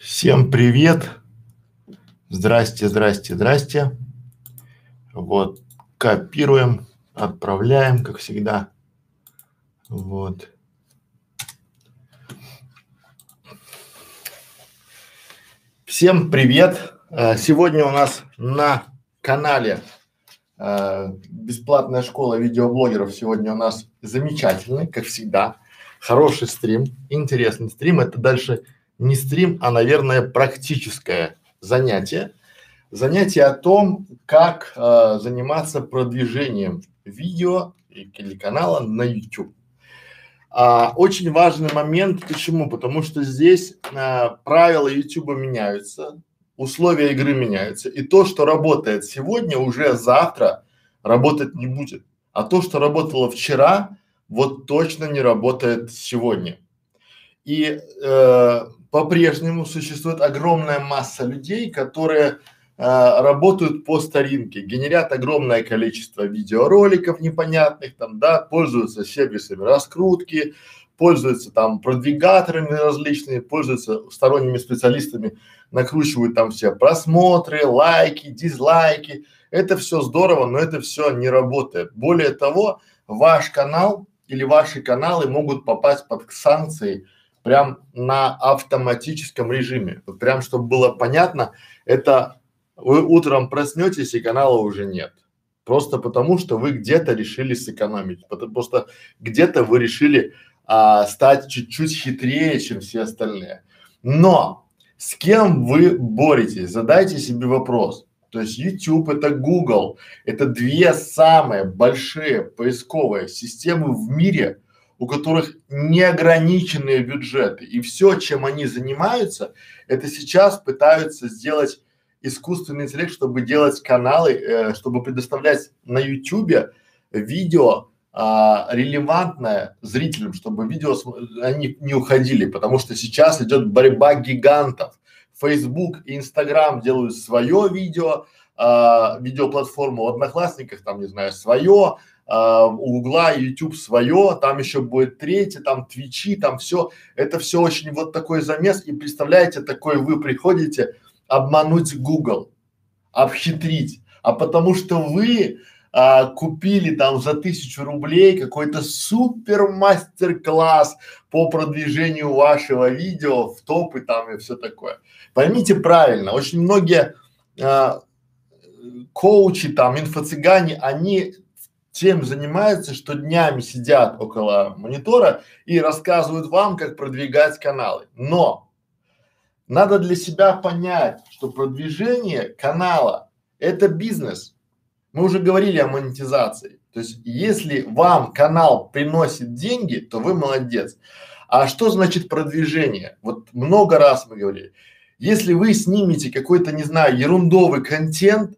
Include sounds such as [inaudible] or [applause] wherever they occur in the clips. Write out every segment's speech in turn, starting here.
Всем привет! Здрасте, здрасте, здрасте. Вот, копируем, отправляем, как всегда. Вот. Всем привет! Э, сегодня у нас на канале э, бесплатная школа видеоблогеров. Сегодня у нас замечательный, как всегда, хороший стрим, интересный стрим. Это дальше не стрим, а, наверное, практическое занятие. Занятие о том, как э, заниматься продвижением видео или канала на YouTube. А, очень важный момент, почему? Потому что здесь а, правила YouTube меняются, условия игры меняются, и то, что работает сегодня, уже завтра работать не будет. А то, что работало вчера, вот точно не работает сегодня. И э, по-прежнему существует огромная масса людей, которые э, работают по старинке, генерят огромное количество видеороликов непонятных, там, да, пользуются сервисами раскрутки, пользуются там продвигаторами различными, пользуются сторонними специалистами, накручивают там все просмотры, лайки, дизлайки. Это все здорово, но это все не работает. Более того, ваш канал или ваши каналы могут попасть под санкции прям на автоматическом режиме. Вот прям, чтобы было понятно, это вы утром проснетесь и канала уже нет. Просто потому, что вы где-то решили сэкономить, потому что где-то вы решили а, стать чуть-чуть хитрее, чем все остальные. Но с кем вы боретесь? Задайте себе вопрос. То есть YouTube это Google, это две самые большие поисковые системы в мире, у которых неограниченные бюджеты. И все, чем они занимаются, это сейчас пытаются сделать искусственный интеллект, чтобы делать каналы, э, чтобы предоставлять на YouTube видео а, релевантное зрителям, чтобы видео они не уходили, потому что сейчас идет борьба гигантов. Facebook и Instagram делают свое видео, а, видеоплатформу в Одноклассниках, там, не знаю, свое, а, у Угла, YouTube свое, там еще будет третье, там Твичи, там все. Это все очень вот такой замес. И представляете, такой вы приходите обмануть Google, обхитрить, а потому что вы а, купили там за тысячу рублей какой-то супер мастер-класс по продвижению вашего видео в топы там и все такое. Поймите правильно, очень многие а, коучи там, инфо-цыгане, они тем занимаются, что днями сидят около монитора и рассказывают вам, как продвигать каналы. Но надо для себя понять, что продвижение канала – это бизнес. Мы уже говорили о монетизации. То есть, если вам канал приносит деньги, то вы молодец. А что значит продвижение? Вот много раз мы говорили. Если вы снимете какой-то, не знаю, ерундовый контент,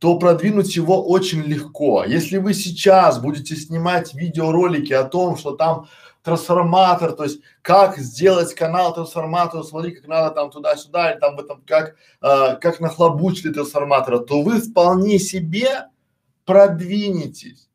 то продвинуть его очень легко. Если вы сейчас будете снимать видеоролики о том, что там трансформатор, то есть как сделать канал трансформатора, смотри, как надо там туда-сюда, или там в этом, как, э, как нахлобучили трансформатора, то вы вполне себе продвинетесь.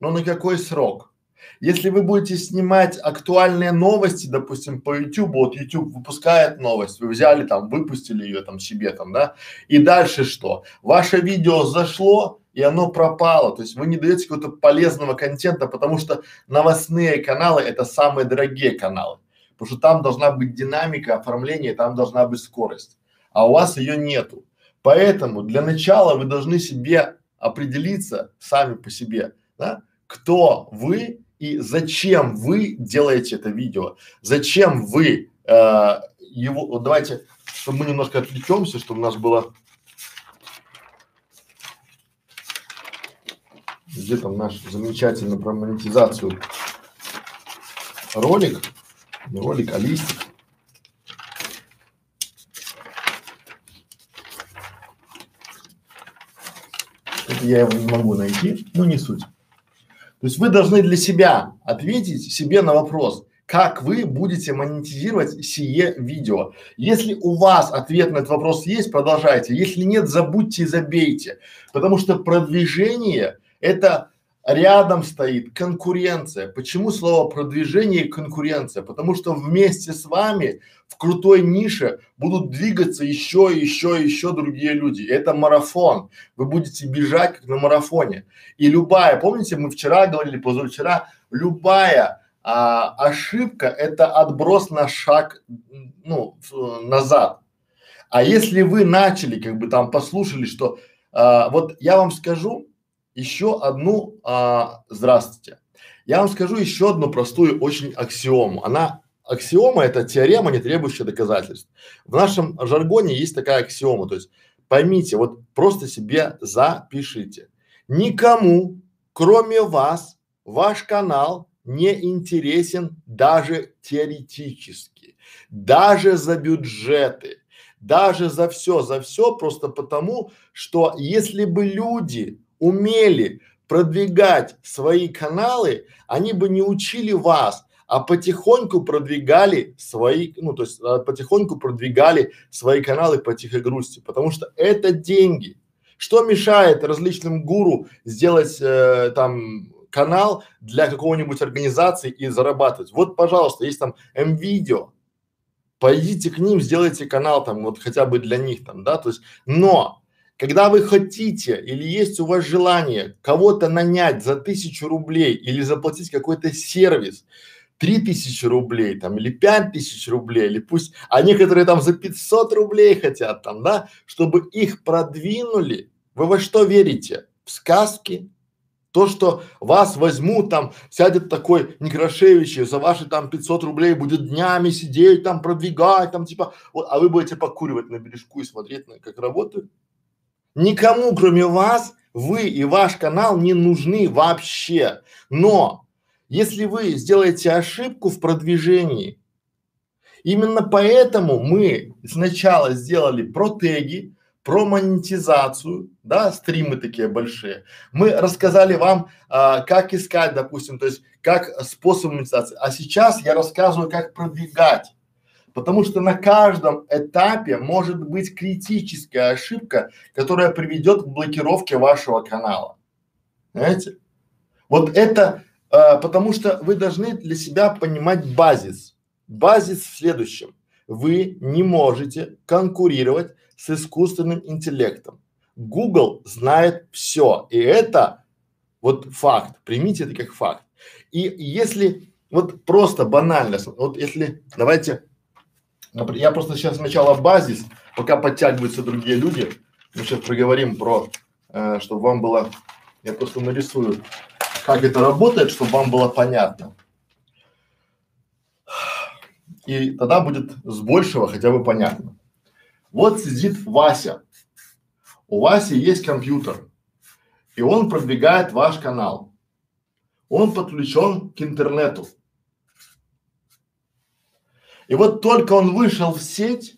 Но на какой срок? Если вы будете снимать актуальные новости, допустим, по YouTube, вот YouTube выпускает новость, вы взяли там, выпустили ее там себе там, да, и дальше что? Ваше видео зашло, и оно пропало, то есть вы не даете какого-то полезного контента, потому что новостные каналы это самые дорогие каналы, потому что там должна быть динамика оформления, там должна быть скорость, а у вас ее нету. Поэтому для начала вы должны себе определиться сами по себе, да, кто вы и зачем вы делаете это видео, зачем вы э, его, вот давайте, чтобы мы немножко отвлечемся, чтобы у нас было, где там наш замечательный про монетизацию ролик, не ролик, а листик. Я его не могу найти, но не суть. То есть вы должны для себя ответить себе на вопрос, как вы будете монетизировать сие видео. Если у вас ответ на этот вопрос есть, продолжайте. Если нет, забудьте и забейте. Потому что продвижение это рядом стоит конкуренция. Почему слово продвижение и конкуренция? Потому что вместе с вами в крутой нише будут двигаться еще, еще, еще другие люди. Это марафон. Вы будете бежать как на марафоне. И любая, помните, мы вчера говорили, позавчера, любая а, ошибка – это отброс на шаг, ну, назад. А если вы начали, как бы там послушали, что а, вот я вам скажу еще одну, а, здравствуйте, я вам скажу еще одну простую очень аксиому. Она аксиома это теорема, не требующая доказательств. В нашем жаргоне есть такая аксиома, то есть поймите, вот просто себе запишите. Никому, кроме вас, ваш канал не интересен даже теоретически, даже за бюджеты, даже за все, за все просто потому, что если бы люди умели продвигать свои каналы, они бы не учили вас, а потихоньку продвигали свои, ну то есть а, потихоньку продвигали свои каналы по тихогрузти, потому что это деньги. Что мешает различным гуру сделать э, там канал для какого-нибудь организации и зарабатывать? Вот, пожалуйста, есть там М-видео, пойдите к ним, сделайте канал там вот хотя бы для них там, да, то есть, но когда вы хотите или есть у вас желание кого-то нанять за тысячу рублей или заплатить какой-то сервис, три тысячи рублей там или пять тысяч рублей или пусть, а некоторые там за 500 рублей хотят там, да, чтобы их продвинули, вы во что верите? В сказки? То, что вас возьмут там, сядет такой Некрашевич и за ваши там 500 рублей будет днями сидеть там, продвигать там типа, вот, а вы будете покуривать на бережку и смотреть на как работают? Никому, кроме вас, вы и ваш канал не нужны вообще. Но если вы сделаете ошибку в продвижении, именно поэтому мы сначала сделали про теги, про монетизацию, да, стримы такие большие. Мы рассказали вам, а, как искать, допустим, то есть как способ монетизации. А сейчас я рассказываю, как продвигать. Потому что на каждом этапе может быть критическая ошибка, которая приведет к блокировке вашего канала. Знаете? Вот это, э, потому что вы должны для себя понимать базис. Базис в следующем. Вы не можете конкурировать с искусственным интеллектом. Google знает все, и это вот факт. Примите это как факт. И если вот просто банально, вот если давайте я просто сейчас сначала базис, пока подтягиваются другие люди. Мы сейчас проговорим про, э, чтобы вам было, я просто нарисую, как это работает, чтобы вам было понятно. И тогда будет с большего хотя бы понятно. Вот сидит Вася. У Васи есть компьютер, и он продвигает ваш канал. Он подключен к интернету. И вот только он вышел в сеть,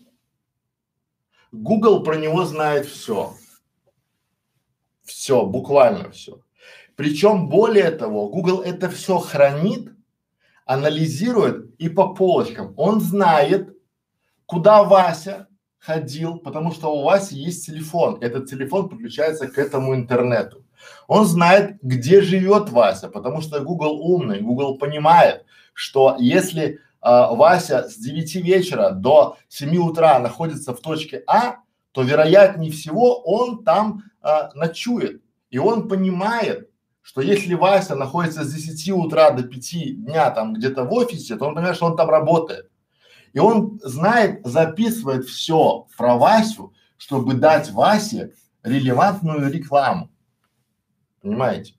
Google про него знает все. Все, буквально все. Причем более того, Google это все хранит, анализирует и по полочкам. Он знает, куда Вася ходил, потому что у Васи есть телефон. Этот телефон подключается к этому интернету. Он знает, где живет Вася, потому что Google умный, Google понимает, что если а, Вася с 9 вечера до 7 утра находится в точке А, то вероятнее всего он там а, ночует. И он понимает, что если Вася находится с 10 утра до 5 дня там где-то в офисе, то он понимает, что он там работает. И он знает, записывает все про Васю, чтобы дать Васе релевантную рекламу. Понимаете?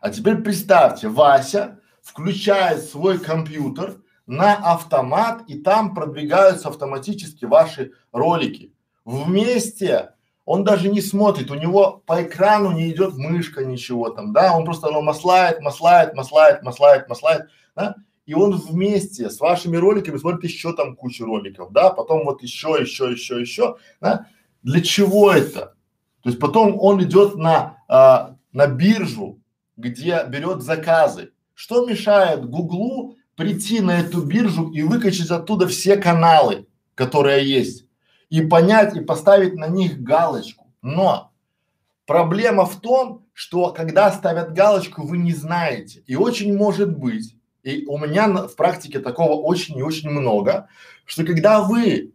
А теперь представьте, Вася включает свой компьютер, на автомат и там продвигаются автоматически ваши ролики. Вместе он даже не смотрит, у него по экрану не идет мышка, ничего там, да, он просто оно маслает, маслает, маслает, маслает, маслает, да, и он вместе с вашими роликами смотрит еще там кучу роликов, да, потом вот еще, еще, еще, еще, да. Для чего это? То есть потом он идет на, а, на биржу, где берет заказы. Что мешает Гуглу прийти на эту биржу и выкачать оттуда все каналы, которые есть, и понять и поставить на них галочку. Но проблема в том, что когда ставят галочку, вы не знаете. И очень может быть, и у меня на, в практике такого очень и очень много, что когда вы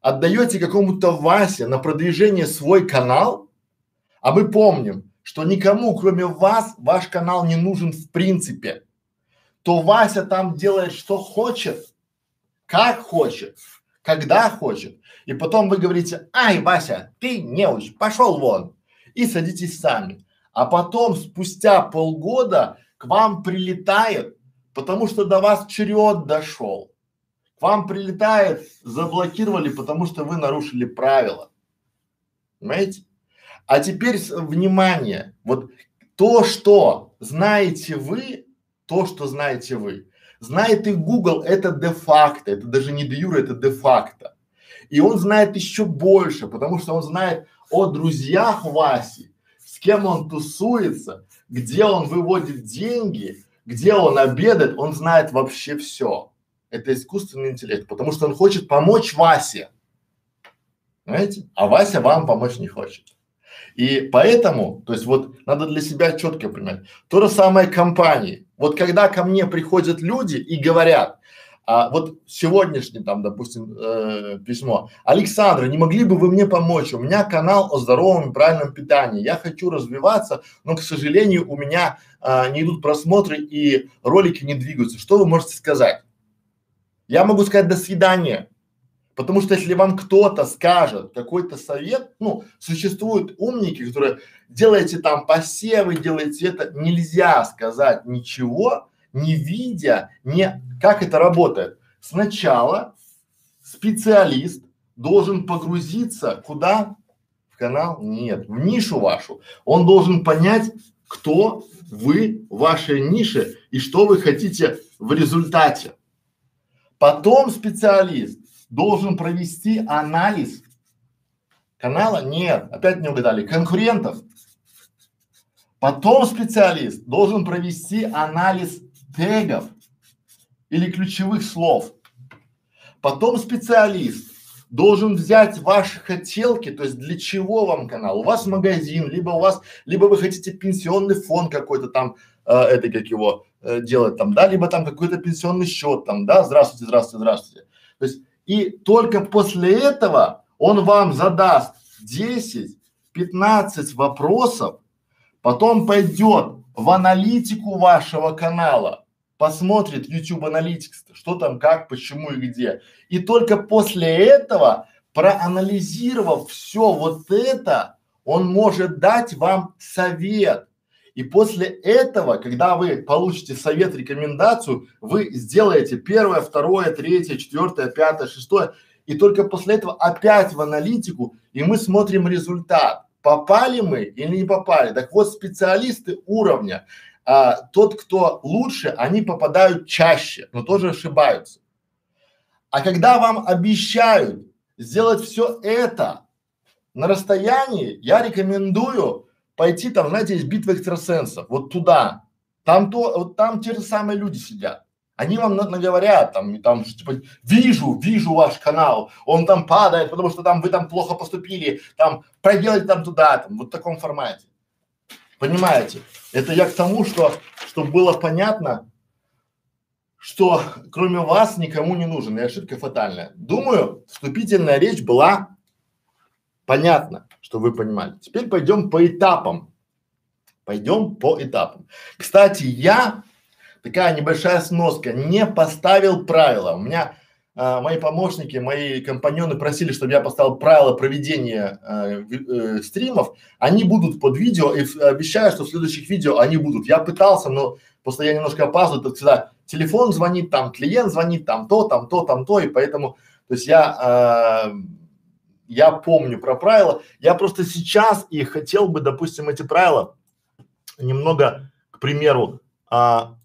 отдаете какому-то Васе на продвижение свой канал, а мы помним, что никому, кроме вас, ваш канал не нужен в принципе, то Вася там делает, что хочет, как хочет, когда хочет. И потом вы говорите, ай, Вася, ты неуч, пошел вон. И садитесь сами. А потом, спустя полгода, к вам прилетает, потому что до вас черед дошел. К вам прилетает, заблокировали, потому что вы нарушили правила. Понимаете? А теперь внимание, вот то, что знаете вы, то, что знаете вы, знает и Google, это де-факто, это даже не де-юре, это де-факто. И он знает еще больше, потому что он знает о друзьях Васи, с кем он тусуется, где он выводит деньги, где он обедает, он знает вообще все. Это искусственный интеллект, потому что он хочет помочь Васе. Понимаете? А Вася вам помочь не хочет. И поэтому, то есть вот надо для себя четко понимать, то же самое компании. Вот когда ко мне приходят люди и говорят, а вот сегодняшнее там, допустим, э, письмо. Александр, не могли бы вы мне помочь? У меня канал о здоровом и правильном питании. Я хочу развиваться, но, к сожалению, у меня э, не идут просмотры и ролики не двигаются. Что вы можете сказать? Я могу сказать до свидания. Потому что если вам кто-то скажет какой-то совет, ну, существуют умники, которые делаете там посевы, делаете это, нельзя сказать ничего, не видя, не, как это работает. Сначала специалист должен погрузиться куда? В канал? Нет, в нишу вашу. Он должен понять, кто вы в вашей нише и что вы хотите в результате. Потом специалист должен провести анализ канала? Нет, опять не угадали. Конкурентов. Потом специалист должен провести анализ тегов или ключевых слов. Потом специалист должен взять ваши хотелки, то есть для чего вам канал. У вас магазин, либо у вас, либо вы хотите пенсионный фонд какой-то там, э, это как его э, делать там, да, либо там какой-то пенсионный счет там, да, здравствуйте, здравствуйте, здравствуйте. То есть и только после этого он вам задаст 10-15 вопросов, потом пойдет в аналитику вашего канала, посмотрит YouTube Analytics, что там, как, почему и где. И только после этого, проанализировав все вот это, он может дать вам совет. И после этого, когда вы получите совет, рекомендацию, вы сделаете первое, второе, третье, четвертое, пятое, шестое, и только после этого опять в аналитику, и мы смотрим результат. Попали мы или не попали? Так вот, специалисты уровня, а, тот, кто лучше, они попадают чаще, но тоже ошибаются. А когда вам обещают сделать все это на расстоянии, я рекомендую пойти там, знаете, есть битва экстрасенсов, вот туда. Там то, вот там те же самые люди сидят. Они вам наговорят там, там, типа, вижу, вижу ваш канал, он там падает, потому что там вы там плохо поступили, там, проделайте там туда, там, вот в таком формате. Понимаете? Это я к тому, что, чтобы было понятно, что кроме вас никому не нужен, и ошибка фатальная. Думаю, вступительная речь была понятна что вы понимали. Теперь пойдем по этапам. Пойдем по этапам. Кстати, я, такая небольшая сноска, не поставил правила. У меня а, мои помощники, мои компаньоны просили, чтобы я поставил правила проведения э, э, стримов. Они будут под видео и обещаю, что в следующих видео они будут. Я пытался, но просто я немножко опаздываю, то всегда телефон звонит, там клиент звонит, там то, там то, там то, и поэтому, то есть я э, я помню про правила. Я просто сейчас и хотел бы, допустим, эти правила немного, к примеру, а,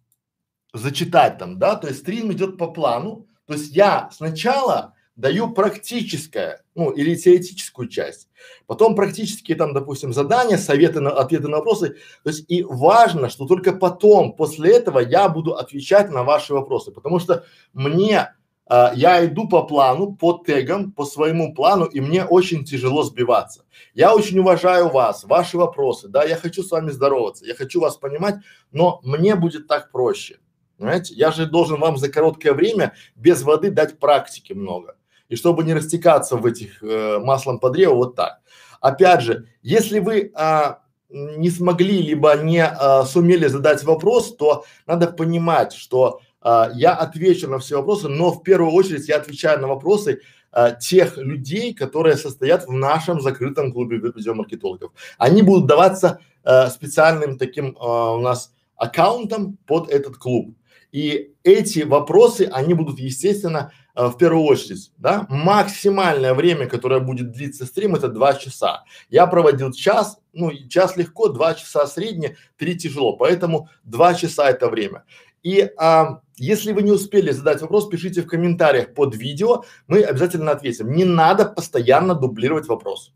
зачитать там, да, то есть стрим идет по плану, то есть я сначала даю практическое, ну или теоретическую часть, потом практические там, допустим, задания, советы на ответы на вопросы, то есть и важно, что только потом, после этого я буду отвечать на ваши вопросы, потому что мне а, я иду по плану, по тегам, по своему плану, и мне очень тяжело сбиваться. Я очень уважаю вас, ваши вопросы, да, я хочу с вами здороваться, я хочу вас понимать, но мне будет так проще. Понимаете? Я же должен вам за короткое время без воды дать практики много. И чтобы не растекаться в этих э, маслом по древу, вот так. Опять же, если вы а, не смогли либо не а, сумели задать вопрос, то надо понимать, что а, я отвечу на все вопросы, но в первую очередь я отвечаю на вопросы а, тех людей, которые состоят в нашем закрытом клубе видеомаркетологов. Они будут даваться а, специальным таким а, у нас аккаунтом под этот клуб. И эти вопросы, они будут, естественно, э, в первую очередь, да, максимальное время, которое будет длиться стрим, это два часа. Я проводил час, ну, час легко, два часа средне, три тяжело, поэтому два часа это время. И а, если вы не успели задать вопрос, пишите в комментариях под видео, мы обязательно ответим. Не надо постоянно дублировать вопрос.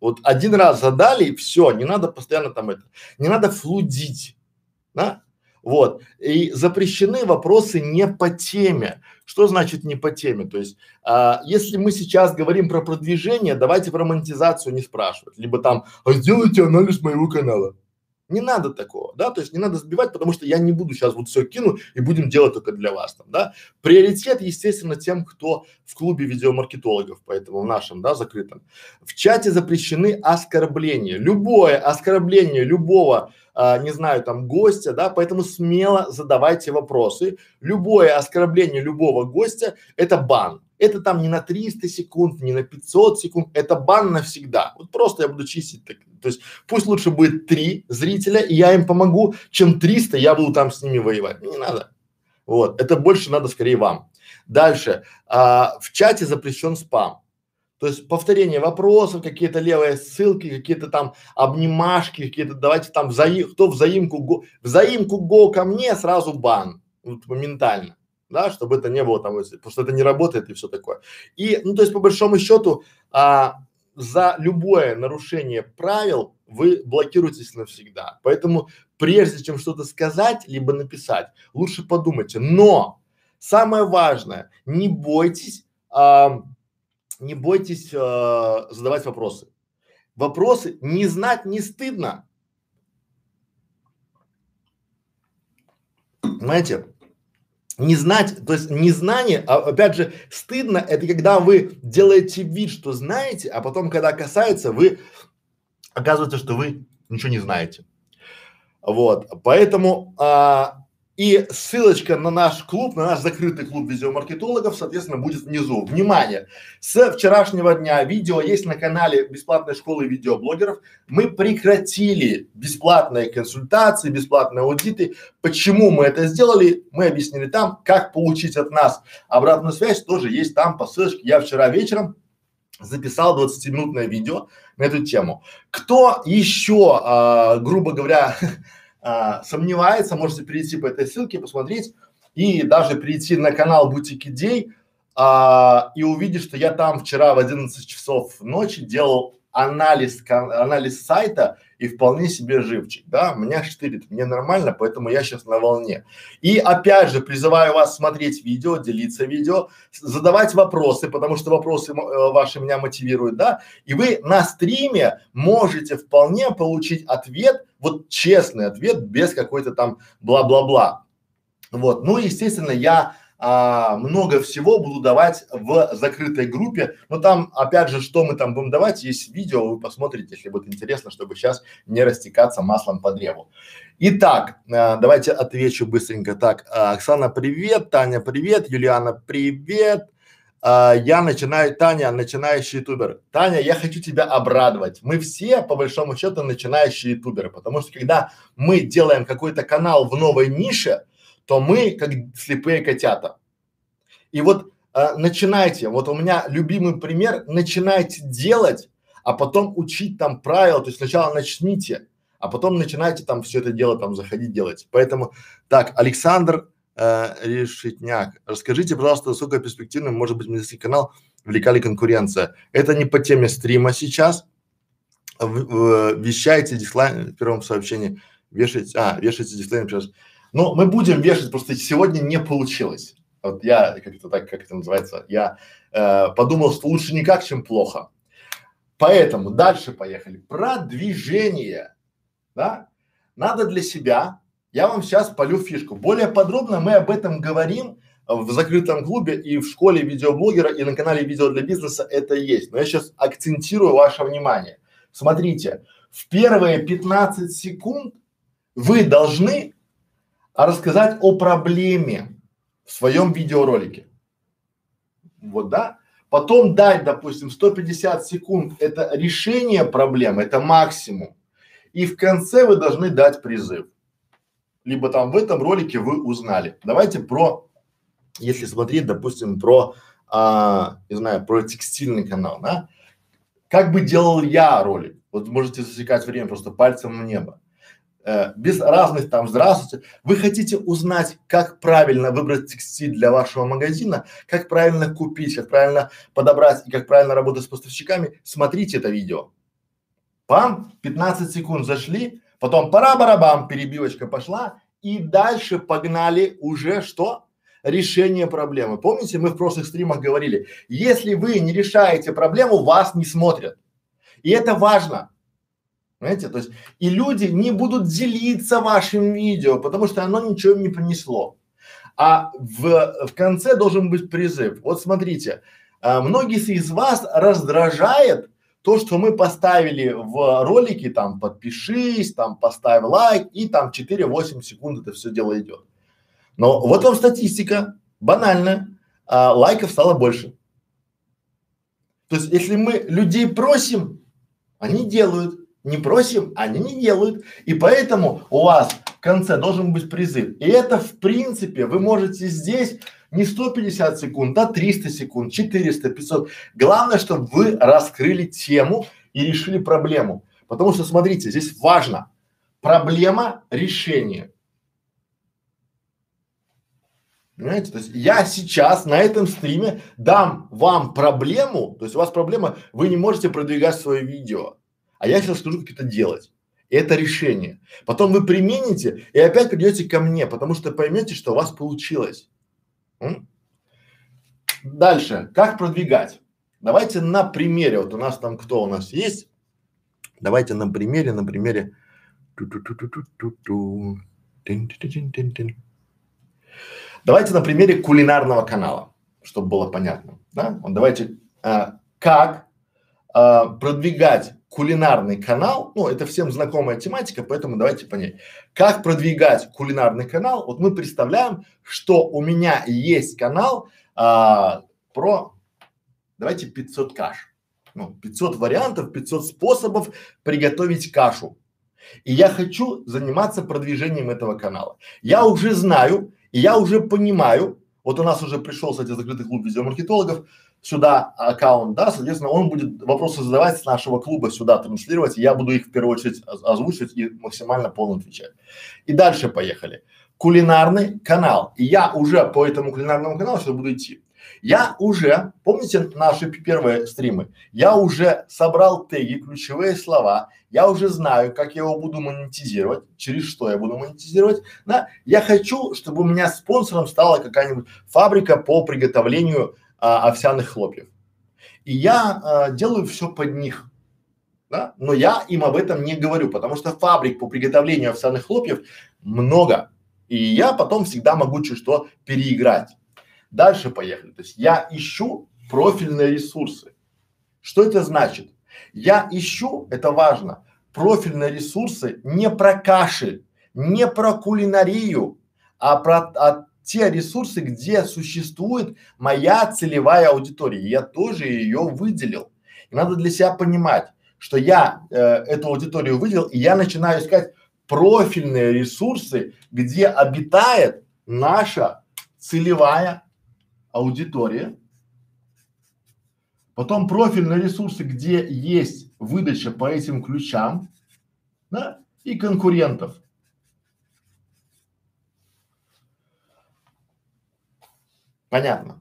Вот один раз задали, все, не надо постоянно там это, не надо флудить, да? Вот. И запрещены вопросы не по теме. Что значит не по теме? То есть, а, если мы сейчас говорим про продвижение, давайте про монетизацию не спрашивать. Либо там, а сделайте анализ моего канала. Не надо такого, да, то есть не надо сбивать, потому что я не буду сейчас вот все кину и будем делать только для вас там, да. Приоритет, естественно, тем, кто в клубе видеомаркетологов, поэтому в нашем, да, закрытом. В чате запрещены оскорбления. Любое оскорбление любого а, не знаю, там гостя, да, поэтому смело задавайте вопросы. Любое оскорбление любого гостя – это бан. Это там не на 300 секунд, не на 500 секунд, это бан навсегда. Вот просто я буду чистить так. То есть пусть лучше будет три зрителя, и я им помогу, чем 300, я буду там с ними воевать. Не надо. Вот, это больше надо скорее вам. Дальше, а, в чате запрещен спам. То есть повторение вопросов, какие-то левые ссылки, какие-то там обнимашки, какие-то давайте там взаим, кто взаимку го, взаимку го ко мне сразу бан, вот моментально, да, чтобы это не было там, потому что это не работает и все такое. И, ну то есть по большому счету а, за любое нарушение правил вы блокируетесь навсегда. Поэтому прежде чем что-то сказать либо написать, лучше подумайте. Но самое важное, не бойтесь а, не бойтесь э, задавать вопросы. Вопросы не знать не стыдно. Понимаете? Не знать, то есть незнание, а опять же, стыдно, это когда вы делаете вид, что знаете, а потом, когда касается, вы оказывается, что вы ничего не знаете. Вот, поэтому а, и ссылочка на наш клуб, на наш закрытый клуб видеомаркетологов, соответственно, будет внизу. Внимание! С вчерашнего дня видео есть на канале бесплатной школы видеоблогеров. Мы прекратили бесплатные консультации, бесплатные аудиты. Почему мы это сделали? Мы объяснили там, как получить от нас обратную связь, тоже есть там по ссылочке. Я вчера вечером записал 20-минутное видео на эту тему. Кто еще, а, грубо говоря, [laughs] а, сомневается, можете перейти по этой ссылке, посмотреть и даже перейти на канал Бутик Идей а, и увидеть, что я там вчера в 11 часов ночи делал анализ, анализ сайта и вполне себе живчик, да, меня штырит, мне нормально, поэтому я сейчас на волне. И опять же призываю вас смотреть видео, делиться видео, задавать вопросы, потому что вопросы э, ваши меня мотивируют, да, и вы на стриме можете вполне получить ответ, вот честный ответ, без какой-то там бла-бла-бла. Вот, ну, естественно, я а, много всего буду давать в закрытой группе. Но там, опять же, что мы там будем давать, есть видео, вы посмотрите, если будет интересно, чтобы сейчас не растекаться маслом по древу. Итак, а, давайте отвечу быстренько. Так, а, Оксана, привет, Таня, привет, Юлиана, привет. А, я начинаю, Таня, начинающий ютубер. Таня, я хочу тебя обрадовать. Мы все, по большому счету, начинающие ютуберы, потому что когда мы делаем какой-то канал в новой нише, то мы как слепые котята. И вот э, начинайте, вот у меня любимый пример, начинайте делать, а потом учить там правила, то есть сначала начните, а потом начинайте там все это дело там заходить делать. Поэтому, так, Александр э, Решетняк, расскажите, пожалуйста, насколько перспективным может быть медицинский канал «Велика ли конкуренция?» Это не по теме стрима сейчас, в, в, вещайте дисклайн в первом сообщении, вешайте, а, вешайте дисклеймер сейчас. Но мы будем вешать, просто сегодня не получилось. Вот я как-то так, как это называется, я э, подумал, что лучше никак, чем плохо. Поэтому дальше поехали. Продвижение, да? Надо для себя, я вам сейчас полю фишку. Более подробно мы об этом говорим в закрытом клубе и в школе видеоблогера и на канале видео для бизнеса это есть. Но я сейчас акцентирую ваше внимание. Смотрите, в первые 15 секунд вы должны рассказать о проблеме в своем видеоролике. Вот, да? Потом дать, допустим, 150 секунд – это решение проблемы, это максимум. И в конце вы должны дать призыв. Либо там в этом ролике вы узнали. Давайте про, если смотреть, допустим, про, а, не знаю, про текстильный канал, да? Как бы делал я ролик? Вот можете засекать время просто пальцем в небо. Э, без разных там здравствуйте. Вы хотите узнать, как правильно выбрать текстиль для вашего магазина, как правильно купить, как правильно подобрать и как правильно работать с поставщиками, смотрите это видео. Пам, 15 секунд зашли, потом пара-барабам, перебивочка пошла и дальше погнали уже что? решение проблемы. Помните, мы в прошлых стримах говорили, если вы не решаете проблему, вас не смотрят. И это важно. Понимаете? То есть и люди не будут делиться вашим видео, потому что оно ничего им не принесло. А в, в конце должен быть призыв. Вот смотрите, а, многие из вас раздражает то, что мы поставили в ролике, там подпишись, там поставь лайк и там 4-8 секунд это все дело идет. Но вот вам статистика, банально, а, лайков стало больше. То есть, если мы людей просим, они делают. Не просим, они не делают. И поэтому у вас в конце должен быть призыв. И это в принципе вы можете здесь не 150 секунд, а 300 секунд, 400, 500. Главное, чтобы вы раскрыли тему и решили проблему. Потому что смотрите, здесь важно проблема решения. Понимаете? То есть я сейчас на этом стриме дам вам проблему, то есть у вас проблема, вы не можете продвигать свое видео, а я сейчас скажу, как это делать. И это решение. Потом вы примените и опять придете ко мне, потому что поймете, что у вас получилось. М? Дальше, как продвигать? Давайте на примере, вот у нас там кто у нас есть, давайте на примере, на примере. Давайте на примере кулинарного канала, чтобы было понятно. Да? Вот давайте, а, как а, продвигать кулинарный канал, ну, это всем знакомая тематика, поэтому давайте понять. Как продвигать кулинарный канал? Вот мы представляем, что у меня есть канал а, про, давайте 500 каш. Ну, 500 вариантов, 500 способов приготовить кашу. И я хочу заниматься продвижением этого канала. Я уже знаю, и я уже понимаю, вот у нас уже пришел, кстати, закрытый клуб видеомаркетологов, сюда аккаунт, да, соответственно, он будет вопросы задавать с нашего клуба сюда транслировать, и я буду их в первую очередь озвучивать и максимально полно отвечать. И дальше поехали. Кулинарный канал. И я уже по этому кулинарному каналу сейчас буду идти. Я уже, помните наши первые стримы, я уже собрал теги, ключевые слова, я уже знаю, как я его буду монетизировать, через что я буду монетизировать, да. Я хочу, чтобы у меня спонсором стала какая-нибудь фабрика по приготовлению а, овсяных хлопьев. И я а, делаю все под них, да, но я им об этом не говорю, потому что фабрик по приготовлению овсяных хлопьев много, и я потом всегда могу чуть что переиграть. Дальше поехали. То есть я ищу профильные ресурсы. Что это значит? Я ищу, это важно, профильные ресурсы не про каши, не про кулинарию, а про а те ресурсы, где существует моя целевая аудитория. Я тоже ее выделил. И надо для себя понимать, что я э, эту аудиторию выделил, и я начинаю искать профильные ресурсы, где обитает наша целевая аудитория, потом профильные ресурсы, где есть выдача по этим ключам, да, и конкурентов. Понятно.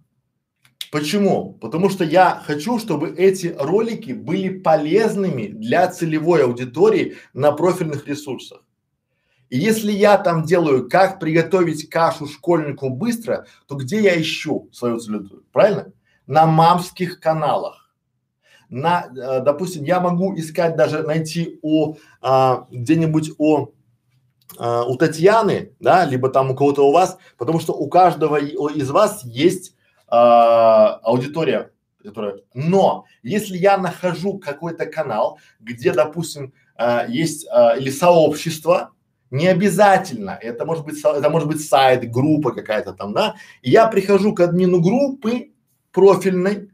Почему? Потому что я хочу, чтобы эти ролики были полезными для целевой аудитории на профильных ресурсах. И если я там делаю, как приготовить кашу школьнику быстро, то где я ищу свою целевую? Правильно? На мамских каналах. На, э, допустим, я могу искать даже найти у а, где-нибудь у а, у Татьяны, да, либо там у кого-то у вас, потому что у каждого из вас есть а, аудитория, которая. Но если я нахожу какой-то канал, где, допустим, а, есть а, или сообщество, не обязательно, это может быть, это может быть сайт, группа какая-то там, да, и я прихожу к админу группы профильной,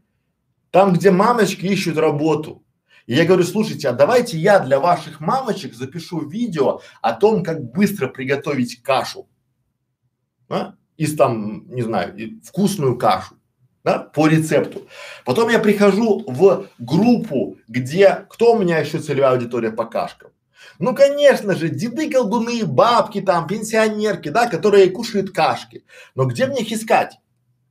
там, где мамочки ищут работу. И я говорю, слушайте, а давайте я для ваших мамочек запишу видео о том, как быстро приготовить кашу. А? Из там, не знаю, вкусную кашу. Да, по рецепту. Потом я прихожу в группу, где, кто у меня еще целевая аудитория по кашкам? Ну, конечно же, деды, колдуны, бабки там, пенсионерки, да, которые кушают кашки. Но где мне их искать?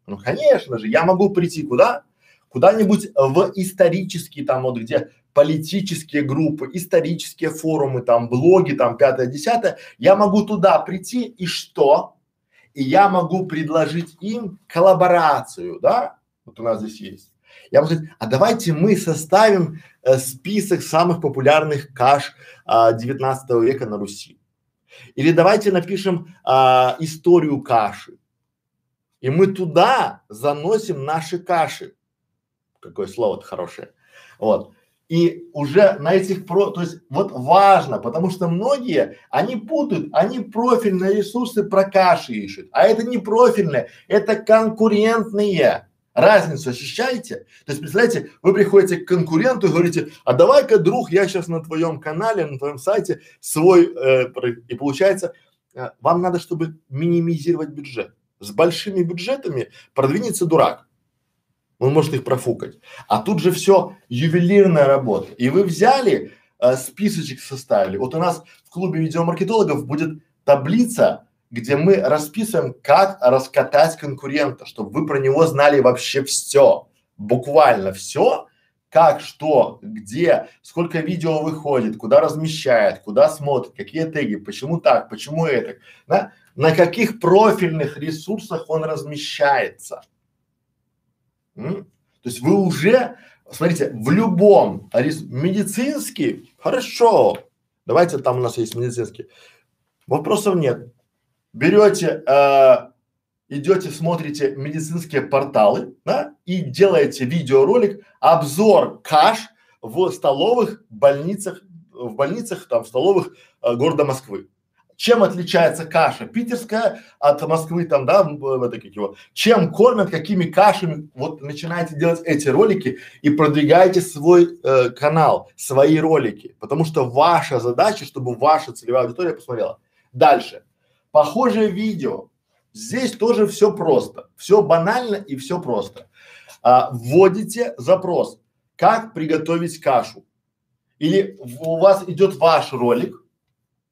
Ну, конечно же, я могу прийти куда? Куда-нибудь в исторические там вот, где политические группы, исторические форумы, там, блоги, там, пятое, десятое. Я могу туда прийти и что? И я могу предложить им коллаборацию, да? Вот у нас здесь есть. Я могу сказать, а давайте мы составим э, список самых популярных каш а, 19 века на Руси. Или давайте напишем а, историю каши. И мы туда заносим наши каши. Какое слово-то хорошее. Вот. И уже на этих про, то есть вот важно, потому что многие, они путают, они профильные ресурсы про каши ищут, а это не профильные, это конкурентные. Разницу ощущаете? То есть, представляете, вы приходите к конкуренту и говорите, а давай-ка, друг, я сейчас на твоем канале, на твоем сайте свой, э, и получается, э, вам надо, чтобы минимизировать бюджет. С большими бюджетами продвинется дурак. Он может их профукать. А тут же все ювелирная работа. И вы взяли, э, списочек составили. Вот у нас в клубе видеомаркетологов будет таблица где мы расписываем, как раскатать конкурента, чтобы вы про него знали вообще все, буквально все, как, что, где, сколько видео выходит, куда размещает, куда смотрит, какие теги, почему так, почему это, да? на каких профильных ресурсах он размещается. М? То есть вы уже, смотрите, в любом медицинский, хорошо, давайте там у нас есть медицинский, вопросов нет берете, э, идете, смотрите медицинские порталы, да, и делаете видеоролик, обзор каш в столовых больницах, в больницах, там, в столовых э, города Москвы. Чем отличается каша питерская от Москвы там, да, это как его, чем кормят, какими кашами, вот начинаете делать эти ролики и продвигаете свой э, канал, свои ролики, потому что ваша задача, чтобы ваша целевая аудитория посмотрела. Дальше. Похожее видео. Здесь тоже все просто, все банально и все просто. А, вводите запрос, как приготовить кашу. Или у вас идет ваш ролик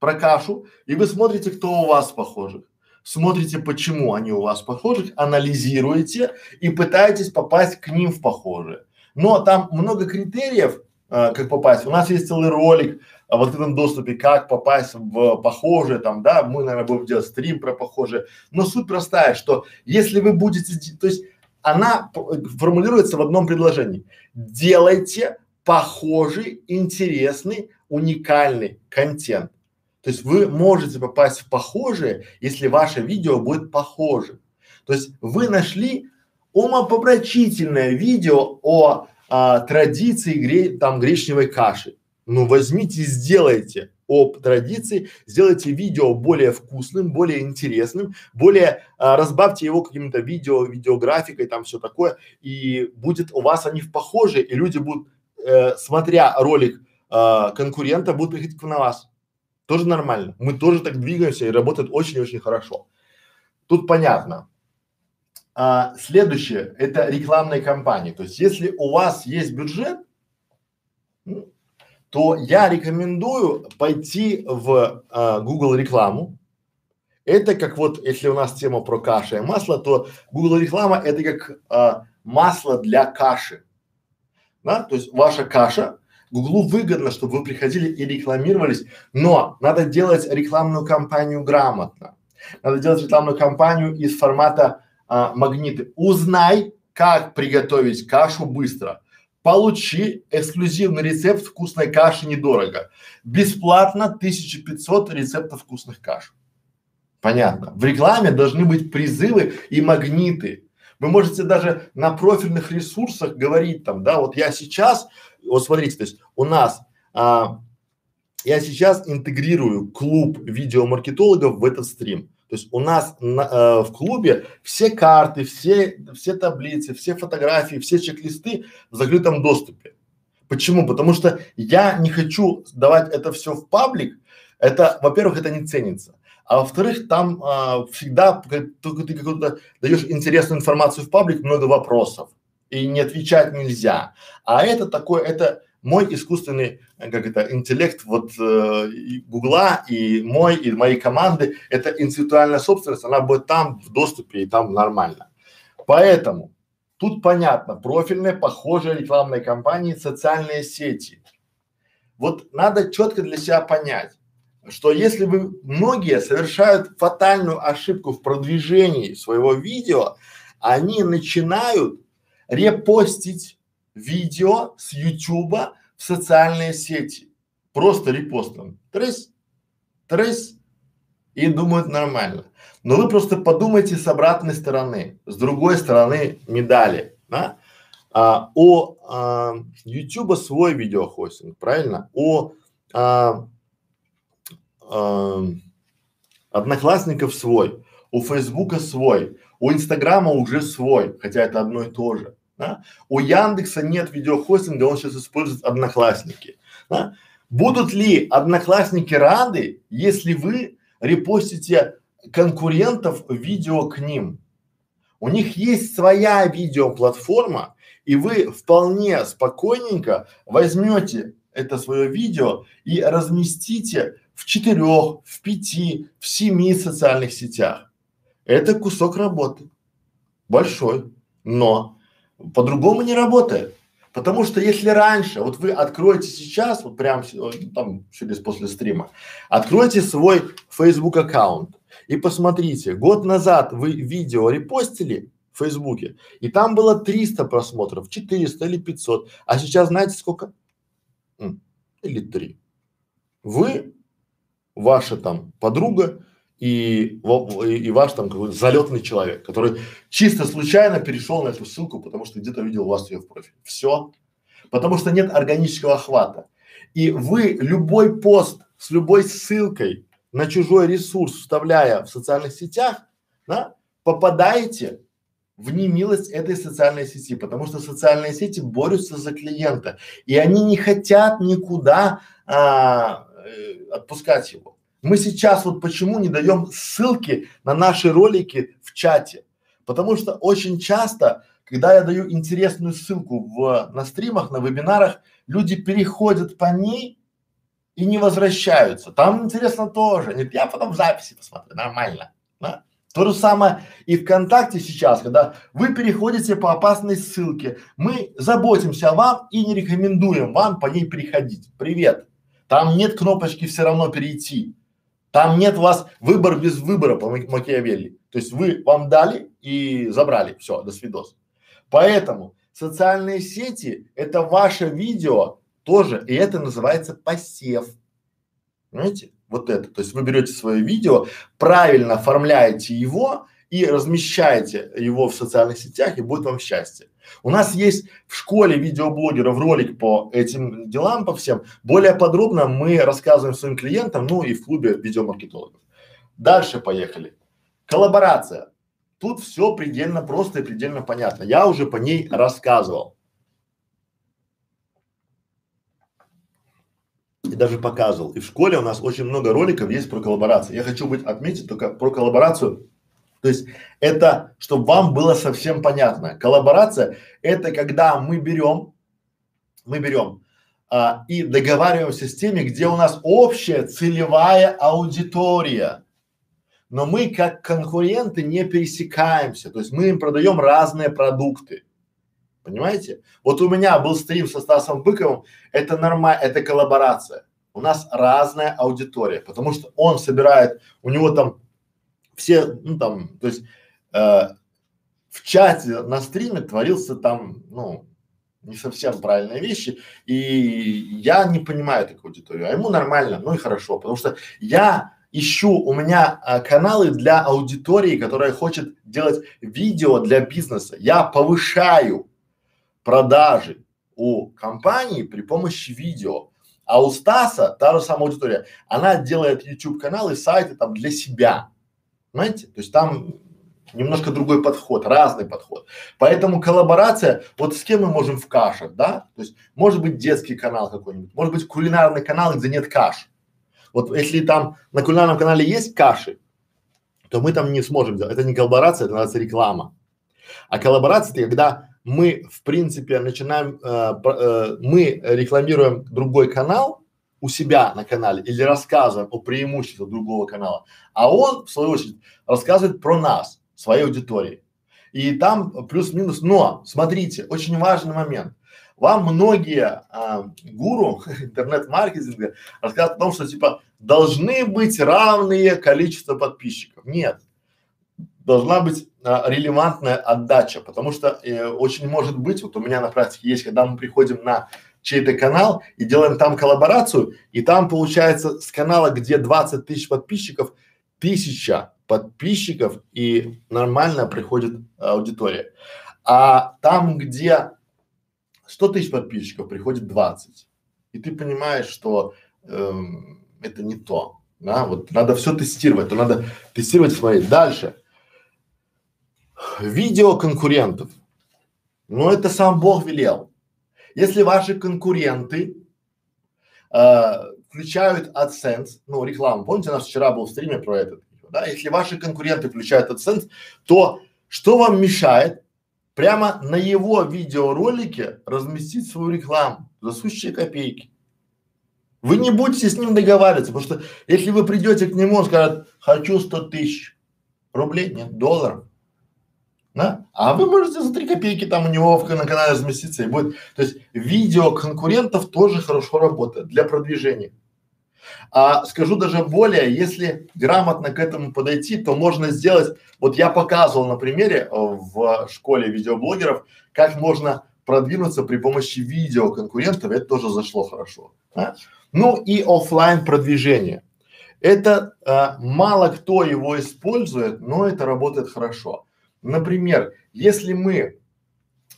про кашу, и вы смотрите, кто у вас похожих. Смотрите, почему они у вас похожих, анализируете и пытаетесь попасть к ним в похожие. Но там много критериев, а, как попасть. У нас есть целый ролик о вот этом доступе, как попасть в похожее, там, да, мы, наверное, будем делать стрим про похожее. Но суть простая, что если вы будете, то есть она формулируется в одном предложении. Делайте похожий, интересный, уникальный контент. То есть вы можете попасть в похожее, если ваше видео будет похоже. То есть вы нашли умопомрачительное видео о а, традиции гре, там гречневой каши. Ну возьмите и сделайте об традиции, сделайте видео более вкусным, более интересным, более а, разбавьте его каким-то видео, видеографикой, там все такое, и будет у вас они в похожи, и люди будут, э, смотря ролик э, конкурента, будут приходить на вас. Тоже нормально. Мы тоже так двигаемся и работает очень-очень хорошо. Тут понятно. А, следующее – это рекламные кампании. То есть, если у вас есть бюджет, ну, то я рекомендую пойти в а, Google рекламу. Это как вот, если у нас тема про каши и масло, то Google реклама это как а, масло для каши. Да? То есть ваша каша, Гуглу выгодно, чтобы вы приходили и рекламировались, но надо делать рекламную кампанию грамотно. Надо делать рекламную кампанию из формата а, магниты. Узнай, как приготовить кашу быстро. Получи эксклюзивный рецепт вкусной каши недорого. Бесплатно 1500 рецептов вкусных каш. Понятно. В рекламе должны быть призывы и магниты. Вы можете даже на профильных ресурсах говорить там, да, вот я сейчас, вот смотрите, то есть у нас, а, я сейчас интегрирую клуб видеомаркетологов в этот стрим. То есть у нас на, э, в клубе все карты, все, все таблицы, все фотографии, все чек-листы в закрытом доступе. Почему? Потому что я не хочу давать это все в паблик. Это, во-первых, это не ценится. А во-вторых, там а, всегда, только ты какую-то даешь интересную информацию в паблик, много вопросов. И не отвечать нельзя. А это такое, это мой искусственный, э, как это, интеллект вот э, Гугла и мой, и моей команды, это интеллектуальная собственность, она будет там в доступе и там нормально. Поэтому тут понятно, профильные, похожие рекламные кампании, социальные сети. Вот надо четко для себя понять, что если вы многие совершают фатальную ошибку в продвижении своего видео, они начинают репостить видео с Ютуба в социальные сети. Просто репостом. Тресь, тресь. И думают нормально. Но вы просто подумайте с обратной стороны, с другой стороны медали, да? А, о а, YouTube свой видеохостинг, правильно? О а, а, Одноклассников свой, у Фейсбука свой, у Инстаграма уже свой, хотя это одно и то же. Да? У Яндекса нет видеохостинга, он сейчас использует Одноклассники. Да? Будут ли Одноклассники рады, если вы репостите конкурентов видео к ним? У них есть своя видеоплатформа, и вы вполне спокойненько возьмете это свое видео и разместите в четырех, в пяти, в семи социальных сетях. Это кусок работы. Большой. Но по-другому не работает. Потому что если раньше, вот вы откроете сейчас, вот прям там через после стрима, откройте свой Facebook аккаунт и посмотрите, год назад вы видео репостили в Фейсбуке, и там было 300 просмотров, 400 или 500, а сейчас знаете сколько? Или 3. Вы, ваша там подруга и, и ваш там какой-то залетный человек, который чисто случайно перешел на эту ссылку, потому что где-то видел у вас ее в профиле. Все. Потому что нет органического охвата. И вы любой пост с любой ссылкой на чужой ресурс, вставляя в социальных сетях, да, попадаете в немилость этой социальной сети, потому что социальные сети борются за клиента, и они не хотят никуда а, э, отпускать его. Мы сейчас вот почему не даем ссылки на наши ролики в чате? Потому что очень часто, когда я даю интересную ссылку в, на стримах, на вебинарах, люди переходят по ней и не возвращаются. Там интересно тоже. Нет, я потом в записи посмотрю, нормально. Да? То же самое и ВКонтакте сейчас, когда вы переходите по опасной ссылке, мы заботимся о вам и не рекомендуем вам по ней переходить. Привет. Там нет кнопочки все равно перейти. Там нет у вас выбор без выбора по Макиавелли. То есть вы вам дали и забрали. Все, до свидос. Поэтому социальные сети – это ваше видео тоже, и это называется посев. Понимаете? Вот это. То есть вы берете свое видео, правильно оформляете его и размещаете его в социальных сетях, и будет вам счастье. У нас есть в школе видеоблогеров ролик по этим делам, по всем. Более подробно мы рассказываем своим клиентам, ну и в клубе видеомаркетологов. Дальше поехали. Коллаборация. Тут все предельно просто и предельно понятно. Я уже по ней рассказывал. И даже показывал. И в школе у нас очень много роликов есть про коллаборацию. Я хочу быть отметить только про коллаборацию то есть это, чтобы вам было совсем понятно. Коллаборация – это когда мы берем, мы берем а, и договариваемся с теми, где у нас общая целевая аудитория. Но мы как конкуренты не пересекаемся, то есть мы им продаем разные продукты. Понимаете? Вот у меня был стрим со Стасом Быковым, это нормально, это коллаборация. У нас разная аудитория, потому что он собирает, у него там все, ну там, то есть э, в чате на стриме творился там, ну, не совсем правильные вещи, и я не понимаю такую аудиторию, а ему нормально, ну и хорошо, потому что я ищу, у меня а, каналы для аудитории, которая хочет делать видео для бизнеса. Я повышаю продажи у компании при помощи видео. А у Стаса та же самая аудитория, она делает YouTube каналы, сайты там для себя. Понимаете? То есть там немножко другой подход, разный подход. Поэтому коллаборация, вот с кем мы можем в кашах, да? То есть может быть детский канал какой-нибудь, может быть кулинарный канал, где нет каш. Вот если там на кулинарном канале есть каши, то мы там не сможем делать. Это не коллаборация, это называется реклама. А коллаборация это когда мы, в принципе, начинаем, э, э, мы рекламируем другой канал у себя на канале или рассказываем о преимуществах другого канала, а он, в свою очередь, рассказывает про нас, своей аудитории. И там плюс-минус, но смотрите, очень важный момент. Вам многие а, гуру [laughs] интернет-маркетинга рассказывают о том, что типа должны быть равные количество подписчиков. Нет, должна быть а, релевантная отдача, потому что э, очень может быть, вот у меня на практике есть, когда мы приходим на чей-то канал и делаем там коллаборацию, и там получается с канала, где 20 тысяч подписчиков, тысяча подписчиков и нормально приходит аудитория. А там, где 100 тысяч подписчиков, приходит 20. И ты понимаешь, что эм, это не то. Да, вот надо все тестировать, то надо тестировать, смотреть. Дальше. Видео конкурентов. Ну, это сам Бог велел. Если ваши конкуренты э, включают AdSense, ну, рекламу, помните, у нас вчера был стриме про это, да, если ваши конкуренты включают AdSense, то что вам мешает прямо на его видеоролике разместить свою рекламу за сущие копейки? Вы не будете с ним договариваться, потому что если вы придете к нему, он скажет, хочу 100 тысяч рублей, нет, долларов, да? А вы можете за три копейки там у него в, на канале разместиться и будет. То есть видео конкурентов тоже хорошо работает для продвижения. А скажу даже более, если грамотно к этому подойти, то можно сделать, вот я показывал на примере э, в школе видеоблогеров, как можно продвинуться при помощи видео конкурентов, это тоже зашло хорошо. Да? Ну и офлайн продвижение. Это а, мало кто его использует, но это работает хорошо. Например, если мы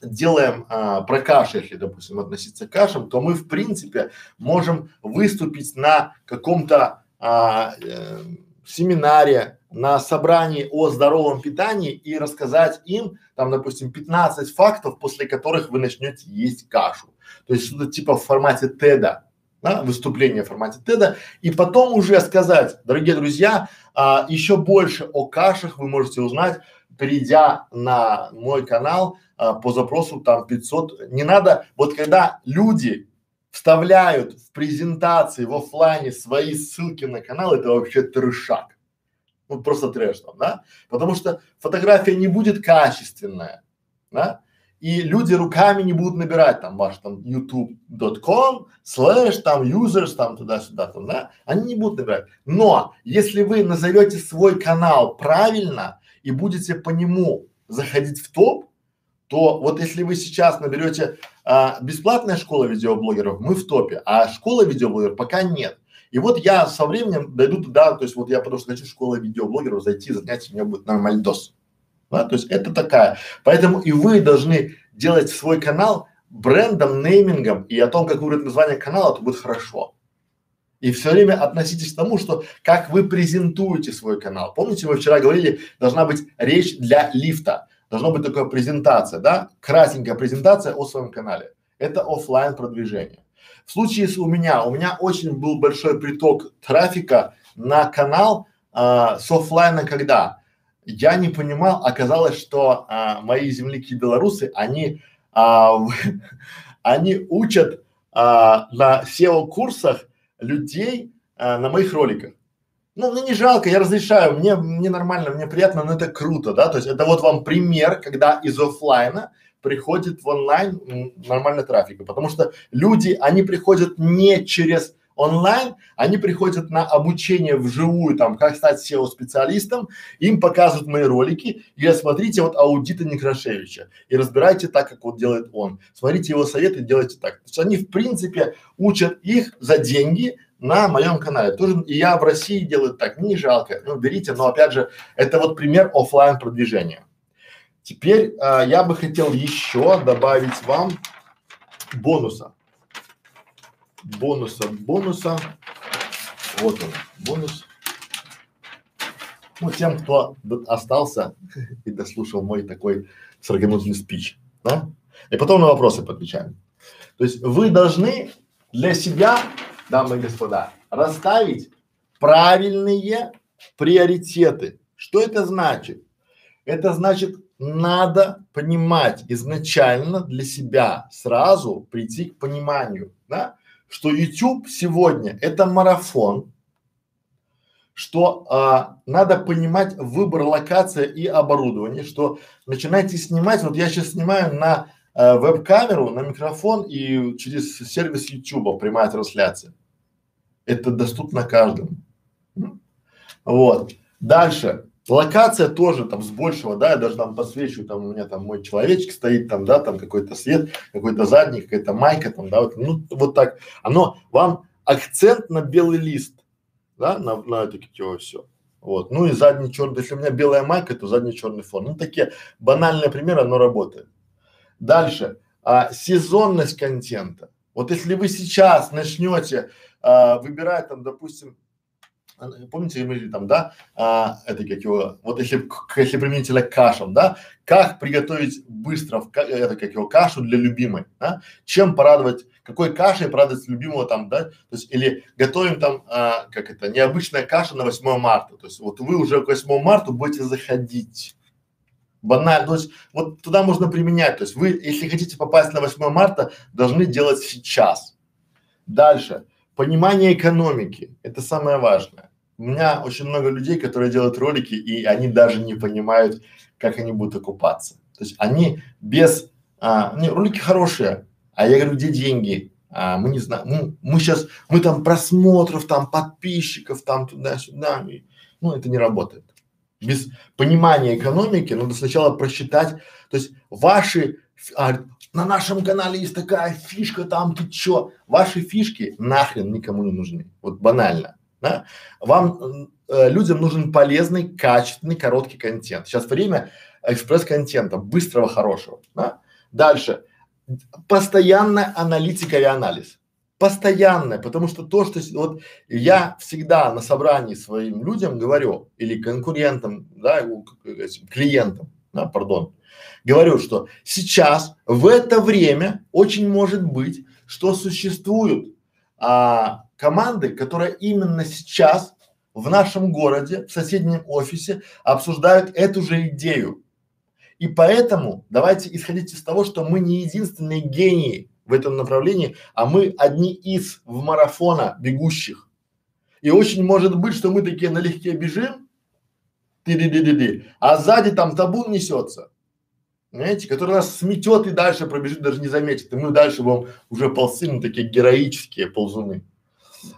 делаем а, про каши, если, допустим, относиться к кашам, то мы, в принципе, можем выступить на каком-то а, э, семинаре, на собрании о здоровом питании и рассказать им, там, допустим, 15 фактов, после которых вы начнете есть кашу. То есть что-то типа в формате теда да, выступление в формате теда, и потом уже сказать, дорогие друзья, а, еще больше о кашах вы можете узнать, перейдя на мой канал а, по запросу там 500. Не надо, вот когда люди вставляют в презентации в офлайне свои ссылки на канал, это вообще трешак. Ну просто трэш там, да? Потому что фотография не будет качественная, да? и люди руками не будут набирать там ваш там youtube.com слэш там users там туда-сюда там, да, они не будут набирать. Но если вы назовете свой канал правильно и будете по нему заходить в топ, то вот если вы сейчас наберете а, бесплатная школа видеоблогеров, мы в топе, а школа видеоблогеров пока нет. И вот я со временем дойду туда, то есть вот я потому что хочу школа видеоблогеров зайти, занять, у меня будет нормальный дос. Да? То есть это такая. Поэтому и вы должны делать свой канал брендом, неймингом и о том, как выбрать название канала, то будет хорошо. И все время относитесь к тому, что как вы презентуете свой канал. Помните, мы вчера говорили, должна быть речь для лифта. Должна быть такая презентация, да? Красненькая презентация о своем канале. Это офлайн продвижение. В случае с у меня, у меня очень был большой приток трафика на канал а, с офлайна когда? я не понимал, оказалось, что а, мои земляки белорусы, они, а, [laughs] они учат а, на SEO курсах людей а, на моих роликах. Ну, мне не жалко, я разрешаю, мне, мне нормально, мне приятно, но это круто, да, то есть это вот вам пример, когда из офлайна приходит в онлайн нормально трафика, потому что люди, они приходят не через онлайн, они приходят на обучение вживую, там, как стать SEO-специалистом, им показывают мои ролики, и говорят, смотрите вот аудита Некрашевича и разбирайте так, как вот делает он. Смотрите его советы, делайте так. То есть они, в принципе, учат их за деньги на моем канале. Тоже и я в России делаю так, мне не жалко, ну, берите, но опять же, это вот пример оффлайн продвижения. Теперь а, я бы хотел еще добавить вам бонуса бонуса, бонуса. Вот он, бонус. Ну, тем, кто остался [laughs] и дослушал мой такой 40 спич, да? И потом на вопросы подвечаем. То есть вы должны для себя, дамы и господа, расставить правильные приоритеты. Что это значит? Это значит, надо понимать изначально для себя, сразу прийти к пониманию, да? Что YouTube сегодня это марафон, что а, надо понимать выбор локации и оборудования, что начинайте снимать, вот я сейчас снимаю на а, веб-камеру, на микрофон и через сервис YouTube прямая трансляция. Это доступно каждому. Вот. Дальше. Локация тоже там с большего, да, я даже там подсвечиваю, там у меня там мой человечек стоит, там, да, там какой-то свет, какой-то задний, какая-то майка, там, да, вот, ну, вот так. Оно вам акцент на белый лист, да, на, на это его все. Вот. Ну и задний черный, если у меня белая майка, то задний черный фон. Ну, такие банальные примеры, оно работает. Дальше. А, сезонность контента. Вот если вы сейчас начнете а, выбирать там, допустим, Помните, мы там, да, а, это как его, вот если, если применительно к кашам, да, как приготовить быстро, в, это как его, кашу для любимой, да, чем порадовать, какой кашей порадовать любимого там, да, то есть, или готовим там, а, как это, необычная каша на 8 марта, то есть, вот вы уже к 8 марта будете заходить, банально, то есть, вот туда можно применять, то есть, вы, если хотите попасть на 8 марта, должны делать сейчас. Дальше Понимание экономики – это самое важное. У меня очень много людей, которые делают ролики, и они даже не понимают, как они будут окупаться. То есть они без, а, не, ролики хорошие, а я говорю, где деньги? А, мы не знаем, мы, мы сейчас, мы там просмотров, там подписчиков, там туда-сюда, ну это не работает. Без понимания экономики надо сначала просчитать, то есть ваши, а, на нашем канале есть такая фишка, там ты чё? Ваши фишки нахрен никому не нужны. Вот банально. Да? Вам, э, людям нужен полезный, качественный, короткий контент. Сейчас время экспресс-контента, быстрого, хорошего. Да? Дальше. Постоянная аналитика и анализ. Постоянная, потому что то, что вот я всегда на собрании своим людям говорю, или конкурентам, да, клиентам, да, пардон, говорю, что сейчас, в это время, очень может быть, что существуют а, команды, которые именно сейчас в нашем городе, в соседнем офисе обсуждают эту же идею. И поэтому давайте исходить из того, что мы не единственные гении в этом направлении, а мы одни из в марафона бегущих. И очень может быть, что мы такие налегке бежим, ты ди ди ди ди а сзади там табун несется понимаете, который нас сметет и дальше пробежит, даже не заметит, и мы дальше будем уже ползти, ну, такие героические ползуны.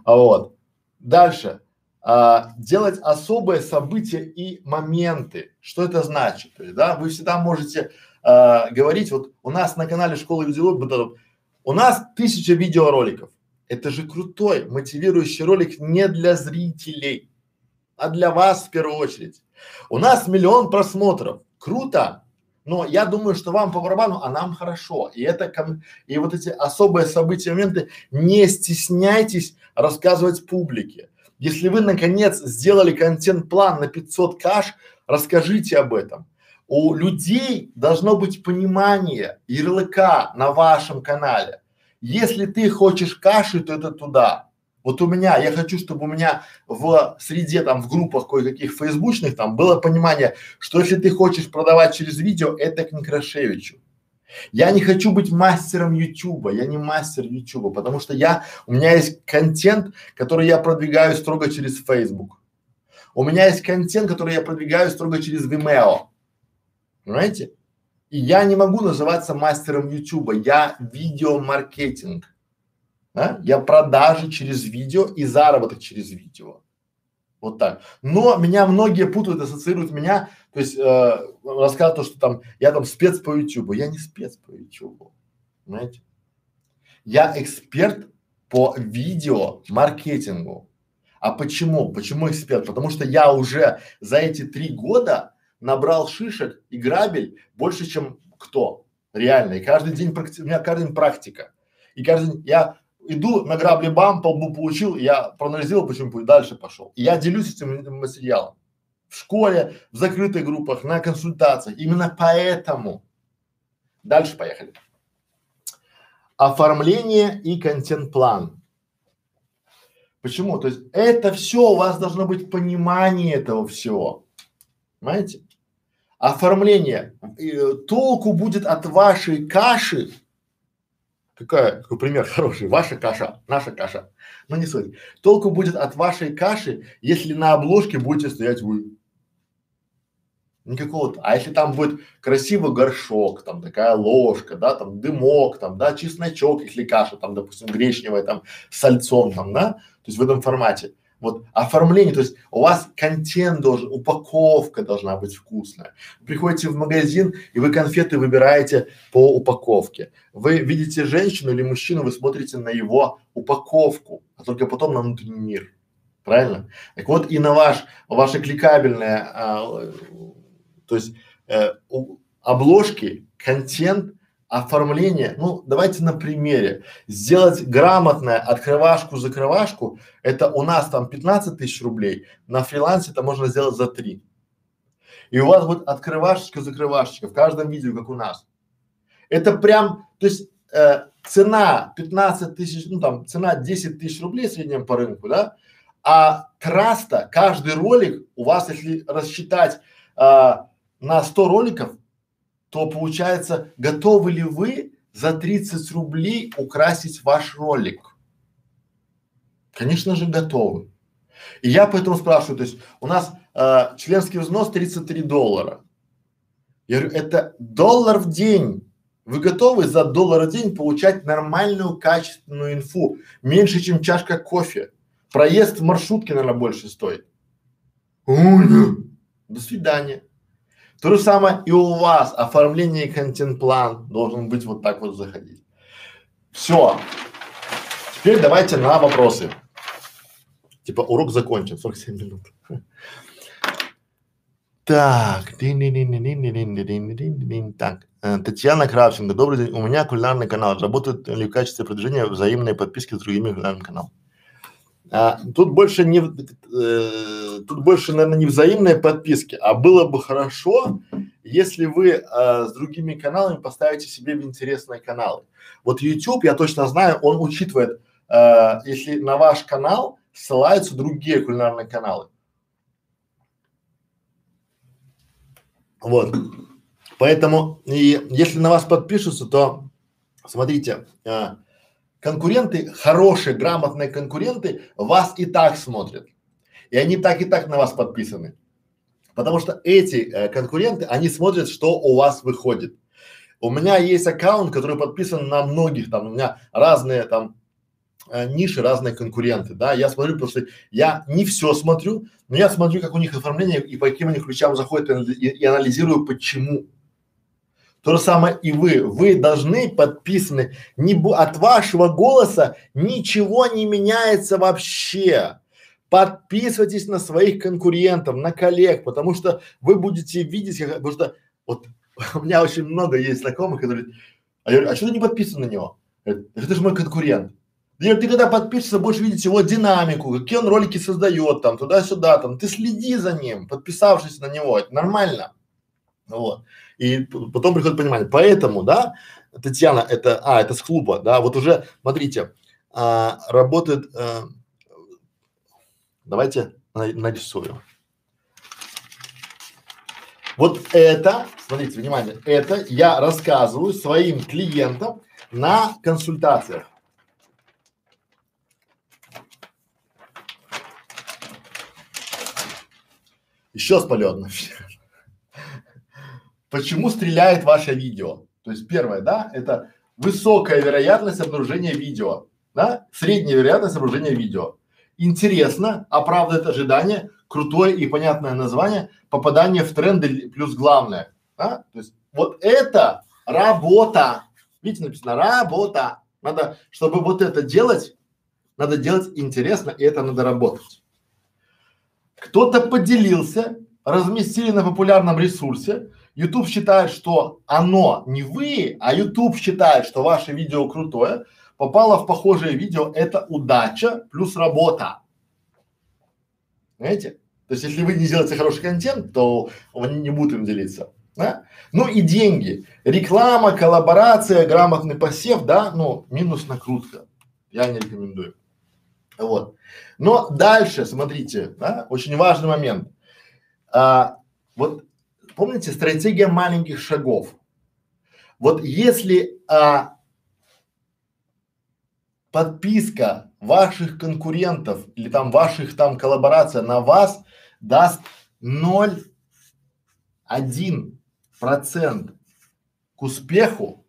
А вот. Дальше. А, делать особые события и моменты. Что это значит? То есть, да, вы всегда можете а, говорить, вот у нас на канале Школы видеологии, у нас тысяча видеороликов. Это же крутой, мотивирующий ролик не для зрителей, а для вас в первую очередь. У нас миллион просмотров. Круто, но я думаю, что вам по барабану, а нам хорошо. И это и вот эти особые события, моменты, не стесняйтесь рассказывать публике. Если вы наконец сделали контент-план на 500 каш, расскажите об этом. У людей должно быть понимание ярлыка на вашем канале. Если ты хочешь каши, то это туда. Вот у меня, я хочу, чтобы у меня в среде там, в группах кое-каких фейсбучных там было понимание, что если ты хочешь продавать через видео, это к Некрашевичу. Я не хочу быть мастером Ютуба, я не мастер Ютуба, потому что я, у меня есть контент, который я продвигаю строго через Facebook. У меня есть контент, который я продвигаю строго через Vimeo. Понимаете? И я не могу называться мастером Ютуба, я видеомаркетинг. Да? Я продажи через видео и заработок через видео. Вот так. Но меня многие путают, ассоциируют меня, то есть э, рассказывают, что там я там спец по Ютубу. Я не спец по Ютубу. Понимаете? Я эксперт по видео маркетингу. А почему? Почему эксперт? Потому что я уже за эти три года набрал шишек и грабель больше, чем кто. Реально. И каждый день практи... у меня каждый день практика. И каждый день я иду на грабли бам, по лбу получил, я проанализировал, почему дальше пошел. И я делюсь этим материалом. В школе, в закрытых группах, на консультациях. Именно поэтому. Дальше поехали. Оформление и контент-план. Почему? То есть это все, у вас должно быть понимание этого всего. Понимаете? Оформление. И, толку будет от вашей каши. Какая, какой пример хороший. Ваша каша, наша каша. Но не суть. Толку будет от вашей каши, если на обложке будете стоять вы. Никакого. А если там будет красивый горшок, там такая ложка, да, там дымок, там, да, чесночок, если каша, там, допустим, гречневая, там, с сальцом, там, да, то есть в этом формате. Вот оформление, то есть у вас контент должен, упаковка должна быть вкусная. Вы приходите в магазин и вы конфеты выбираете по упаковке. Вы видите женщину или мужчину, вы смотрите на его упаковку, а только потом на внутренний мир. Правильно? Так вот и на ваш, ваше кликабельное а, то есть э, у, обложки, контент, оформление, ну давайте на примере. Сделать грамотное открывашку-закрывашку, это у нас там 15 тысяч рублей, на фрилансе это можно сделать за 3. И у вас будет открывашечка-закрывашечка в каждом видео, как у нас. Это прям, то есть э, цена 15 тысяч, ну там цена 10 тысяч рублей в среднем по рынку, да, а траста, каждый ролик у вас, если рассчитать а, на 100 роликов, то получается, готовы ли вы за 30 рублей украсить ваш ролик? Конечно же, готовы. И я поэтому спрашиваю, то есть у нас э, членский взнос 33 доллара. Я говорю, это доллар в день. Вы готовы за доллар в день получать нормальную, качественную инфу, меньше, чем чашка кофе. Проезд в маршрутке, наверное, больше стоит. До свидания. То же самое и у вас оформление контент-план должен быть вот так вот заходить. Все. Теперь давайте на вопросы. Типа урок закончен, 47 минут. Так, так, э, Татьяна Кравченко, добрый день. У меня кулинарный канал. Работают ли в качестве продвижения взаимные подписки с другими кулинарными каналами? А, тут больше не, э, тут больше, наверное, не взаимные подписки, а было бы хорошо, если вы э, с другими каналами поставите себе в интересные каналы. Вот YouTube, я точно знаю, он учитывает, э, если на ваш канал ссылаются другие кулинарные каналы. Вот. Поэтому, и если на вас подпишутся, то смотрите, э, конкуренты, хорошие, грамотные конкуренты вас и так смотрят. И они так и так на вас подписаны. Потому что эти э, конкуренты, они смотрят, что у вас выходит. У меня есть аккаунт, который подписан на многих, там у меня разные там э, ниши, разные конкуренты, да, я смотрю, потому что я не все смотрю, но я смотрю, как у них оформление и по каким они ключам заходят и, и, анализирую, почему. То же самое и вы. Вы должны подписаны. Не от вашего голоса ничего не меняется вообще. Подписывайтесь на своих конкурентов, на коллег, потому что вы будете видеть, как, потому что вот [laughs] у меня очень много есть знакомых, которые а я говорю, а что ты не подписан на него? Это же мой конкурент. Я говорю, ты когда подпишешься, будешь видеть его динамику, какие он ролики создает, там, туда-сюда, там, ты следи за ним, подписавшись на него, это нормально. Вот. И потом приходит понимание. Поэтому, да, Татьяна, это, а, это с клуба, да, вот уже, смотрите, а, работает, а, давайте нарисую. Вот это, смотрите, внимание, это я рассказываю своим клиентам на консультациях. Еще с полетным. Почему стреляет ваше видео. То есть первое, да, это высокая вероятность обнаружения видео, да, средняя вероятность обнаружения видео. Интересно, оправдывает ожидания, крутое и понятное название, попадание в тренды плюс главное, да? То есть вот это работа. Видите, написано работа. Надо, чтобы вот это делать, надо делать интересно, и это надо работать. Кто-то поделился, разместили на популярном ресурсе. YouTube считает, что оно не вы, а YouTube считает, что ваше видео крутое, попало в похожее видео, это удача плюс работа. Знаете? То есть, если вы не сделаете хороший контент, то он не будет им делиться. Да? Ну и деньги. Реклама, коллаборация, грамотный посев, да, ну, минус накрутка. Я не рекомендую. Вот. Но дальше, смотрите, да, очень важный момент. А, вот помните стратегия маленьких шагов? Вот если а, подписка ваших конкурентов или там ваших там коллаборация на вас даст 0,1 процент к успеху,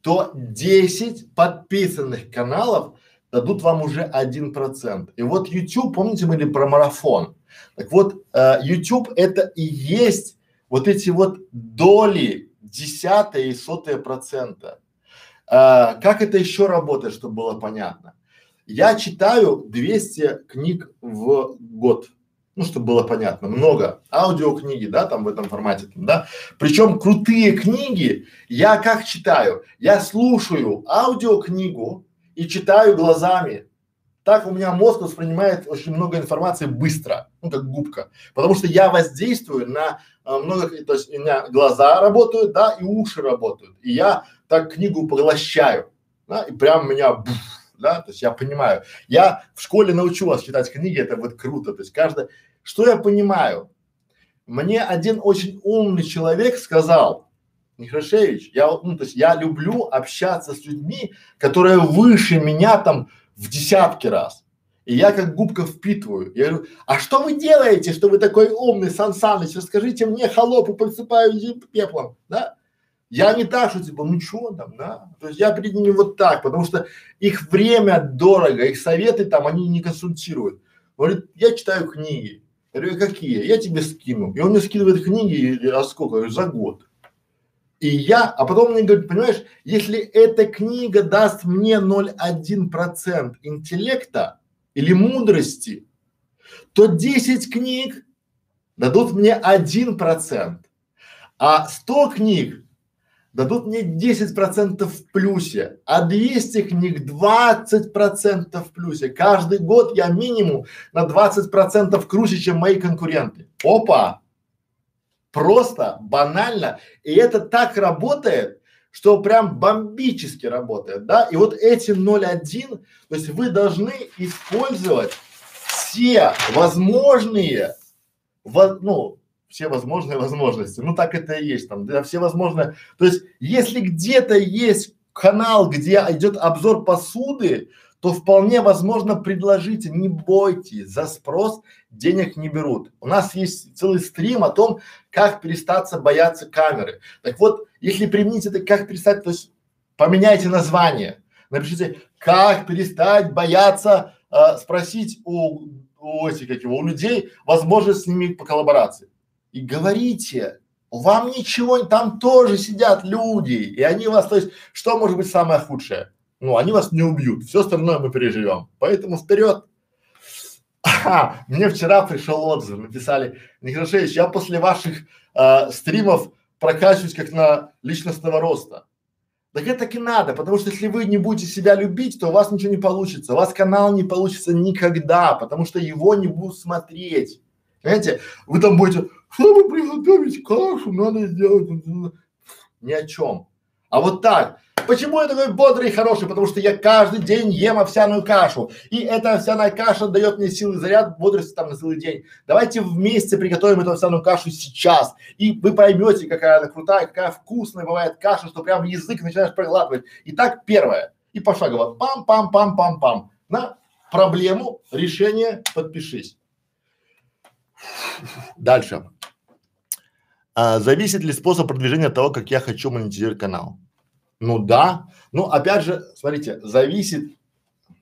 то 10 подписанных каналов дадут вам уже один процент. И вот YouTube, помните, мы были про марафон. Так вот, э, YouTube это и есть вот эти вот доли десятые и сотые процента. Э, как это еще работает, чтобы было понятно? Я читаю 200 книг в год ну, чтобы было понятно, много аудиокниги, да, там в этом формате, там, да. Причем крутые книги я как читаю? Я слушаю аудиокнигу и читаю глазами. Так у меня мозг воспринимает очень много информации быстро, ну как губка, потому что я воздействую на а, много, то есть у меня глаза работают, да, и уши работают, и я так книгу поглощаю, да, и прям меня буф, да, то есть я понимаю. Я в школе научу вас читать книги, это вот круто, то есть каждое, что я понимаю? Мне один очень умный человек сказал, Нехрашевич, я, ну, то есть я люблю общаться с людьми, которые выше меня там в десятки раз. И я как губка впитываю. Я говорю, а что вы делаете, что вы такой умный, Сан Саныч, расскажите мне, холопу, подсыпаю пеплом, да? Я не так, что типа, ну что там, да? То есть я перед ними вот так, потому что их время дорого, их советы там, они не консультируют. Говорит, я читаю книги. Я говорю, какие? Я тебе скину. И он мне скидывает книги, а сколько? Я говорю, за год. И я, а потом мне говорит, понимаешь, если эта книга даст мне 0,1 процент интеллекта или мудрости, то 10 книг дадут мне 1 процент, а 100 книг дадут мне 10% в плюсе, а 200 книг 20% в плюсе. Каждый год я минимум на 20% круче, чем мои конкуренты. Опа! Просто, банально. И это так работает, что прям бомбически работает, да? И вот эти 0,1, то есть вы должны использовать все возможные, во, ну, все возможные [laughs] возможности. Ну так это и есть там, да, все возможные. То есть, если где-то есть канал, где идет обзор посуды, то вполне возможно предложите, не бойтесь, за спрос денег не берут. У нас есть целый стрим о том, как перестаться бояться камеры. Так вот, если применить это, как перестать, то есть поменяйте название, напишите, как перестать бояться, э, спросить у, у этих, как его, у людей возможность с ними по коллаборации и говорите, вам ничего, там тоже сидят люди, и они вас, то есть, что может быть самое худшее? Ну, они вас не убьют, все остальное мы переживем. Поэтому вперед. А, мне вчера пришел отзыв, написали, Нехорошевич, я после ваших э, стримов прокачиваюсь как на личностного роста. Так это так и надо, потому что если вы не будете себя любить, то у вас ничего не получится, у вас канал не получится никогда, потому что его не будут смотреть. Понимаете, вы там будете, чтобы приготовить кашу, надо сделать ни о чем. А вот так. Почему я такой бодрый и хороший? Потому что я каждый день ем овсяную кашу. И эта овсяная каша дает мне силы заряд, бодрости там на целый день. Давайте вместе приготовим эту овсяную кашу сейчас. И вы поймете, какая она крутая, какая вкусная бывает каша, что прям язык начинаешь проглатывать. Итак, первое. И пошагово. Пам-пам-пам-пам-пам. На проблему, решение, подпишись. Дальше. А, зависит ли способ продвижения от того, как я хочу монетизировать канал? Ну да. Ну опять же, смотрите, зависит,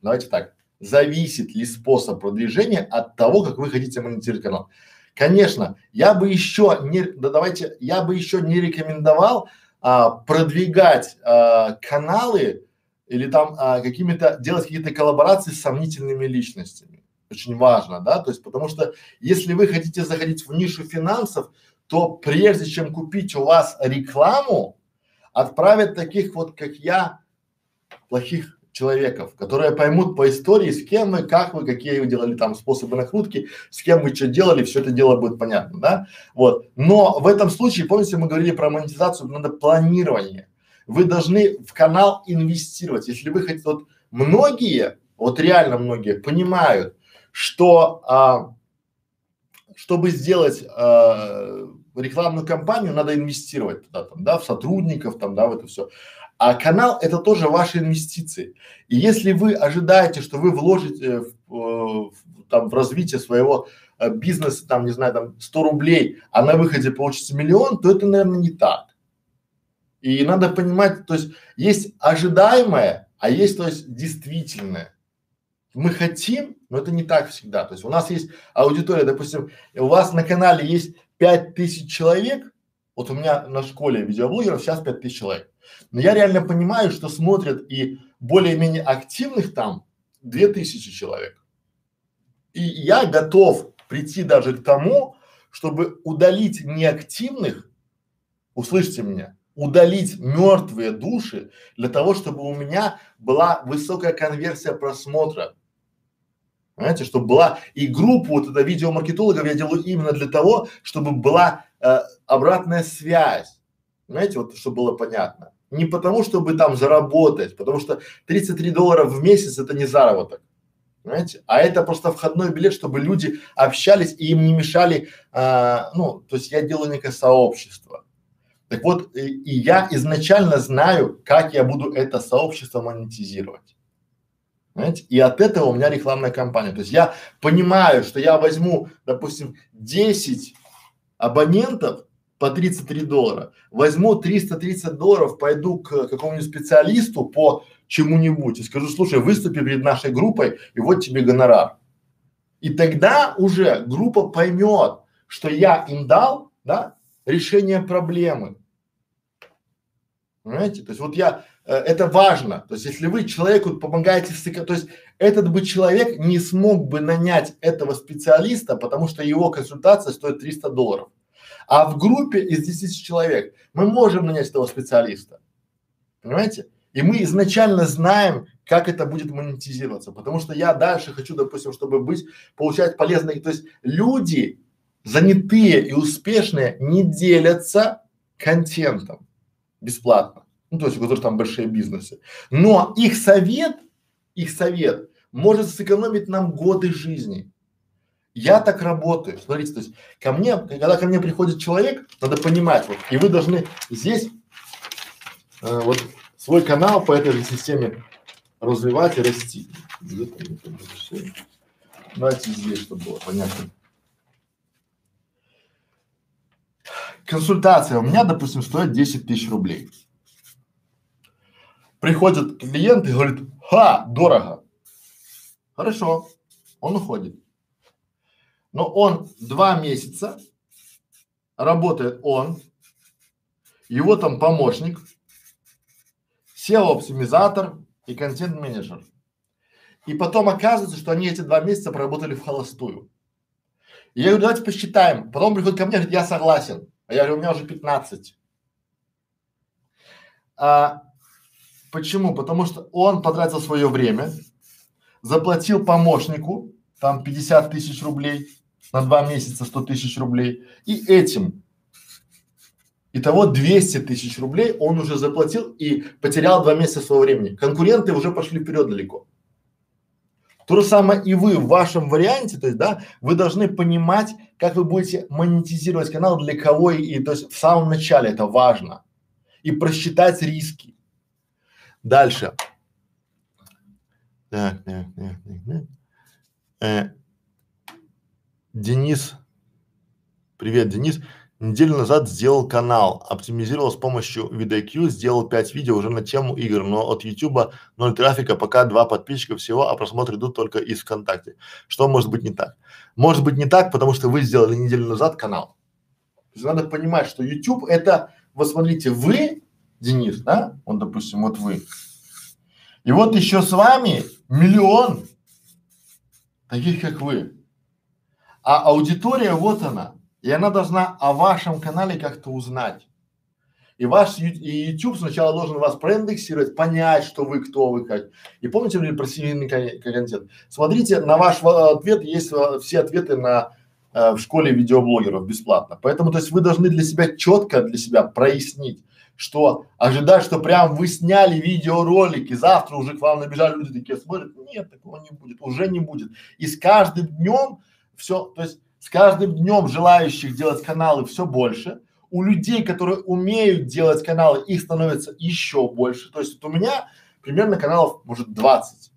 давайте так, зависит ли способ продвижения от того, как вы хотите монетизировать канал. Конечно, я бы еще не, да давайте, я бы еще не рекомендовал а, продвигать а, каналы или там а, какими-то, делать какие-то коллаборации с сомнительными личностями. Очень важно, да, то есть потому что если вы хотите заходить в нишу финансов, то прежде чем купить у вас рекламу, отправят таких вот, как я, плохих человеков, которые поймут по истории, с кем вы, как вы, какие вы делали там способы накрутки, с кем вы что делали, все это дело будет понятно, да? Вот. Но в этом случае, помните, мы говорили про монетизацию, надо планирование. Вы должны в канал инвестировать. Если вы хотите, вот многие, вот реально многие понимают, что а, чтобы сделать а, рекламную кампанию, надо инвестировать туда, там, да, в сотрудников, там, да, в это все. А канал это тоже ваши инвестиции. И если вы ожидаете, что вы вложите в, в, там, в развитие своего э, бизнеса, там, не знаю, там 100 рублей, а на выходе получится миллион, то это, наверное, не так. И надо понимать, то есть есть ожидаемое, а есть, то есть, действительное. Мы хотим, но это не так всегда. То есть у нас есть аудитория, допустим, у вас на канале есть пять тысяч человек, вот у меня на школе видеоблогеров сейчас пять тысяч человек. Но я реально понимаю, что смотрят и более-менее активных там две тысячи человек. И я готов прийти даже к тому, чтобы удалить неактивных, услышьте меня, удалить мертвые души для того, чтобы у меня была высокая конверсия просмотра. Понимаете, чтобы была и группу вот это видеомаркетологов я делаю именно для того, чтобы была э, обратная связь. Понимаете, вот чтобы было понятно. Не потому, чтобы там заработать, потому что 33 доллара в месяц это не заработок. Понимаете? А это просто входной билет, чтобы люди общались и им не мешали, а, ну, то есть я делаю некое сообщество. Так вот, и, и я изначально знаю, как я буду это сообщество монетизировать. Понимаете? И от этого у меня рекламная кампания. То есть я понимаю, что я возьму, допустим, 10 абонентов по 33 доллара, возьму 330 долларов, пойду к какому-нибудь специалисту по чему-нибудь и скажу, слушай, выступи перед нашей группой, и вот тебе гонорар. И тогда уже группа поймет, что я им дал, да, решение проблемы. Понимаете? То есть вот я, это важно. То есть если вы человеку помогаете, то есть этот бы человек не смог бы нанять этого специалиста, потому что его консультация стоит 300 долларов. А в группе из 10 человек мы можем нанять этого специалиста. Понимаете? И мы изначально знаем, как это будет монетизироваться, потому что я дальше хочу, допустим, чтобы быть, получать полезные, то есть люди занятые и успешные не делятся контентом бесплатно, ну то есть у которых там большие бизнесы, но их совет, их совет может сэкономить нам годы жизни. Я так работаю. Смотрите, то есть ко мне, когда ко мне приходит человек, надо понимать, вот, и вы должны здесь э, вот свой канал по этой же системе развивать и расти. Давайте здесь, чтобы было понятно. Консультация у меня, допустим, стоит 10 тысяч рублей. Приходит клиент и говорит, ха, дорого. Хорошо, он уходит но он два месяца работает он, его там помощник, SEO-оптимизатор и контент-менеджер. И потом оказывается, что они эти два месяца проработали в холостую. И я говорю, давайте посчитаем. Потом приходит ко мне, говорит, я согласен. А я говорю, у меня уже 15. А, почему? Потому что он потратил свое время, заплатил помощнику, там 50 тысяч рублей, на два месяца 100 тысяч рублей и этим. Итого 200 тысяч рублей он уже заплатил и потерял два месяца своего времени. Конкуренты уже пошли вперед далеко. То же самое и вы в вашем варианте, то есть, да, вы должны понимать, как вы будете монетизировать канал, для кого и, то есть в самом начале это важно. И просчитать риски. Дальше. Так, так, так, так. Э, Денис, привет, Денис. Неделю назад сделал канал, оптимизировал с помощью VidIQ, сделал 5 видео уже на тему игр, но от YouTube ноль трафика, пока два подписчика всего, а просмотры идут только из ВКонтакте. Что может быть не так? Может быть не так, потому что вы сделали неделю назад канал. То есть надо понимать, что YouTube это, вот смотрите, вы, Денис, да, он, допустим, вот вы, и вот еще с вами миллион таких, как вы. А аудитория вот она. И она должна о вашем канале как-то узнать. И ваш и YouTube сначала должен вас проиндексировать, понять, что вы, кто вы, как. И помните ли про семейный контент? Смотрите, на ваш ответ есть все ответы на э, в школе видеоблогеров бесплатно. Поэтому, то есть вы должны для себя четко для себя прояснить, что ожидать, что прям вы сняли видеоролики, завтра уже к вам набежали люди такие смотрят, нет, такого не будет, уже не будет. И с каждым днем все, то есть с каждым днем желающих делать каналы все больше. У людей, которые умеют делать каналы, их становится еще больше. То есть вот у меня примерно каналов может 20.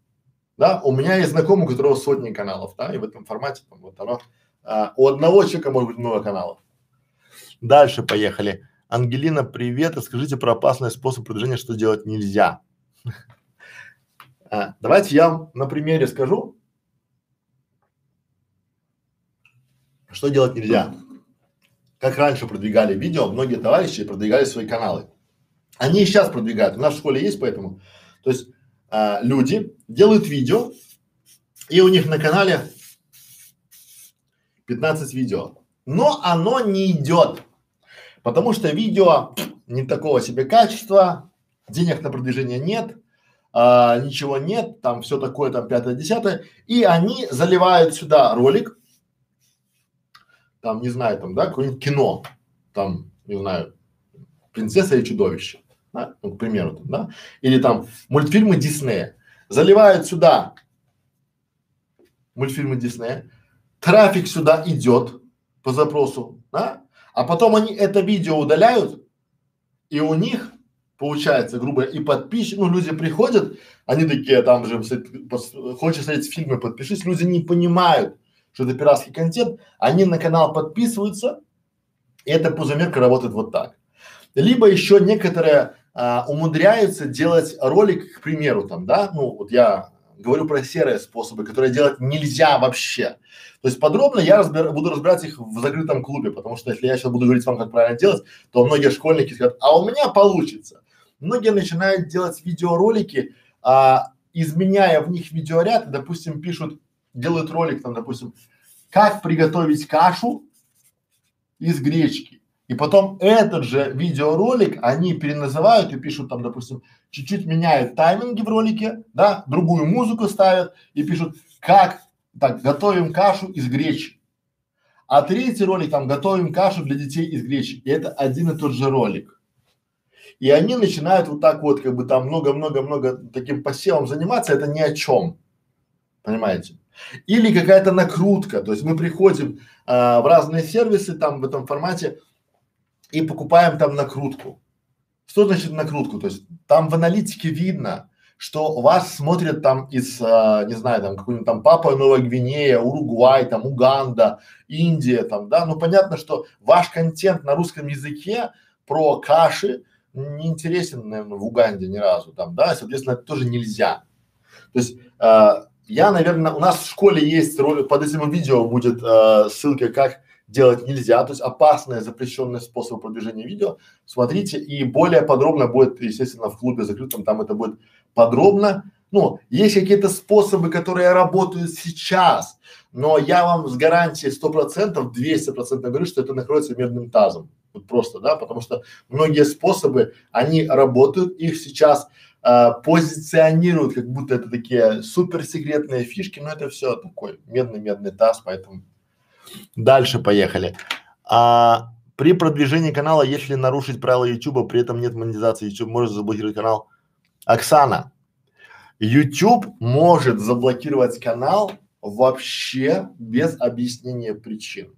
Да, у меня есть знакомый, у которого сотни каналов, да, и в этом формате там вот оно, а, у одного человека может быть много каналов. Дальше поехали. Ангелина, привет. Расскажите про опасный способ продвижения, что делать нельзя. А, давайте я вам на примере скажу, Что делать нельзя? Как раньше продвигали видео, многие товарищи продвигали свои каналы. Они и сейчас продвигают. У нас в школе есть поэтому. То есть а, люди делают видео, и у них на канале 15 видео. Но оно не идет, потому что видео не такого себе качества, денег на продвижение нет, а, ничего нет, там все такое, там пятое, десятое, и они заливают сюда ролик, там, не знаю, там, да, какое-нибудь кино, там, не знаю, принцесса и чудовище, да, ну, к примеру, там, да, или там мультфильмы Диснея, заливают сюда мультфильмы Диснея, трафик сюда идет по запросу, да, а потом они это видео удаляют, и у них получается, грубо и подписчики, ну, люди приходят, они такие там же, хочешь смотреть фильмы, подпишись, люди не понимают, что это пиратский контент, они на канал подписываются, и эта пузомерка работает вот так. Либо еще некоторые а, умудряются делать ролик, к примеру, там, да, ну вот я говорю про серые способы, которые делать нельзя вообще. То есть подробно я разбер, буду разбирать их в закрытом клубе, потому что если я сейчас буду говорить вам, как правильно делать, то многие школьники скажут, а у меня получится. Многие начинают делать видеоролики, а, изменяя в них видеоряд, допустим, пишут делают ролик там, допустим, как приготовить кашу из гречки. И потом этот же видеоролик они переназывают и пишут там, допустим, чуть-чуть меняют тайминги в ролике, да, другую музыку ставят и пишут, как так готовим кашу из гречки. А третий ролик там готовим кашу для детей из гречки. И это один и тот же ролик. И они начинают вот так вот, как бы там много-много-много таким посевом заниматься, это ни о чем. Понимаете? Или какая-то накрутка, то есть мы приходим а, в разные сервисы там в этом формате и покупаем там накрутку. Что значит накрутку? То есть там в аналитике видно, что вас смотрят там из, а, не знаю, там какой-нибудь там Папа Новая Гвинея, Уругвай, там Уганда, Индия, там, да, ну понятно, что ваш контент на русском языке про каши не интересен, наверное, в Уганде ни разу, там, да, соответственно, это тоже нельзя. То есть а, я, наверное, у нас в школе есть ролик, под этим видео будет э, ссылка, как делать нельзя, то есть опасные запрещенные способы продвижения видео. Смотрите, и более подробно будет, естественно, в клубе закрытом, там это будет подробно. Ну, есть какие-то способы, которые работают сейчас, но я вам с гарантией сто процентов, двести процентов говорю, что это накроется медным тазом. Вот просто, да, потому что многие способы, они работают, их сейчас а, позиционируют, как будто это такие суперсекретные фишки, но это все такой медный-медный таз, поэтому дальше поехали. А, при продвижении канала, если нарушить правила YouTube, при этом нет монетизации, YouTube может заблокировать канал. Оксана, YouTube может заблокировать канал вообще без объяснения причин.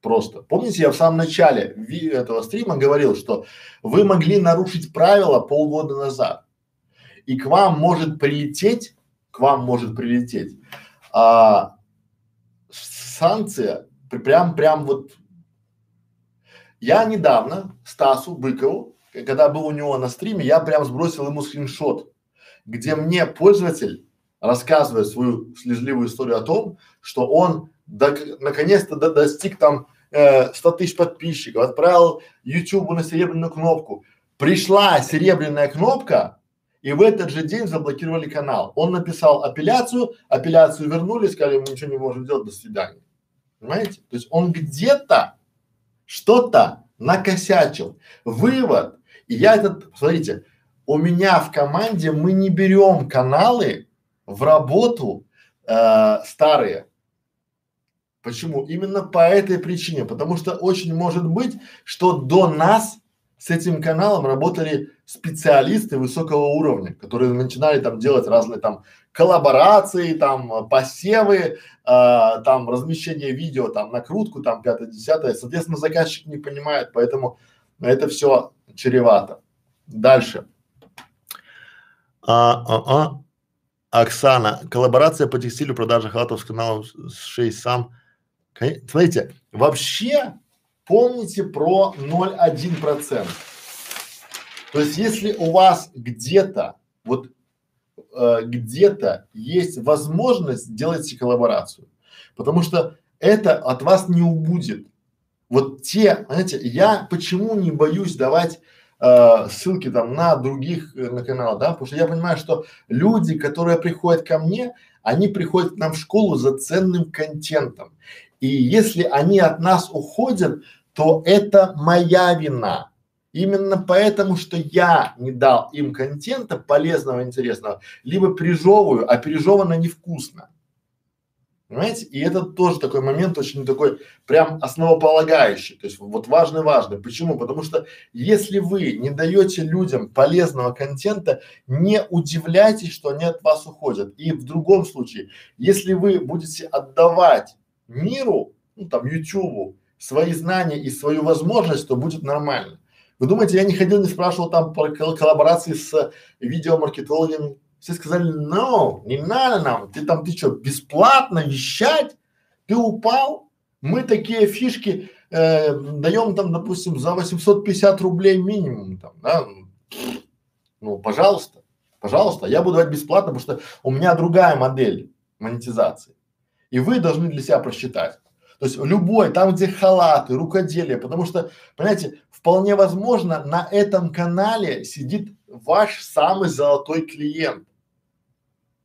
Просто. Помните, я в самом начале этого стрима говорил, что вы могли нарушить правила полгода назад и к вам может прилететь, к вам может прилететь а, санкция, прям, прям вот Я недавно Стасу Быкову, когда был у него на стриме, я прям сбросил ему скриншот, где мне пользователь рассказывает свою слезливую историю о том, что он наконец-то до, достиг там э, 100 тысяч подписчиков, отправил YouTube на серебряную кнопку. Пришла серебряная кнопка, и в этот же день заблокировали канал. Он написал апелляцию, апелляцию вернули, сказали, мы ничего не можем делать, до свидания. Понимаете? То есть он где-то что-то накосячил. Вывод. И я этот, смотрите, у меня в команде мы не берем каналы в работу э, старые. Почему? Именно по этой причине. Потому что очень может быть, что до нас с этим каналом работали специалисты высокого уровня, которые начинали там делать разные там коллаборации, там посевы, э, там размещение видео, там накрутку, там пятое, десятое. Соответственно, заказчик не понимает, поэтому это все чревато. Дальше. А, а, а. Оксана, коллаборация по текстилю, продажа халатов с каналом с 6 сам. Смотрите, вообще помните про 0,1 процент. То есть, если у вас где-то, вот э, где-то есть возможность, делайте коллаборацию. Потому что это от вас не убудет. Вот те, знаете, я почему не боюсь давать э, ссылки там на других э, на канал, да, потому что я понимаю, что люди, которые приходят ко мне, они приходят к нам в школу за ценным контентом. И если они от нас уходят, то это моя вина. Именно поэтому, что я не дал им контента полезного, интересного, либо пережевываю, а пережевано невкусно. Понимаете? И это тоже такой момент очень такой прям основополагающий. То есть вот важный-важный. Почему? Потому что если вы не даете людям полезного контента, не удивляйтесь, что они от вас уходят. И в другом случае, если вы будете отдавать миру, ну там Ютубу, свои знания и свою возможность, то будет нормально. Вы думаете, я не ходил, не спрашивал там про коллаборации с видеомаркетологами? Все сказали, ну, не надо нам, ты там, ты что, бесплатно вещать? Ты упал? Мы такие фишки э, даем там, допустим, за 850 рублей минимум там, да? Ну, пожалуйста, пожалуйста, я буду давать бесплатно, потому что у меня другая модель монетизации. И вы должны для себя просчитать. То есть любой, там где халаты, рукоделие, потому что, понимаете, вполне возможно на этом канале сидит ваш самый золотой клиент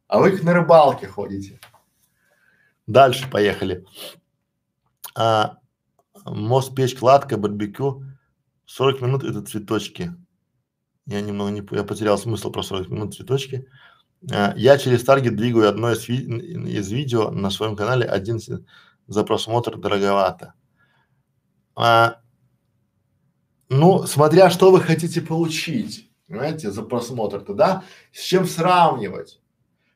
а вы их на рыбалке ходите. Дальше поехали. А, мост, печь, кладка, барбекю. 40 минут это цветочки. Я немного не, я потерял смысл про 40 минут цветочки. А, я через таргет двигаю одно из, ви, из видео на своем канале, один за просмотр дороговато. А, ну, смотря что вы хотите получить, понимаете, за просмотр-то, да, с чем сравнивать.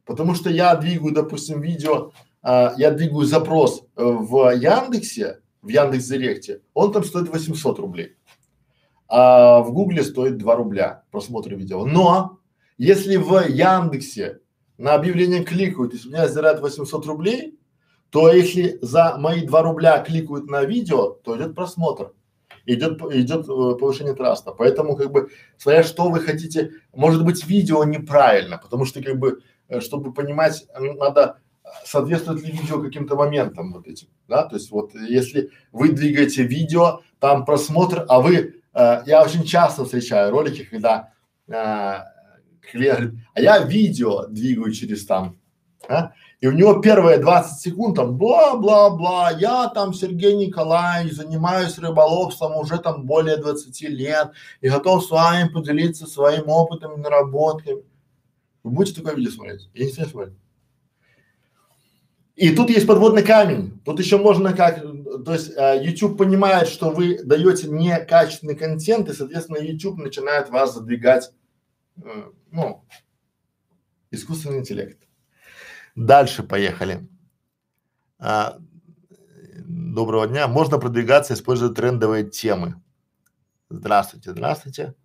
Потому что я двигаю, допустим, видео, а, я двигаю запрос э, в Яндексе, в Яндекс Директе, он там стоит 800 рублей. А в Гугле стоит 2 рубля просмотр видео. Но если в Яндексе на объявление кликают, и с меня сдирают 800 рублей, то если за мои 2 рубля кликают на видео, то идет просмотр, идет, идет э, повышение траста. Поэтому как бы, смотря что вы хотите, может быть видео неправильно, потому что как бы Э, чтобы понимать, надо соответствует ли видео каким-то моментам вот этим, да, то есть вот если вы двигаете видео, там просмотр, а вы, э, я очень часто встречаю ролики, когда э, клиент говорит, а я видео двигаю через там, а? и у него первые 20 секунд там бла-бла-бла, я там Сергей Николаевич, занимаюсь рыболовством уже там более 20 лет и готов с вами поделиться своим опытом и наработками. Вы будете такое видео смотреть? Я не смотрю. И тут есть подводный камень. Тут еще можно как, то есть э, YouTube понимает, что вы даете некачественный контент, и, соответственно, YouTube начинает вас задвигать, э, ну, искусственный интеллект. Дальше поехали. А, доброго дня. Можно продвигаться, используя трендовые темы. Здравствуйте, здравствуйте.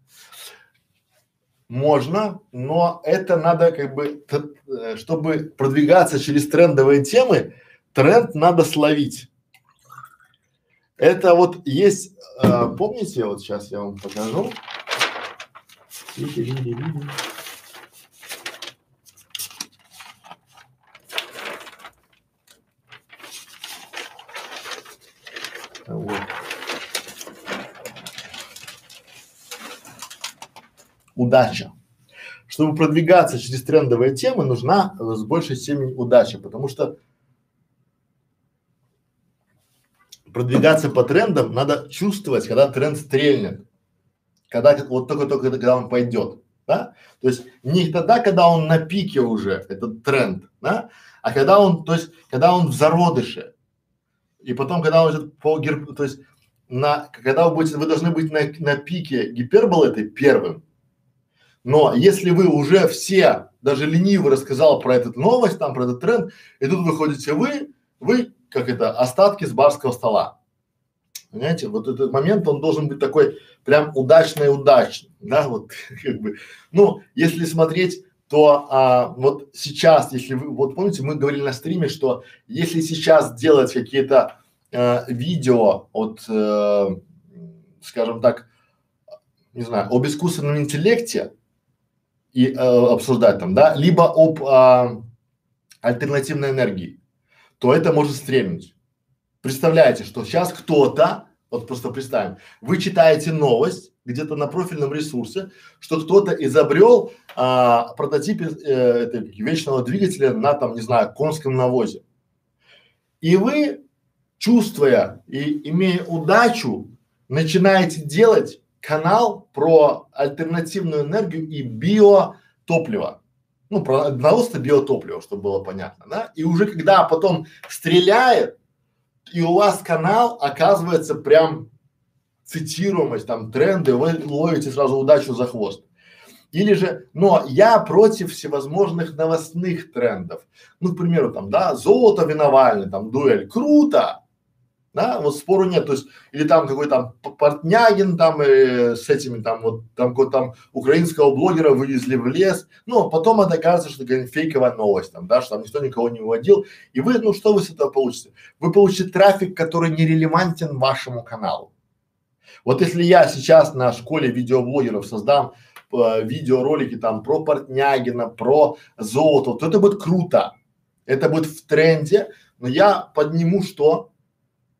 Можно, но это надо как бы, э, чтобы продвигаться через трендовые темы, тренд надо словить. Это вот есть, э, помните, вот сейчас я вам покажу. Удача. Чтобы продвигаться через трендовые темы, нужна с большей степенью удача, потому что продвигаться по трендам надо чувствовать, когда тренд стрельнет, когда вот только-только когда он пойдет, да? То есть не тогда, когда он на пике уже, этот тренд, да? А когда он, то есть когда он в зародыше, и потом, когда он идет по гер, то есть на, когда вы будете, вы должны быть на, на пике гиперболы этой первым, но если вы уже все, даже ленивый рассказал про эту новость, там про этот тренд, и тут выходите вы, вы как это, остатки с барского стола. Понимаете, вот этот момент, он должен быть такой прям удачный удачный, да, вот [laughs] как бы. Ну, если смотреть, то а, вот сейчас, если вы, вот помните, мы говорили на стриме, что если сейчас делать какие-то э, видео от, э, скажем так, не знаю, об искусственном интеллекте и э, обсуждать там, да, либо об э, альтернативной энергии, то это может стрельнуть. Представляете, что сейчас кто-то, вот просто представим, вы читаете новость где-то на профильном ресурсе, что кто-то изобрел а, прототип э, вечного двигателя на там, не знаю, конском навозе. И вы, чувствуя и имея удачу, начинаете делать канал про альтернативную энергию и биотопливо ну, про одновозное биотопливо, чтобы было понятно, да, и уже когда потом стреляет, и у вас канал оказывается прям цитируемость, там тренды, вы ловите сразу удачу за хвост. Или же, но я против всевозможных новостных трендов. Ну, к примеру, там, да, золото виновальный, там, дуэль, круто, да, вот спору нет, то есть, или там какой там Портнягин там э, с этими там вот там какой там украинского блогера вывезли в лес, ну, потом это кажется, что это фейковая новость там, да, что там никто никого не выводил, и вы, ну, что вы с этого получите? Вы получите трафик, который не релевантен вашему каналу. Вот если я сейчас на школе видеоблогеров создам э, видеоролики там про Портнягина, про золото, то это будет круто, это будет в тренде, но я подниму что?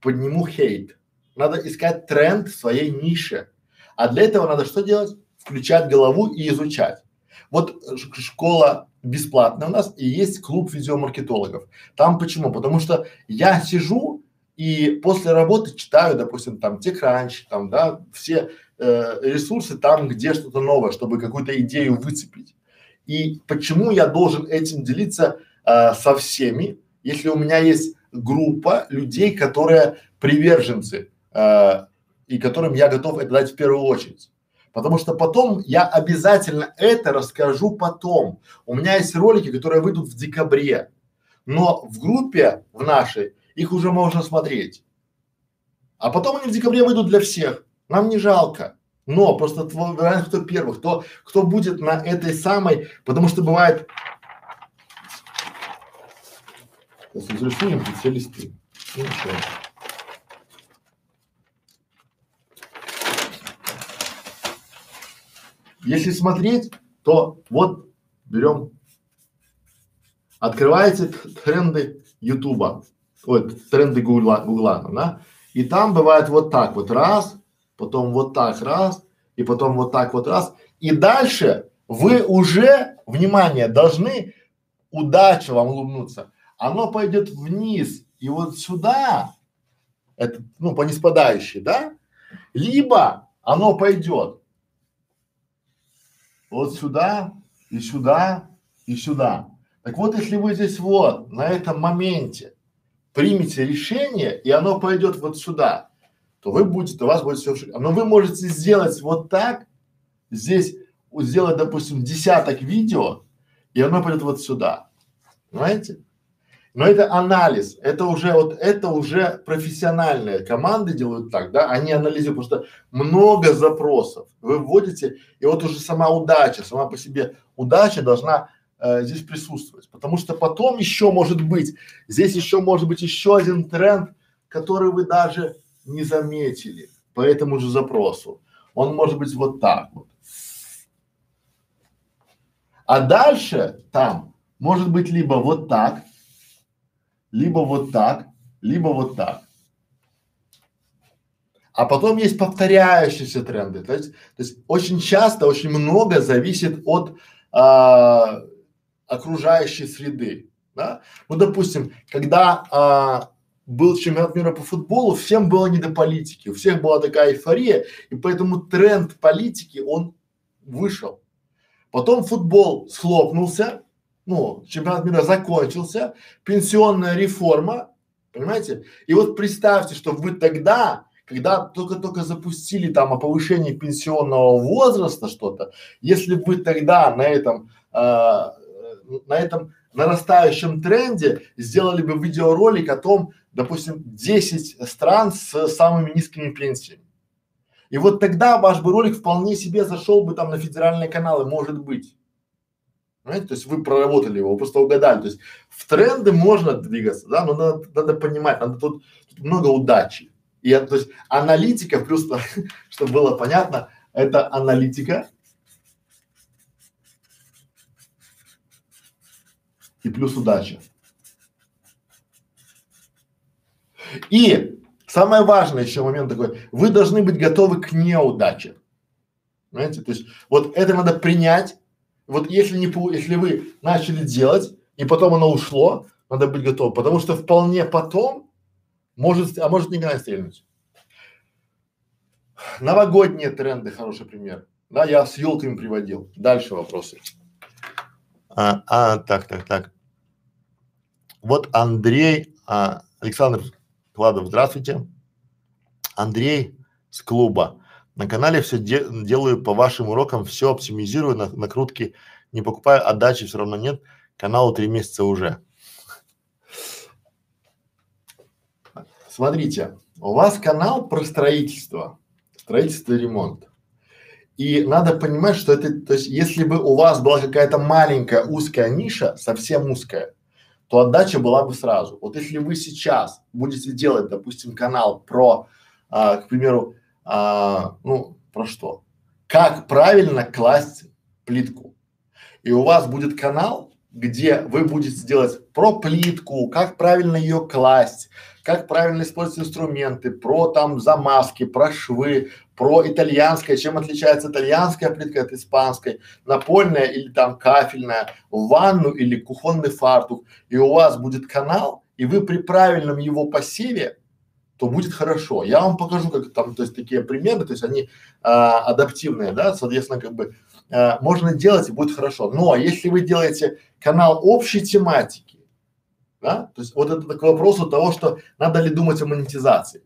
Подниму хейт. Надо искать тренд в своей нише. А для этого надо что делать? Включать голову и изучать. Вот школа бесплатная у нас и есть клуб видеомаркетологов. Там почему? Потому что я сижу и после работы читаю, допустим, там TechCrunch, там, да, все э, ресурсы там, где что-то новое, чтобы какую-то идею выцепить. И почему я должен этим делиться э, со всеми, если у меня есть группа людей, которые приверженцы э, и которым я готов это дать в первую очередь. Потому что потом я обязательно это расскажу потом. У меня есть ролики, которые выйдут в декабре, но в группе в нашей их уже можно смотреть. А потом они в декабре выйдут для всех. Нам не жалко. Но просто кто первых, кто, кто будет на этой самой, потому что бывает Сейчас разрисуем все листы. Ну, ничего. Если смотреть, то вот берем, открываете тренды Ютуба, вот тренды Гугла, Гугла, да, и там бывает вот так вот раз, потом вот так раз, и потом вот так вот раз, и дальше вы уже, внимание, должны удача вам улыбнуться, оно пойдет вниз и вот сюда, это, ну, по неспадающей, да, либо оно пойдет вот сюда и сюда и сюда. Так вот, если вы здесь вот, на этом моменте примете решение, и оно пойдет вот сюда, то вы будете, у вас будет все Но вы можете сделать вот так, здесь сделать, допустим, десяток видео, и оно пойдет вот сюда. Понимаете? Но это анализ, это уже вот, это уже профессиональные команды делают так, да, они анализируют, потому что много запросов вы вводите, и вот уже сама удача, сама по себе удача должна э, здесь присутствовать, потому что потом еще может быть, здесь еще может быть еще один тренд, который вы даже не заметили по этому же запросу. Он может быть вот так вот. А дальше там может быть либо вот так, либо вот так, либо вот так. А потом есть повторяющиеся тренды. То есть, то есть очень часто, очень много зависит от а, окружающей среды. Да? Ну, допустим, когда а, был чемпионат мира по футболу, всем было не до политики, у всех была такая эйфория, и поэтому тренд политики, он вышел. Потом футбол схлопнулся, ну, чемпионат мира закончился, пенсионная реформа, понимаете? И вот представьте, что вы тогда, когда только-только запустили там о повышении пенсионного возраста что-то, если вы тогда на этом, э, на этом нарастающем тренде сделали бы видеоролик о том, допустим, 10 стран с самыми низкими пенсиями. И вот тогда ваш бы ролик вполне себе зашел бы там на федеральные каналы, может быть. Понимаете? То есть вы проработали его, просто угадали. То есть в тренды можно двигаться, да, но надо, надо понимать, надо тут, тут много удачи. И то есть аналитика, плюс, [laughs] чтобы было понятно, это аналитика и плюс удача. И самое важное еще момент такой, вы должны быть готовы к неудаче. Понимаете? То есть вот это надо принять, вот если не, если вы начали делать, и потом оно ушло, надо быть готовым, потому что вполне потом может, а может никогда не стрельнуть. Новогодние тренды, хороший пример. Да, я с елками приводил. Дальше вопросы. А, а так, так, так. Вот Андрей, а, Александр Кладов, здравствуйте. Андрей с клуба. На канале все де делаю по вашим урокам, все оптимизирую, на накрутки не покупаю, отдачи все равно нет. Каналу три месяца уже. Смотрите, у вас канал про строительство, строительство и ремонт. И надо понимать, что это, то есть, если бы у вас была какая-то маленькая узкая ниша, совсем узкая, то отдача была бы сразу. Вот если вы сейчас будете делать, допустим, канал про, а, к примеру, а, ну, про что? Как правильно класть плитку. И у вас будет канал, где вы будете делать про плитку, как правильно ее класть, как правильно использовать инструменты, про там замазки, про швы, про итальянское, чем отличается итальянская плитка от испанской, напольная или там кафельная, ванну или кухонный фартук. И у вас будет канал, и вы при правильном его посеве то будет хорошо. Я вам покажу, как там, то есть такие примеры, то есть они а, адаптивные, да, соответственно, как бы а, можно делать и будет хорошо. Но если вы делаете канал общей тематики, да, то есть вот это к вопросу того, что надо ли думать о монетизации.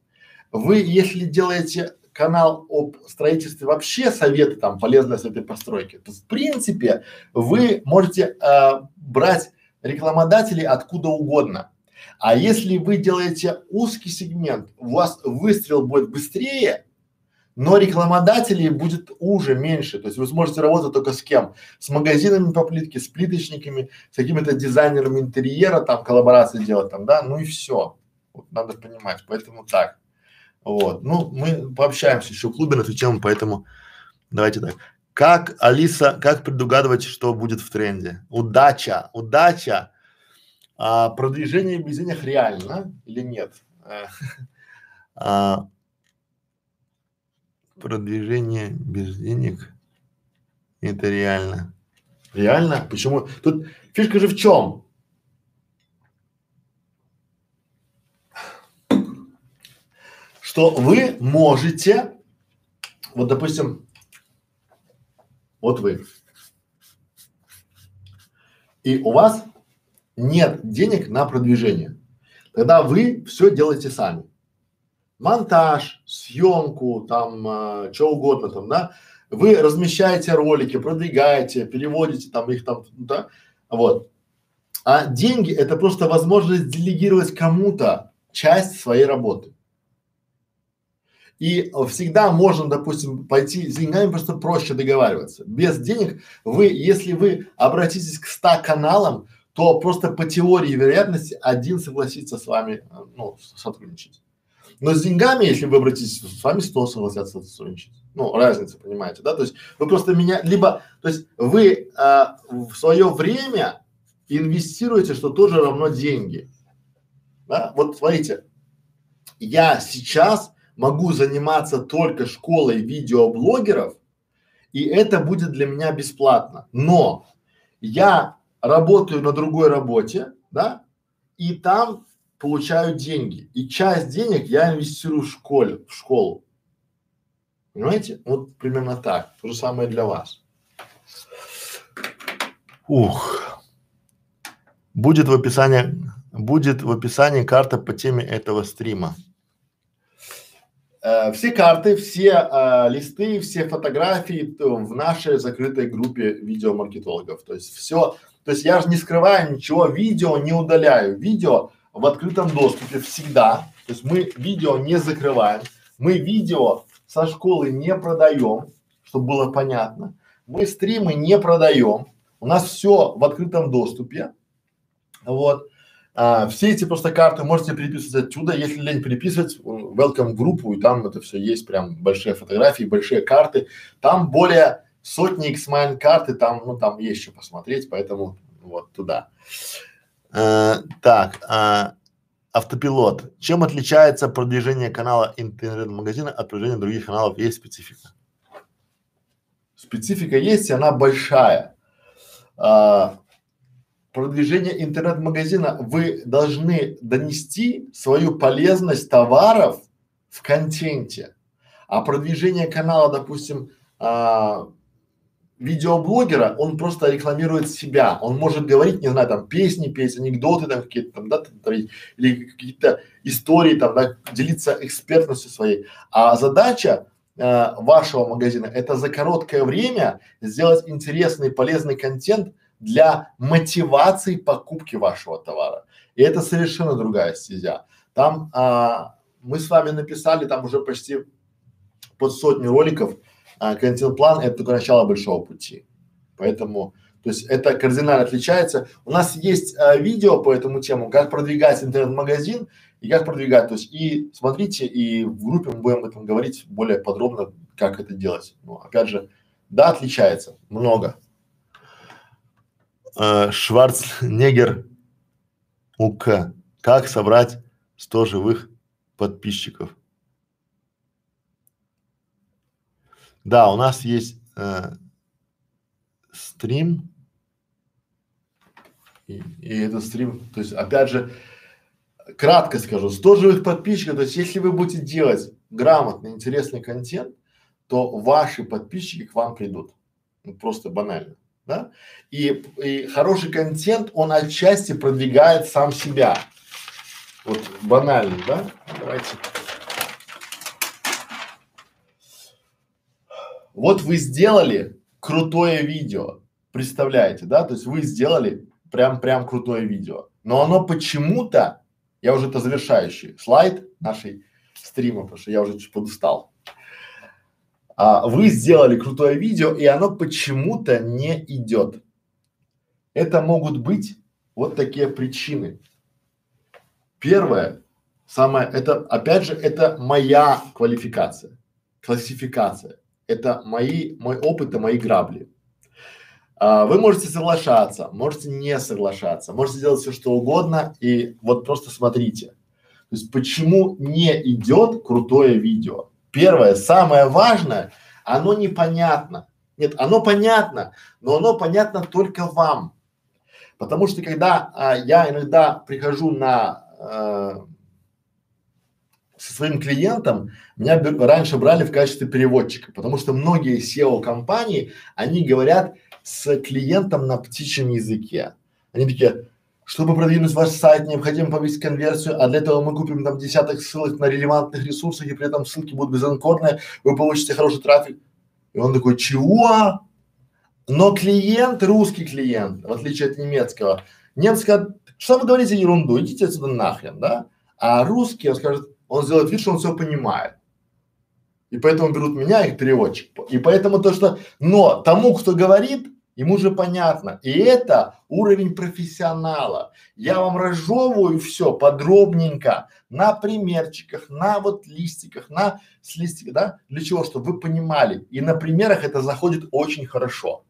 Вы, если делаете канал об строительстве вообще советы там полезные с этой постройки, то в принципе вы можете э, брать рекламодателей откуда угодно. А если вы делаете узкий сегмент, у вас выстрел будет быстрее, но рекламодателей будет уже меньше. То есть вы сможете работать только с кем? С магазинами по плитке, с плиточниками, с какими-то дизайнерами интерьера, там коллаборации делать там, да, ну и все. Вот, надо понимать, поэтому так. Вот, ну мы пообщаемся еще в клубе на эту тему, поэтому давайте так. Как, Алиса, как предугадывать, что будет в тренде? Удача, удача а, продвижение без денег реально или нет? А, [laughs] продвижение без денег это реально. Реально? Почему? Тут фишка же в чем? Что вы можете, вот допустим, вот вы, и у вас нет денег на продвижение. Тогда вы все делаете сами. Монтаж, съемку, там, э, что угодно там, да. Вы размещаете ролики, продвигаете, переводите там их там, да, вот. А деньги это просто возможность делегировать кому-то часть своей работы. И всегда можно, допустим, пойти с деньгами просто проще договариваться. Без денег вы, если вы обратитесь к 100 каналам, то просто по теории вероятности один согласится с вами, ну, сотрудничать. Но с деньгами, если вы обратитесь, с вами 100 согласятся сотрудничать. Ну, разница, понимаете, да? То есть вы просто меня, либо, то есть вы а, в свое время инвестируете, что тоже равно деньги. Да? Вот смотрите, я сейчас могу заниматься только школой видеоблогеров, и это будет для меня бесплатно. Но я работаю на другой работе, да, и там получаю деньги. И часть денег я инвестирую в школе, в школу. Понимаете? Вот примерно так. То же самое для вас. Ух. Будет в описании, будет в описании карта по теме этого стрима. Э, все карты, все э, листы, все фотографии в нашей закрытой группе видеомаркетологов. То есть все, то есть я же не скрываю ничего, видео не удаляю. Видео в открытом доступе всегда. То есть мы видео не закрываем. Мы видео со школы не продаем, чтобы было понятно. Мы стримы не продаем. У нас все в открытом доступе. Вот. А, все эти просто карты можете переписывать отсюда. Если лень переписывать, welcome группу, и там это все есть, прям большие фотографии, большие карты. Там более сотни Xmine карты, там, ну, там есть что посмотреть, поэтому вот туда. А, так, а, автопилот. Чем отличается продвижение канала интернет-магазина от продвижения других каналов? Есть специфика? Специфика есть, и она большая. А, продвижение интернет-магазина вы должны донести свою полезность товаров в контенте. А продвижение канала, допустим, а, видеоблогера, он просто рекламирует себя. Он может говорить, не знаю, там песни петь, анекдоты там какие-то там, да, там, или какие-то истории там, да, делиться экспертностью своей. А задача э, вашего магазина это за короткое время сделать интересный, полезный контент для мотивации покупки вашего товара. И это совершенно другая стезя. Там а, мы с вами написали там уже почти под сотню роликов а контент-план это только начало большого пути. Поэтому, то есть это кардинально отличается. У нас есть а, видео по этому тему, как продвигать интернет-магазин и как продвигать. То есть и смотрите, и в группе мы будем об этом говорить более подробно, как это делать. Ну, опять же, да, отличается много. А, Шварцнегер УК. Как собрать 100 живых подписчиков? Да, у нас есть э, стрим. И, и этот стрим, то есть опять же, кратко скажу, 100 живых подписчиков, то есть если вы будете делать грамотный, интересный контент, то ваши подписчики к вам придут. Ну, просто банально, да? И, и хороший контент, он отчасти продвигает сам себя. Вот банально, да? Давайте. Вот вы сделали крутое видео, представляете, да? То есть вы сделали прям прям крутое видео, но оно почему-то, я уже это завершающий слайд нашей стрима, потому что я уже чуть подустал. А, вы сделали крутое видео, и оно почему-то не идет. Это могут быть вот такие причины. Первое, самое, это опять же, это моя квалификация, классификация это мои, мой опыт, это мои грабли. А, вы можете соглашаться, можете не соглашаться, можете делать все что угодно и вот просто смотрите. То есть почему не идет крутое видео? Первое, самое важное, оно непонятно. Нет, оно понятно, но оно понятно только вам. Потому что когда а, я иногда прихожу на а, со своим клиентом меня раньше брали в качестве переводчика, потому что многие SEO компании, они говорят с клиентом на птичьем языке. Они такие, чтобы продвинуть ваш сайт, необходимо повысить конверсию, а для этого мы купим там десяток ссылок на релевантных ресурсах, и при этом ссылки будут безанкорные, вы получите хороший трафик. И он такой, чего? Но клиент, русский клиент, в отличие от немецкого, немец скажет, что вы говорите ерунду, идите отсюда нахрен, да? А русский, он скажет, он сделает вид, что он все понимает. И поэтому берут меня, их переводчик. И поэтому то, что, но тому, кто говорит, Ему же понятно. И это уровень профессионала. Я вам разжевываю все подробненько на примерчиках, на вот листиках, на с листика, да? Для чего? Чтобы вы понимали. И на примерах это заходит очень хорошо.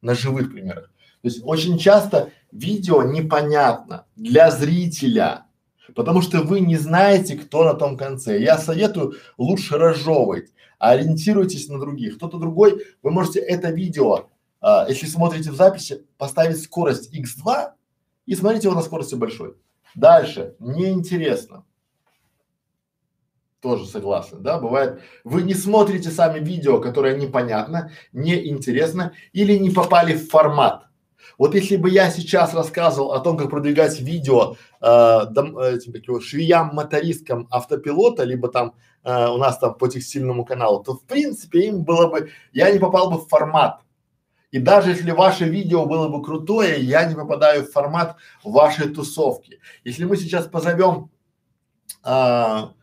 На живых примерах. То есть очень часто видео непонятно для зрителя, потому что вы не знаете, кто на том конце. Я советую лучше разжевывать, ориентируйтесь на других. Кто-то другой, вы можете это видео а, если смотрите в записи, поставить скорость x2 и смотрите его на скорости большой. Дальше, неинтересно. Тоже согласен, да, бывает, вы не смотрите сами видео, которое непонятно, неинтересно или не попали в формат. Вот если бы я сейчас рассказывал о том, как продвигать видео э, дом, этим, как его, швеям-мотористкам автопилота, либо там э, у нас там по текстильному каналу, то в принципе им было бы, я не попал бы в формат. И даже если ваше видео было бы крутое, я не попадаю в формат вашей тусовки. Если мы сейчас позовем а,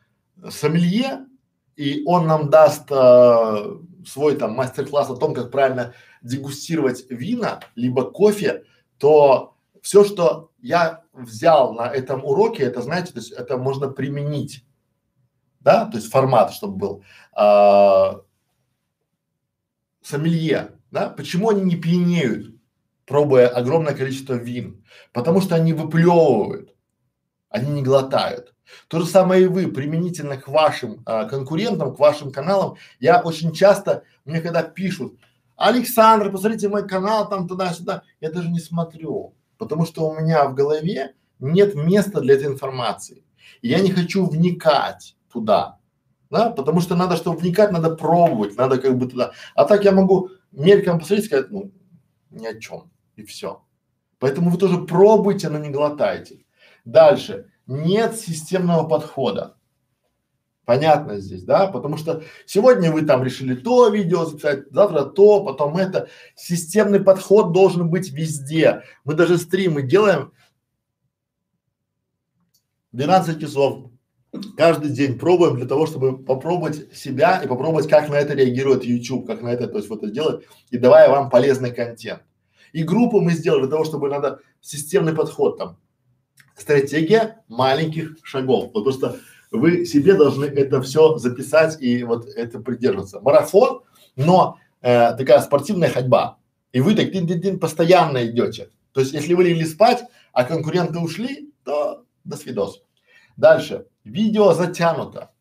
сомелье, и он нам даст а, свой там мастер-класс о том, как правильно дегустировать вина, либо кофе, то все, что я взял на этом уроке, это, знаете, то есть это можно применить, да, то есть формат, чтобы был. А, сомелье, да? Почему они не пьянеют, пробуя огромное количество вин? Потому что они выплевывают, они не глотают. То же самое и вы, применительно к вашим а, конкурентам, к вашим каналам. Я очень часто, мне когда пишут, Александр, посмотрите мой канал там туда-сюда, я даже не смотрю, потому что у меня в голове нет места для этой информации. Я не хочу вникать туда, да, потому что надо, чтобы вникать, надо пробовать, надо как бы туда. А так я могу мельком посмотреть и сказать, ну, ни о чем, и все. Поэтому вы тоже пробуйте, но не глотайте. Дальше. Нет системного подхода. Понятно здесь, да? Потому что сегодня вы там решили то видео записать, завтра то, потом это. Системный подход должен быть везде. Мы даже стримы делаем 12 часов каждый день пробуем для того, чтобы попробовать себя и попробовать, как на это реагирует YouTube, как на это, то есть вот это делать и давая вам полезный контент. И группу мы сделали для того, чтобы надо системный подход там, стратегия маленьких шагов. Вот просто вы себе должны это все записать и вот это придерживаться. Марафон, но э, такая спортивная ходьба. И вы так -тин, постоянно идете. То есть, если вы легли спать, а конкуренты ушли, то до свидос. Дальше. Видео затянуто.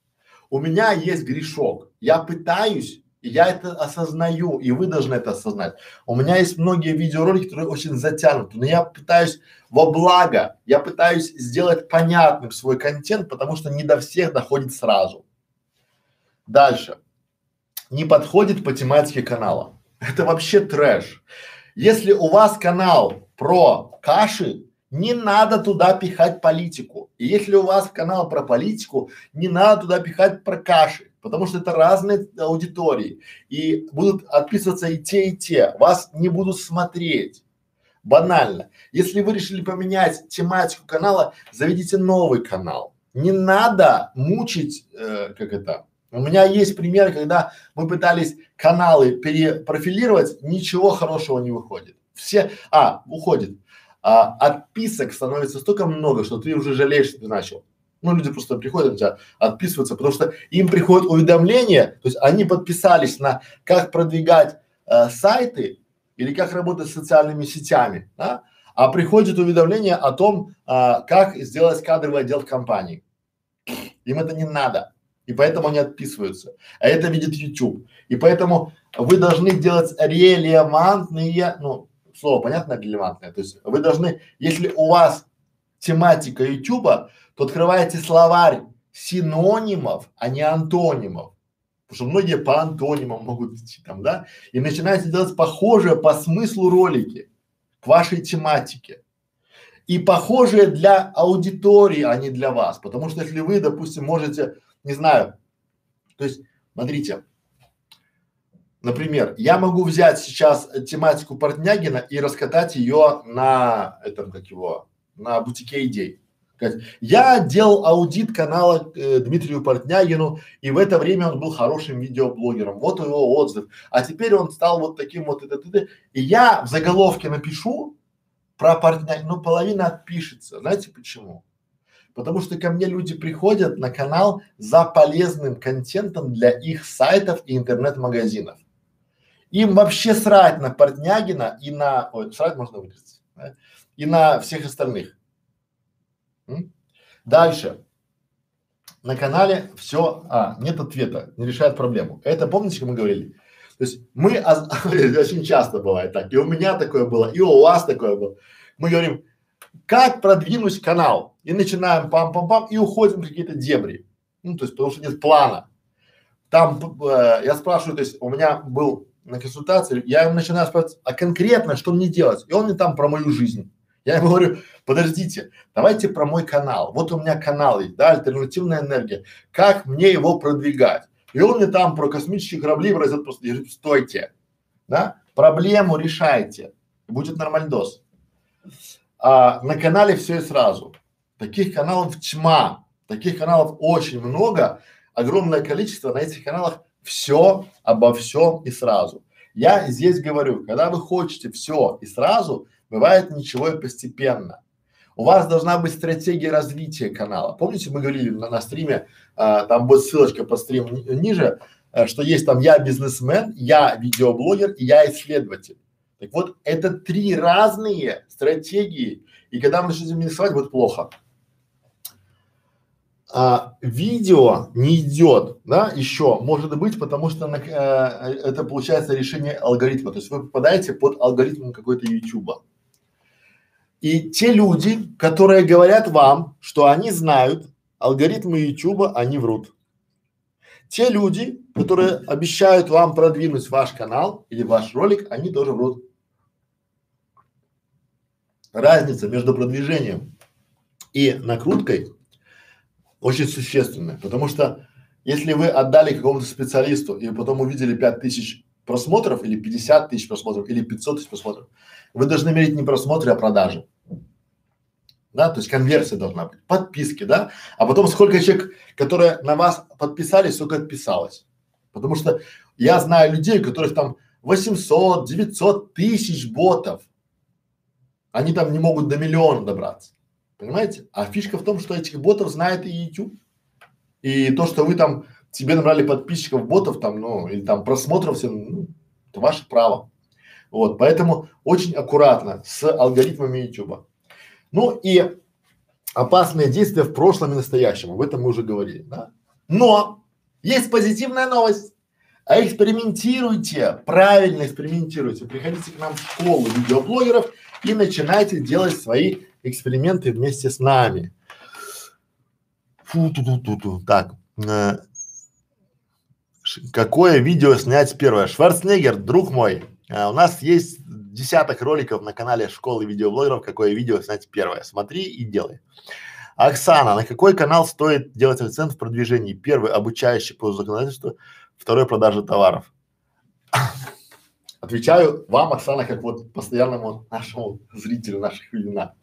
У меня есть грешок. Я пытаюсь, я это осознаю, и вы должны это осознать. У меня есть многие видеоролики, которые очень затянуты, но я пытаюсь во благо, я пытаюсь сделать понятным свой контент, потому что не до всех доходит сразу. Дальше. Не подходит по тематике канала. Это вообще трэш. Если у вас канал про каши, не надо туда пихать политику. И если у вас канал про политику, не надо туда пихать про каши, потому что это разные аудитории. И будут отписываться и те, и те. Вас не будут смотреть. Банально. Если вы решили поменять тематику канала, заведите новый канал. Не надо мучить, э, как это. У меня есть примеры, когда мы пытались каналы перепрофилировать, ничего хорошего не выходит. Все, а, уходит а, отписок становится столько много, что ты уже жалеешь, что ты начал. Ну, люди просто приходят тебя отписываются, потому что им приходят уведомления, то есть они подписались на как продвигать э, сайты или как работать с социальными сетями, да? а приходит уведомление о том, а, как сделать кадровый отдел в компании. Им это не надо, и поэтому они отписываются. А это видит YouTube. И поэтому вы должны делать релевантные, ну, слово понятно релевантное. То есть вы должны, если у вас тематика Ютуба, то открываете словарь синонимов, а не антонимов. Потому что многие по антонимам могут идти там, да, и начинаете делать похожие по смыслу ролики к вашей тематике. И похожие для аудитории, а не для вас. Потому что если вы, допустим, можете, не знаю, то есть, смотрите, Например, я могу взять сейчас тематику Портнягина и раскатать ее на этом, как его, на бутике идей. Я делал аудит канала э, Дмитрию Портнягину, и в это время он был хорошим видеоблогером. Вот его отзыв. А теперь он стал вот таким вот, это, это, это. и я в заголовке напишу про Портнягина, ну половина отпишется. Знаете почему? Потому что ко мне люди приходят на канал за полезным контентом для их сайтов и интернет-магазинов. Им вообще срать на Портнягина и на, ой, срать можно выразить, да? и на всех остальных. Дальше. На канале все, а, нет ответа, не решает проблему. Это помните, как мы говорили? То есть мы, [laughs] очень часто бывает так, и у меня такое было, и у вас такое было. Мы говорим, как продвинуть канал? И начинаем пам-пам-пам и уходим в какие-то дебри. Ну, то есть, потому что нет плана. Там э, я спрашиваю, то есть у меня был на консультации, я начинаю спрашивать, а конкретно что мне делать? И он мне там про мою жизнь. Я ему говорю, подождите, давайте про мой канал. Вот у меня канал да, альтернативная энергия. Как мне его продвигать? И он мне там про космические корабли выразит просто, я говорю, стойте, да, проблему решайте, будет нормальдос. А на канале все и сразу. Таких каналов тьма, таких каналов очень много, огромное количество на этих каналах все обо всем и сразу. Я здесь говорю, когда вы хотите все и сразу, бывает ничего и постепенно. У вас должна быть стратегия развития канала. Помните, мы говорили на, на стриме, а, там будет ссылочка по стриму ни, ниже, а, что есть там я бизнесмен, я видеоблогер и я исследователь. Так вот, это три разные стратегии, и когда мы начнем рисовать, будет плохо. А, видео не идет, да, еще, может быть, потому что на, э, это получается решение алгоритма, то есть вы попадаете под алгоритм какой-то ютуба. И те люди, которые говорят вам, что они знают алгоритмы ютуба, они врут. Те люди, которые обещают вам продвинуть ваш канал или ваш ролик, они тоже врут разница между продвижением и накруткой очень существенная, потому что если вы отдали какому-то специалисту и потом увидели 5 тысяч просмотров или 50 тысяч просмотров или 500 тысяч просмотров, вы должны мерить не просмотры, а продажи. Да, то есть конверсия должна быть, подписки, да, а потом сколько человек, которые на вас подписались, сколько отписалось. Потому что я знаю людей, у которых там 800, 900 тысяч ботов, они там не могут до миллиона добраться. Понимаете? А фишка в том, что этих ботов знает и YouTube. И то, что вы там себе набрали подписчиков ботов там, ну, или там просмотров, все, ну, это ваше право. Вот, поэтому очень аккуратно с алгоритмами YouTube. Ну и опасные действия в прошлом и настоящем, об этом мы уже говорили, да? Но есть позитивная новость. А экспериментируйте, правильно экспериментируйте. Приходите к нам в школу видеоблогеров и начинайте делать свои эксперименты вместе с нами. Фу -ту -ту -ту -ту. Так, э, какое видео снять первое? Шварценеггер, друг мой, э, у нас есть десяток роликов на канале школы видеоблогеров, какое видео снять первое. Смотри и делай. Оксана, на какой канал стоит делать акцент в продвижении? Первый обучающий по законодательству, второй продажа товаров. Отвечаю вам, Оксана, как вот постоянному нашему зрителю наших вебинаров.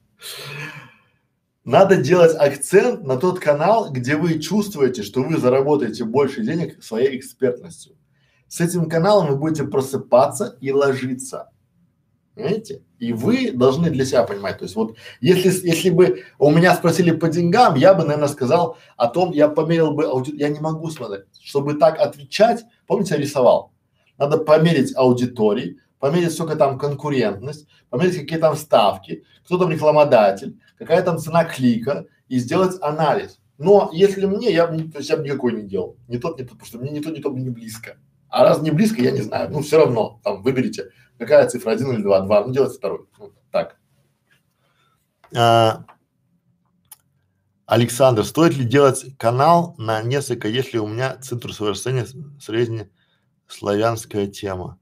Надо делать акцент на тот канал, где вы чувствуете, что вы заработаете больше денег своей экспертностью. С этим каналом вы будете просыпаться и ложиться. Понимаете? И вы должны для себя понимать. То есть вот если, если бы у меня спросили по деньгам, я бы, наверное, сказал о том, я померил бы аудит, я не могу смотреть. Чтобы так отвечать, помните, я рисовал. Надо померить аудитории, померить, сколько там конкурентность, померить, какие там ставки, кто там рекламодатель, какая там цена клика и сделать анализ. Но если мне, я то есть я бы никакой не делал. Не тот, не тот, потому что мне не то, не то не близко. А раз не близко, я не знаю. Ну, все равно, там, выберите, какая цифра, один или два, два, ну, делайте второй. Ну, так. А, Александр, стоит ли делать канал на несколько, если у меня цитрусовое растение среднеславянская тема?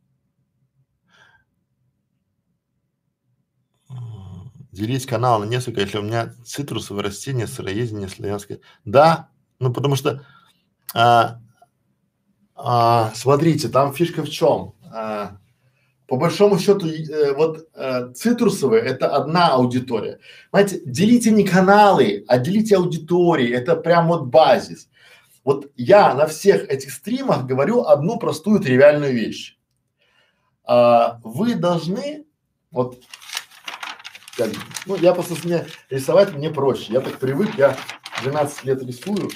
делить канал на несколько, если у меня цитрусовые растения, сыроедение, славянское. Да, ну потому что, а, а, смотрите, там фишка в чем? А, по большому счету, э, вот э, цитрусовые – это одна аудитория. Знаете, делите не каналы, а делите аудитории. Это прям вот базис. Вот я на всех этих стримах говорю одну простую тривиальную вещь. А, вы должны, вот, как, ну я просто мне рисовать мне проще. Я так привык, я 12 лет рисую.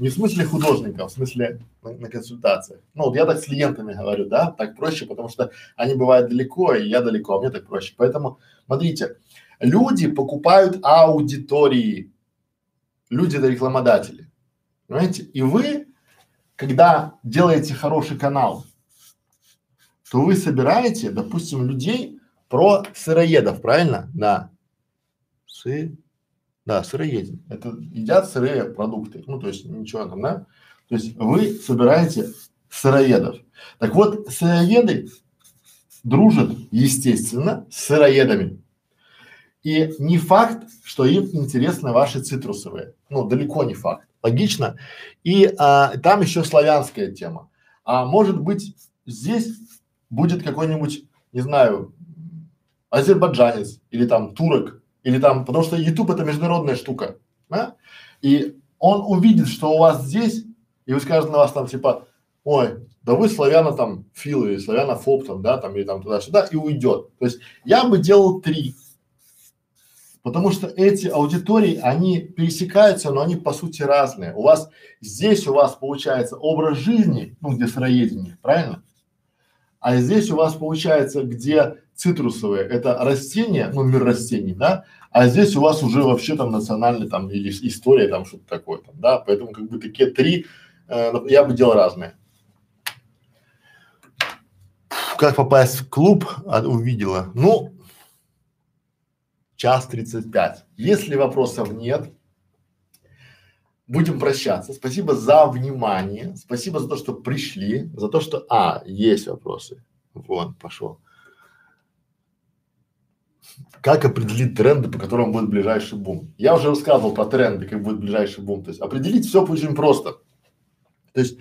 Не в смысле художника, в смысле на, на консультациях. Ну вот я так с клиентами говорю, да, так проще, потому что они бывают далеко, и я далеко, а мне так проще. Поэтому, смотрите, люди покупают аудитории, люди это рекламодатели, понимаете? И вы, когда делаете хороший канал, то вы собираете, допустим, людей про сыроедов, правильно? Да. Сы да, сыроедение. Это едят сырые продукты. Ну, то есть ничего там, да? То есть вы собираете сыроедов. Так вот, сыроеды дружат, естественно, с сыроедами. И не факт, что им интересны ваши цитрусовые. Ну, далеко не факт. Логично. И а, там еще славянская тема. А может быть, здесь будет какой-нибудь, не знаю, азербайджанец или там турок, или там, потому что YouTube это международная штука, да? И он увидит, что у вас здесь, и вы скажете на вас там типа, ой, да вы славяна там фил или славяна фоб там, да, там или там туда-сюда и уйдет. То есть я бы делал три, потому что эти аудитории, они пересекаются, но они по сути разные. У вас здесь у вас получается образ жизни, ну где сыроедение, правильно? А здесь у вас получается, где цитрусовые, это растения, ну мир растений, да, а здесь у вас уже вообще там национальный там или история там что-то такое там, да, поэтому как бы такие три, э, я бы делал разные. Как попасть в клуб, а, увидела, ну, час тридцать пять. Если вопросов нет, будем прощаться. Спасибо за внимание, спасибо за то, что пришли, за то, что, а, есть вопросы. Вон, пошел. Как определить тренды, по которым будет ближайший бум? Я уже рассказывал про тренды, как будет ближайший бум. То есть определить все очень просто. То есть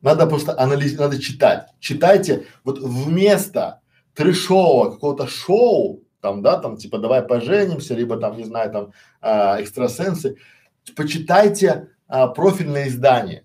надо просто анализировать, надо читать. Читайте вот вместо трешового какого-то шоу, там, да, там, типа, давай поженимся, либо там, не знаю, там, а, экстрасенсы, почитайте а, профильное издание,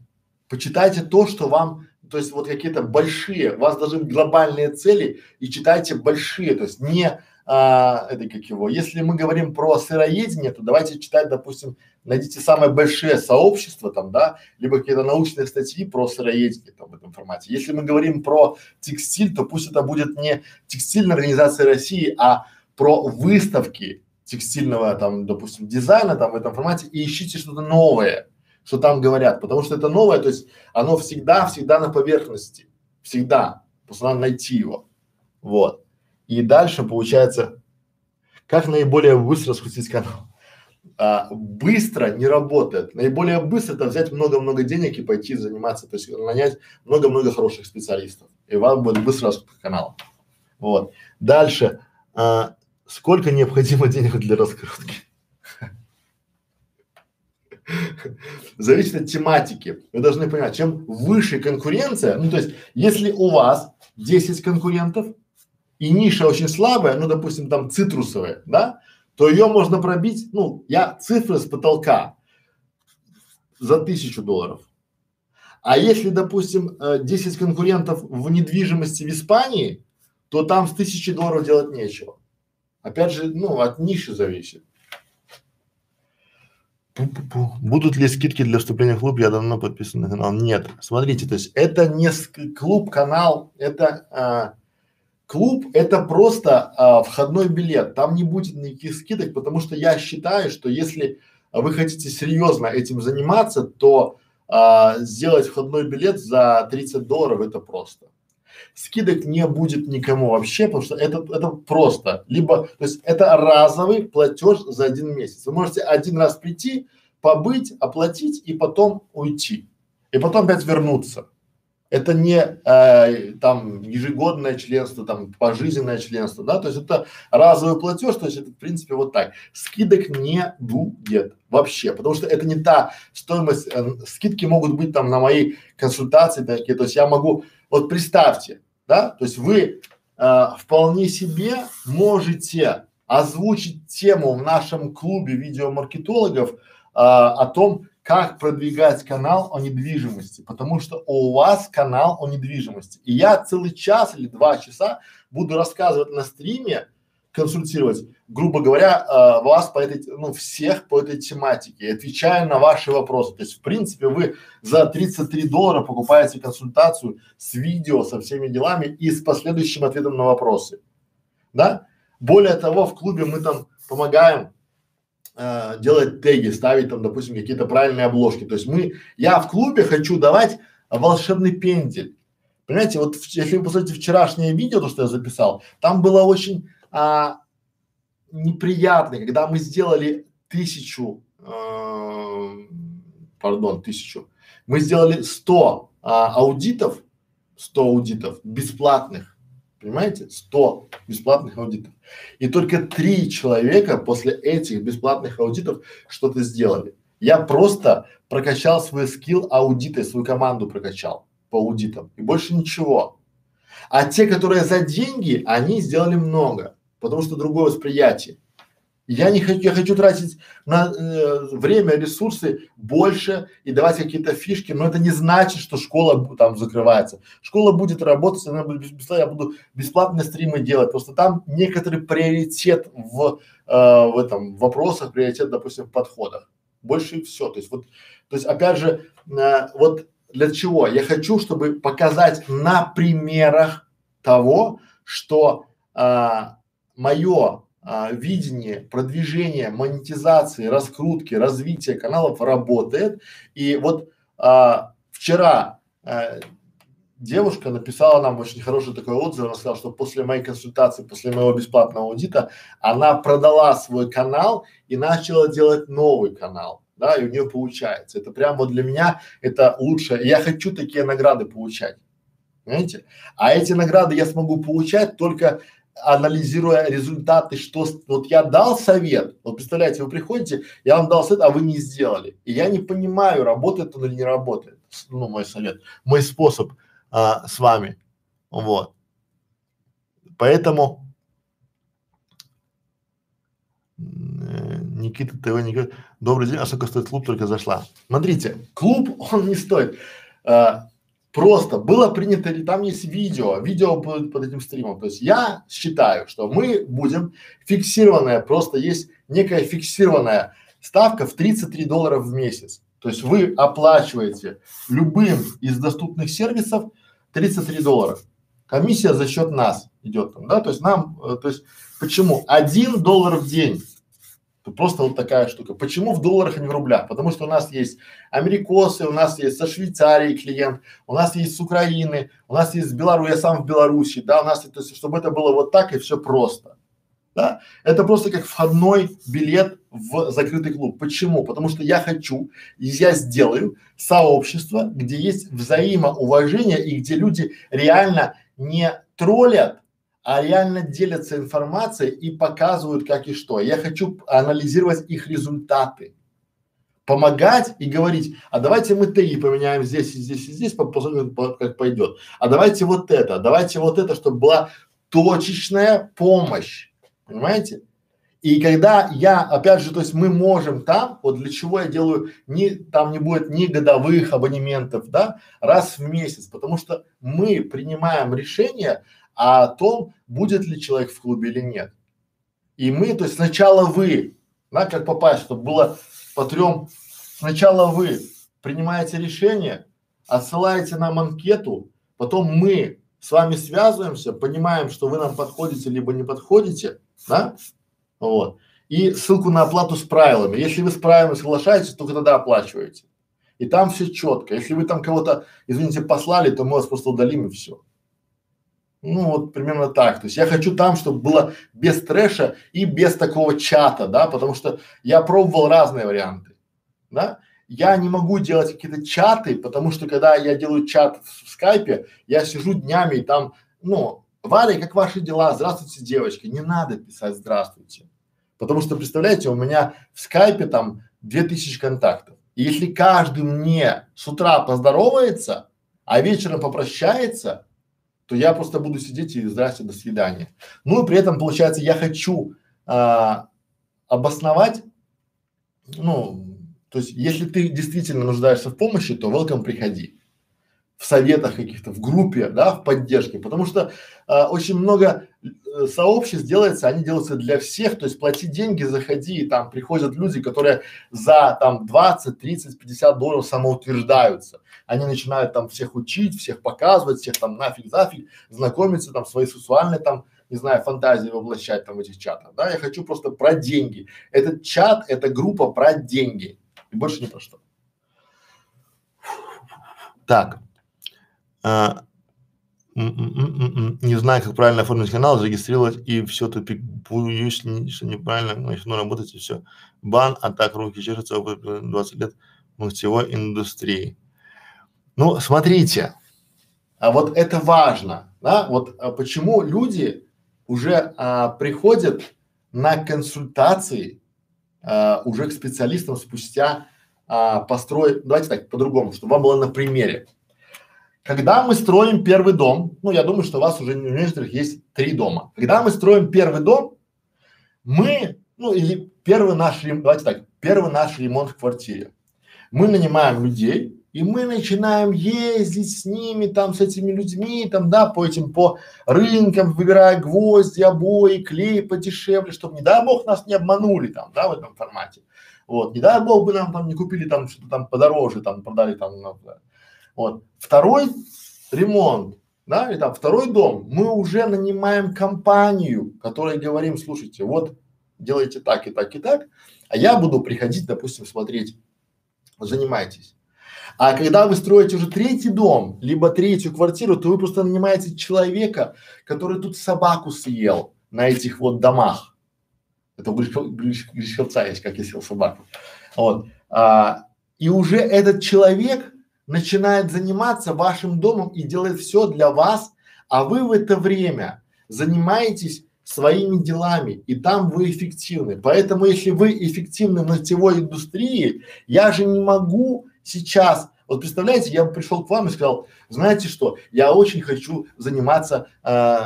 почитайте то, что вам, то есть вот какие-то большие, у вас должны быть глобальные цели и читайте большие, то есть не а, это как его, если мы говорим про сыроедение, то давайте читать, допустим, найдите самые большие сообщества там, да, либо какие-то научные статьи про сыроедение там в этом формате. Если мы говорим про текстиль, то пусть это будет не текстильная организация России, а про выставки текстильного там, допустим, дизайна там в этом формате. И ищите что-то новое, что там говорят, потому что это новое, то есть оно всегда, всегда на поверхности, всегда, просто надо найти его, вот. И дальше получается, как наиболее быстро раскрутить канал? А, быстро не работает. Наиболее быстро это взять много-много денег и пойти заниматься, то есть нанять много-много хороших специалистов. И вам будет быстро раскрутка канала. Вот. Дальше. А, сколько необходимо денег для раскрутки? Зависит от тематики. Вы должны понимать, чем выше конкуренция, ну то есть, если у вас 10 конкурентов, и ниша очень слабая, ну, допустим, там цитрусовая, да, то ее можно пробить, ну, я цифры с потолка за тысячу долларов. А если, допустим, э, 10 конкурентов в недвижимости в Испании, то там с тысячи долларов делать нечего. Опять же, ну, от ниши зависит. Будут ли скидки для вступления в клуб? Я давно подписан на канал. Нет. Смотрите, то есть это не клуб, канал, это а, Клуб это просто а, входной билет, там не будет никаких скидок, потому что я считаю, что если вы хотите серьезно этим заниматься, то а, сделать входной билет за 30 долларов это просто. Скидок не будет никому вообще, потому что это, это просто. Либо, то есть это разовый платеж за один месяц. Вы можете один раз прийти, побыть, оплатить и потом уйти. И потом опять вернуться. Это не э, там ежегодное членство, там пожизненное членство, да, то есть это разовый платеж, то есть это в принципе вот так. Скидок не будет вообще, потому что это не та стоимость, э, скидки могут быть там на мои консультации такие, то есть я могу, вот представьте, да, то есть вы э, вполне себе можете озвучить тему в нашем клубе видеомаркетологов э, о том, как продвигать канал о недвижимости, потому что у вас канал о недвижимости. И я целый час или два часа буду рассказывать на стриме, консультировать, грубо говоря, э, вас по этой, ну, всех по этой тематике, отвечая на ваши вопросы. То есть, в принципе, вы за 33 доллара покупаете консультацию с видео, со всеми делами и с последующим ответом на вопросы. Да? Более того, в клубе мы там помогаем э, делать теги, ставить там, допустим, какие-то правильные обложки. То есть мы, я в клубе хочу давать волшебный пендель. Понимаете, вот если вы посмотрите вчерашнее видео, то, что я записал, там было очень а, неприятный, когда мы сделали тысячу, э, пардон, тысячу, мы сделали сто а, аудитов, сто аудитов бесплатных, понимаете, сто бесплатных аудитов. И только три человека после этих бесплатных аудитов что-то сделали. Я просто прокачал свой скилл аудита, свою команду прокачал по аудитам и больше ничего. А те, которые за деньги, они сделали много потому что другое восприятие. Я не хочу, я хочу тратить на э, время, ресурсы больше и давать какие-то фишки, но это не значит, что школа там закрывается. Школа будет работать, она будет бесплатно, я буду бесплатные стримы делать, просто там некоторый приоритет в, э, в этом вопросах, приоритет, допустим, в подходах. Больше и все. То есть вот, то есть опять же, э, вот для чего? Я хочу, чтобы показать на примерах того, что э, мое а, видение продвижения, монетизации, раскрутки, развития каналов работает. И вот а, вчера а, девушка написала нам очень хороший такой отзыв, она сказала, что после моей консультации, после моего бесплатного аудита, она продала свой канал и начала делать новый канал. Да, и у нее получается. Это прямо для меня это лучше. Я хочу такие награды получать. Понимаете? А эти награды я смогу получать только анализируя результаты, что вот я дал совет, вот представляете, вы приходите, я вам дал совет, а вы не сделали, и я не понимаю, работает он или не работает, ну мой совет, мой способ а, с вами, вот, поэтому э, Никита ТВ, Никита, добрый день, а сколько стоит клуб, только зашла. Смотрите, клуб он не стоит. А, Просто было принято, там есть видео, видео будет под этим стримом. То есть я считаю, что мы будем фиксированная, просто есть некая фиксированная ставка в 33 доллара в месяц. То есть вы оплачиваете любым из доступных сервисов 33 доллара. Комиссия за счет нас идет там, да, то есть нам, э, то есть почему? Один доллар в день Просто вот такая штука. Почему в долларах, а не в рублях? Потому что у нас есть америкосы, у нас есть со Швейцарии клиент, у нас есть с Украины, у нас есть с Беларуси, я сам в Беларуси, да, у нас, то есть, чтобы это было вот так и все просто. Да? Это просто как входной билет в закрытый клуб. Почему? Потому что я хочу, и я сделаю сообщество, где есть взаимоуважение и где люди реально не троллят а реально делятся информацией и показывают как и что. Я хочу анализировать их результаты, помогать и говорить, а давайте мы теги поменяем здесь и здесь и здесь, посмотрим, как пойдет. А давайте вот это, давайте вот это, чтобы была точечная помощь, понимаете? И когда я, опять же, то есть мы можем там, вот для чего я делаю, не, там не будет ни годовых абонементов, да, раз в месяц, потому что мы принимаем решение а о том, будет ли человек в клубе или нет. И мы, то есть сначала вы, да, как попасть, чтобы было по трем, сначала вы принимаете решение, отсылаете нам анкету, потом мы с вами связываемся, понимаем, что вы нам подходите либо не подходите, да, вот, и ссылку на оплату с правилами. Если вы с правилами соглашаетесь, только тогда оплачиваете. И там все четко. Если вы там кого-то, извините, послали, то мы вас просто удалим и все. Ну, вот примерно так. То есть я хочу там, чтобы было без трэша и без такого чата, да, потому что я пробовал разные варианты, да. Я не могу делать какие-то чаты, потому что когда я делаю чат в, в скайпе, я сижу днями и там, ну, Валя, как ваши дела? Здравствуйте, девочки. Не надо писать здравствуйте. Потому что, представляете, у меня в скайпе там две тысячи контактов. И если каждый мне с утра поздоровается, а вечером попрощается, то я просто буду сидеть и здрасте, до свидания. Ну и при этом, получается, я хочу а, обосновать, ну, то есть, если ты действительно нуждаешься в помощи, то welcome, приходи в советах каких-то, в группе, да, в поддержке, потому что э, очень много э, сообществ делается, они делаются для всех, то есть плати деньги, заходи, и там приходят люди, которые за там 20, 30, 50 долларов самоутверждаются, они начинают там всех учить, всех показывать, всех там нафиг, зафиг, знакомиться там, свои сексуальные там, не знаю, фантазии воплощать там в этих чатах, да, я хочу просто про деньги. Этот чат, это группа про деньги. И больше ни про что. Так, а, не знаю, как правильно оформить канал, зарегистрировать и все тупик. Боюсь, что неправильно начну работать и все. Бан, а так руки чешутся опыт 20 лет ногтевой индустрии. Ну, смотрите, а вот это важно, да, вот а почему люди уже а, приходят на консультации а, уже к специалистам спустя а, построить, давайте так, по-другому, чтобы вам было на примере. Когда мы строим первый дом, ну, я думаю, что у вас уже в некоторых есть три дома. Когда мы строим первый дом, мы, ну, или первый наш, давайте так, первый наш ремонт в квартире. Мы нанимаем людей, и мы начинаем ездить с ними, там, с этими людьми, там, да, по этим, по рынкам, выбирая гвозди, обои, клей подешевле, чтобы, не дай бог, нас не обманули там, да, в этом формате. Вот, не дай бог бы нам там не купили там что-то там подороже, там, продали там, ну, да. Вот. Второй ремонт, да, и там второй дом, мы уже нанимаем компанию, которой говорим, слушайте, вот делайте так и так и так, а я буду приходить, допустим, смотреть, занимайтесь. А когда вы строите уже третий дом, либо третью квартиру, то вы просто нанимаете человека, который тут собаку съел на этих вот домах. Это у Гришковца есть, как я съел собаку. Вот. А, и уже этот человек начинает заниматься вашим домом и делает все для вас, а вы в это время занимаетесь своими делами, и там вы эффективны. Поэтому, если вы эффективны в ногтевой индустрии, я же не могу сейчас вот представляете, я пришел к вам и сказал, знаете что, я очень хочу заниматься э,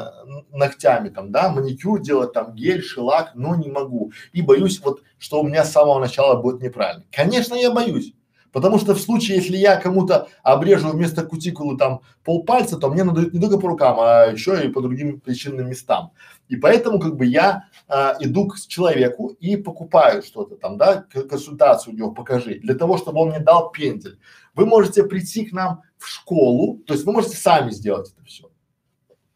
ногтями, там, да, маникюр делать, там, гель, шелак, но не могу. И боюсь вот, что у меня с самого начала будет неправильно. Конечно, я боюсь. Потому что в случае, если я кому-то обрежу вместо кутикулы там полпальца, то мне надают не только по рукам, а еще и по другим причинным местам. И поэтому как бы я а, иду к человеку и покупаю что-то там, да, консультацию у него покажи, для того, чтобы он мне дал пендель. Вы можете прийти к нам в школу, то есть вы можете сами сделать это все.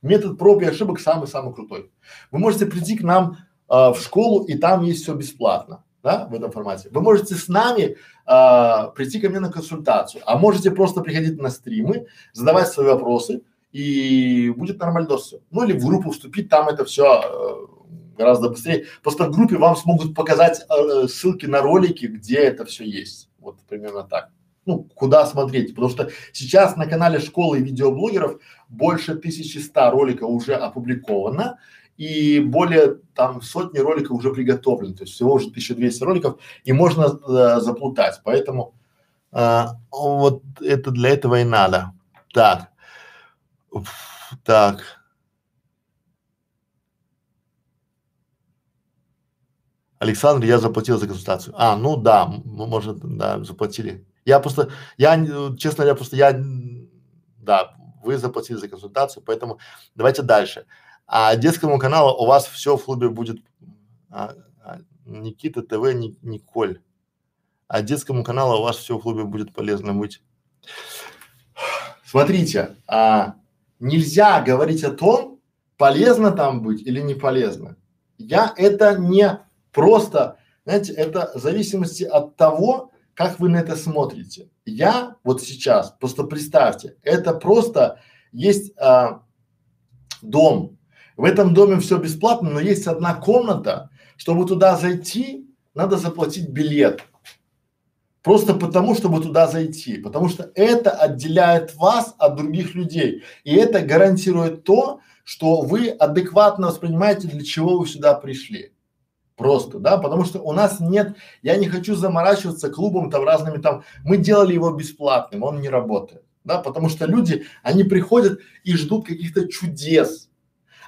Метод проб и ошибок самый-самый крутой. Вы можете прийти к нам а, в школу, и там есть все бесплатно да, в этом формате. Вы можете с нами а, прийти ко мне на консультацию, а можете просто приходить на стримы, задавать свои вопросы, и будет нормально все. Ну или в группу вступить, там это все э, гораздо быстрее. Просто в группе вам смогут показать э, ссылки на ролики, где это все есть. Вот примерно так. Ну, куда смотреть, потому что сейчас на канале школы видеоблогеров больше 1100 роликов уже опубликовано, и более там сотни роликов уже приготовлены, то есть всего уже 1200 роликов, и можно э, заплутать, поэтому э, вот это для этого и надо. Так, так. Александр, я заплатил за консультацию. А, ну да, может, да, заплатили. Я просто, я, честно говоря, просто я, да, вы заплатили за консультацию, поэтому давайте дальше. А детскому каналу у вас все в клубе будет а, а, Никита ТВ, Ник, Николь. А детскому каналу у вас все в клубе будет полезно быть. Смотрите, а, нельзя говорить о том, полезно там быть или не полезно. Я это не просто, знаете, это в зависимости от того, как вы на это смотрите. Я вот сейчас, просто представьте, это просто есть а, дом, в этом доме все бесплатно, но есть одна комната, чтобы туда зайти, надо заплатить билет. Просто потому, чтобы туда зайти. Потому что это отделяет вас от других людей. И это гарантирует то, что вы адекватно воспринимаете, для чего вы сюда пришли. Просто, да, потому что у нас нет, я не хочу заморачиваться клубом там разными там, мы делали его бесплатным, он не работает. да, потому что люди, они приходят и ждут каких-то чудес.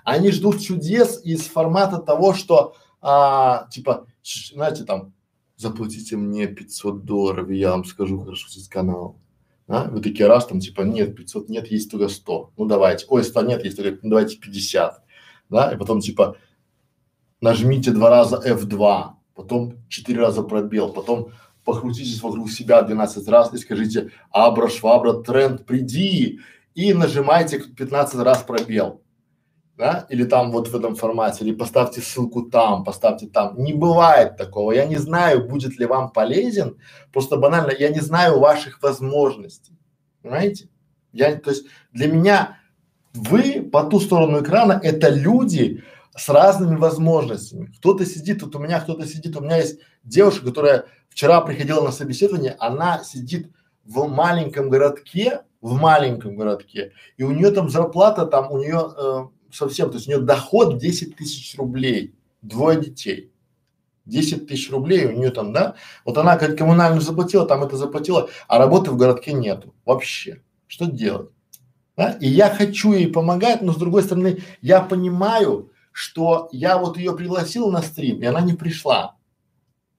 Они ждут чудес из формата того, что, а, типа, знаете, там, заплатите мне 500 долларов, и я вам скажу, хорошо, здесь канал. А? Вы такие раз там типа нет, 500 нет, есть только 100. Ну давайте. Ой, 100 нет, есть только, ну давайте 50. Да, и потом типа нажмите два раза F2, потом четыре раза пробел, потом покрутитесь вокруг себя 12 раз и скажите абра швабра тренд приди и нажимайте 15 раз пробел да, или там вот в этом формате, или поставьте ссылку там, поставьте там. Не бывает такого. Я не знаю, будет ли вам полезен, просто банально, я не знаю ваших возможностей, понимаете? Я, то есть для меня вы по ту сторону экрана это люди с разными возможностями. Кто-то сидит, тут у меня кто-то сидит, у меня есть девушка, которая вчера приходила на собеседование, она сидит в маленьком городке, в маленьком городке, и у нее там зарплата, там у нее э, совсем, то есть у нее доход 10 тысяч рублей, двое детей. 10 тысяч рублей у нее там, да? Вот она как коммунальную заплатила, там это заплатила, а работы в городке нету вообще. Что делать? Да? И я хочу ей помогать, но с другой стороны, я понимаю, что я вот ее пригласил на стрим, и она не пришла.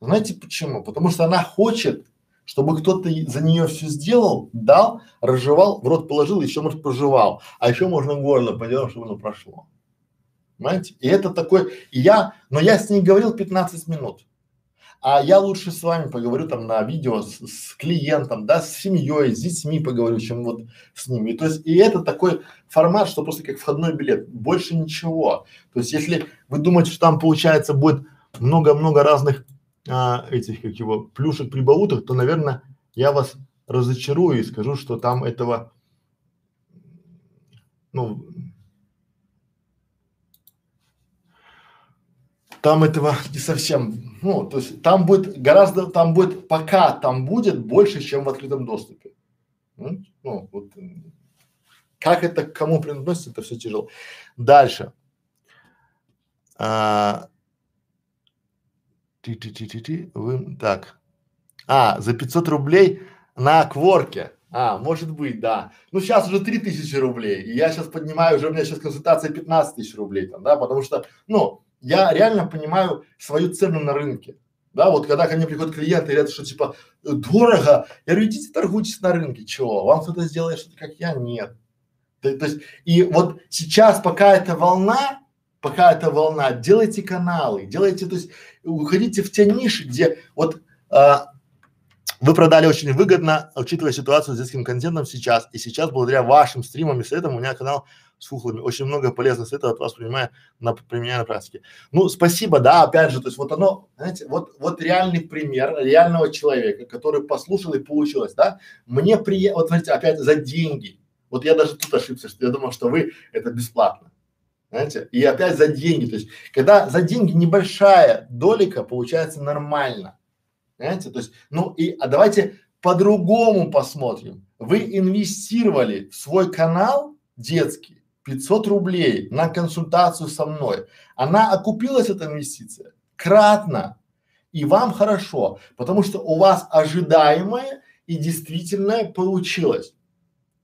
Знаете почему? Потому что она хочет чтобы кто-то за нее все сделал, дал, разжевал, в рот положил, еще может проживал, а еще можно горло поделать, чтобы оно прошло. Понимаете? И это такой, я, но я с ней говорил 15 минут. А я лучше с вами поговорю там на видео с, с клиентом, да, с семьей, с детьми поговорю, чем вот с ними. То есть, и это такой формат, что просто как входной билет, больше ничего. То есть, если вы думаете, что там получается будет много-много разных а, этих, как его, плюшек прибауток, то, наверное, я вас разочарую и скажу, что там этого, ну, там этого не совсем, ну, то есть там будет гораздо, там будет, пока там будет больше, чем в открытом доступе. Ну, вот, как это к кому приносится, это все тяжело. Дальше. А, Ти -ти -ти -ти -ти. Вы, так. А, за 500 рублей на кворке. А, может быть, да. Ну, сейчас уже 3000 рублей. И я сейчас поднимаю, уже у меня сейчас консультация 15 тысяч рублей там, да, потому что, ну, я реально понимаю свою цену на рынке. Да, вот когда ко мне приходят клиенты и говорят, что типа дорого, я говорю, идите торгуйтесь на рынке, чего, вам кто-то сделает что-то, как я, нет. То, то есть, и вот сейчас, пока эта волна, пока эта волна, делайте каналы, делайте, то есть уходите в те ниши, где вот а, вы продали очень выгодно, учитывая ситуацию с детским контентом сейчас. И сейчас, благодаря вашим стримам и советам, у меня канал с фухлами. Очень много полезных советов от вас принимаю на, применяю на практике. Ну, спасибо, да, опять же, то есть вот оно, знаете, вот, вот реальный пример реального человека, который послушал и получилось, да. Мне приятно, вот смотрите, опять за деньги. Вот я даже тут ошибся, что я думал, что вы это бесплатно. Знаете, и опять за деньги. То есть, когда за деньги небольшая долика, получается нормально. Знаете, то есть, ну и, а давайте по-другому посмотрим. Вы инвестировали в свой канал детский 500 рублей на консультацию со мной. Она окупилась, эта инвестиция? Кратно. И вам хорошо, потому что у вас ожидаемое и действительное получилось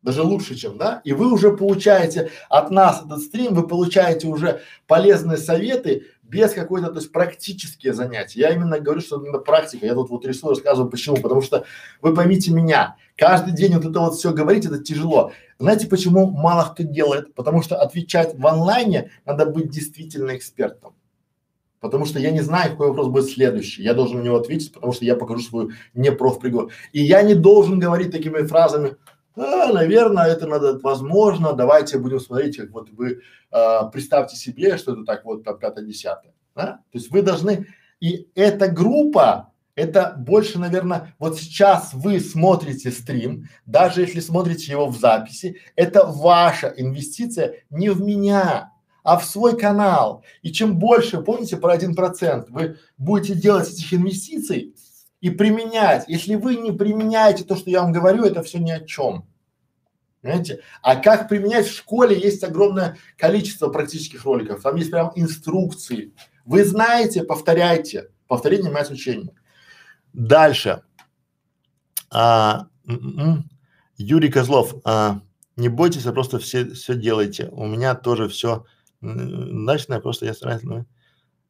даже лучше, чем, да, и вы уже получаете от нас этот стрим, вы получаете уже полезные советы без какой-то, то есть практические занятия. Я именно говорю, что именно практика. Я тут вот рисую, рассказываю почему, потому что вы поймите меня, каждый день вот это вот все говорить, это тяжело. Знаете, почему мало кто делает? Потому что отвечать в онлайне надо быть действительно экспертом. Потому что я не знаю, какой вопрос будет следующий. Я должен на него ответить, потому что я покажу свою непрофпригодность. И я не должен говорить такими фразами, а, наверное, это надо, возможно, давайте будем смотреть, как вот вы а, представьте себе, что это так вот там пятое-десятое, да? То есть вы должны, и эта группа, это больше, наверное, вот сейчас вы смотрите стрим, даже если смотрите его в записи, это ваша инвестиция не в меня, а в свой канал. И чем больше, помните про один процент, вы будете делать этих инвестиций, и применять. Если вы не применяете то, что я вам говорю, это все ни о чем. Понимаете? А как применять в школе есть огромное количество практических роликов. Там есть прям инструкции. Вы знаете, повторяйте. Повторение мать учения. Дальше. А, м-м-м. Юрий Козлов, а, не бойтесь, а просто все, все делайте. У меня тоже все начинаю, просто я стараюсь.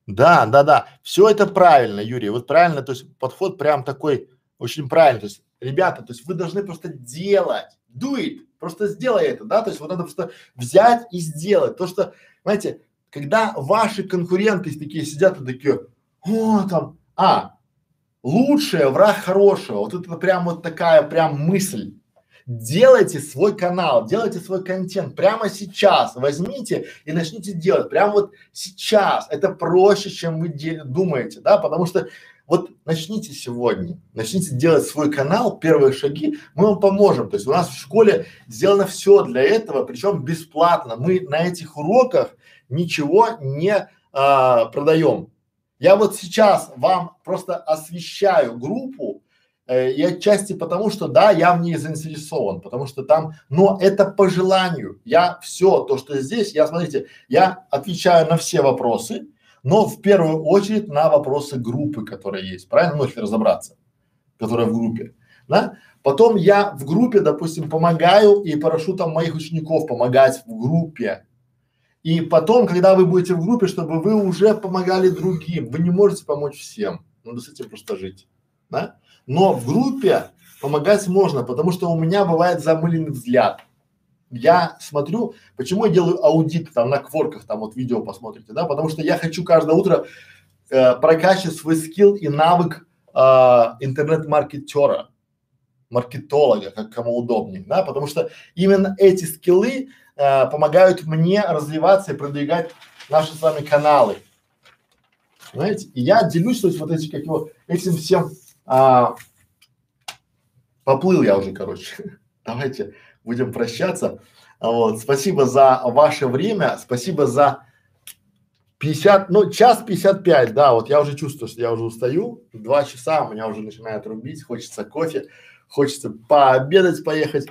Да, да, да. Все это правильно, Юрий. Вот правильно, то есть подход прям такой очень правильный. То есть, ребята, то есть вы должны просто делать. Do it. Просто сделай это, да. То есть вот надо просто взять и сделать. То, что, знаете, когда ваши конкуренты такие сидят и такие, о, там, а, лучшее враг хорошего. Вот это прям вот такая прям мысль. Делайте свой канал, делайте свой контент прямо сейчас. Возьмите и начните делать прямо вот сейчас. Это проще, чем вы думаете, да, потому что вот начните сегодня, начните делать свой канал, первые шаги, мы вам поможем. То есть у нас в школе сделано все для этого, причем бесплатно. Мы на этих уроках ничего не а, продаем. Я вот сейчас вам просто освещаю группу, и отчасти потому, что да, я в ней заинтересован, потому что там, но это по желанию. Я все то, что здесь, я смотрите, я отвечаю на все вопросы, но в первую очередь на вопросы группы, которые есть, правильно? Ну, разобраться, которая в группе, да? Потом я в группе, допустим, помогаю и прошу там моих учеников помогать в группе, и потом, когда вы будете в группе, чтобы вы уже помогали другим, вы не можете помочь всем, надо с этим просто жить, да? Но в группе помогать можно, потому что у меня бывает замыленный взгляд. Я смотрю, почему я делаю аудит там на кворках, там вот видео посмотрите, да, потому что я хочу каждое утро э, прокачивать свой скилл и навык э, интернет-маркетера, маркетолога, как кому удобнее, да, потому что именно эти скиллы э, помогают мне развиваться и продвигать наши с вами каналы. Знаете, и я делюсь то есть, вот этим, как его, этим всем, а, поплыл я уже, короче. [laughs] Давайте будем прощаться. Вот, спасибо за ваше время, спасибо за 50, ну, час 55, да, вот я уже чувствую, что я уже устаю, два часа у меня уже начинает рубить, хочется кофе, хочется пообедать, поехать,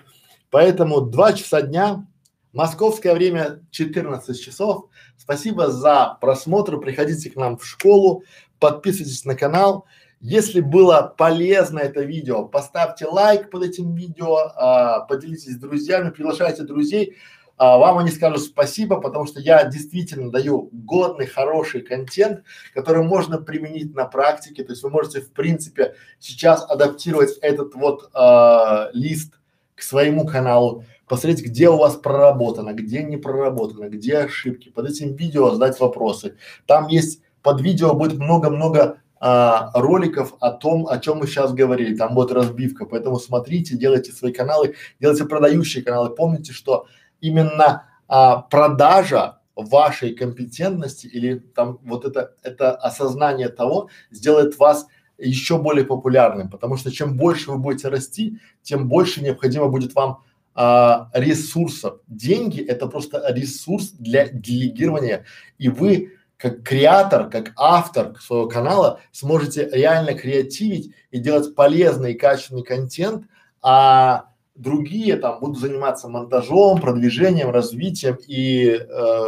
поэтому два часа дня, Московское время 14 часов. Спасибо за просмотр. Приходите к нам в школу, подписывайтесь на канал. Если было полезно это видео, поставьте лайк под этим видео, а, поделитесь с друзьями, приглашайте друзей. А, вам они скажут спасибо, потому что я действительно даю годный, хороший контент, который можно применить на практике. То есть вы можете в принципе сейчас адаптировать этот вот а, лист к своему каналу посмотреть, где у вас проработано, где не проработано, где ошибки. Под этим видео задать вопросы. Там есть под видео будет много-много а, роликов о том, о чем мы сейчас говорили. Там будет разбивка, поэтому смотрите, делайте свои каналы, делайте продающие каналы. Помните, что именно а, продажа вашей компетентности или там вот это это осознание того сделает вас еще более популярным, потому что чем больше вы будете расти, тем больше необходимо будет вам а, ресурсов. Деньги – это просто ресурс для делегирования, и вы как креатор, как автор своего канала сможете реально креативить и делать полезный и качественный контент, а другие там будут заниматься монтажом, продвижением, развитием и э,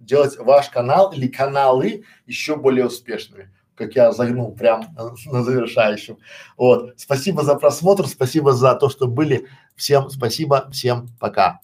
делать ваш канал или каналы еще более успешными как я загнул прям на завершающем. Вот. Спасибо за просмотр, спасибо за то, что были. Всем спасибо, всем пока.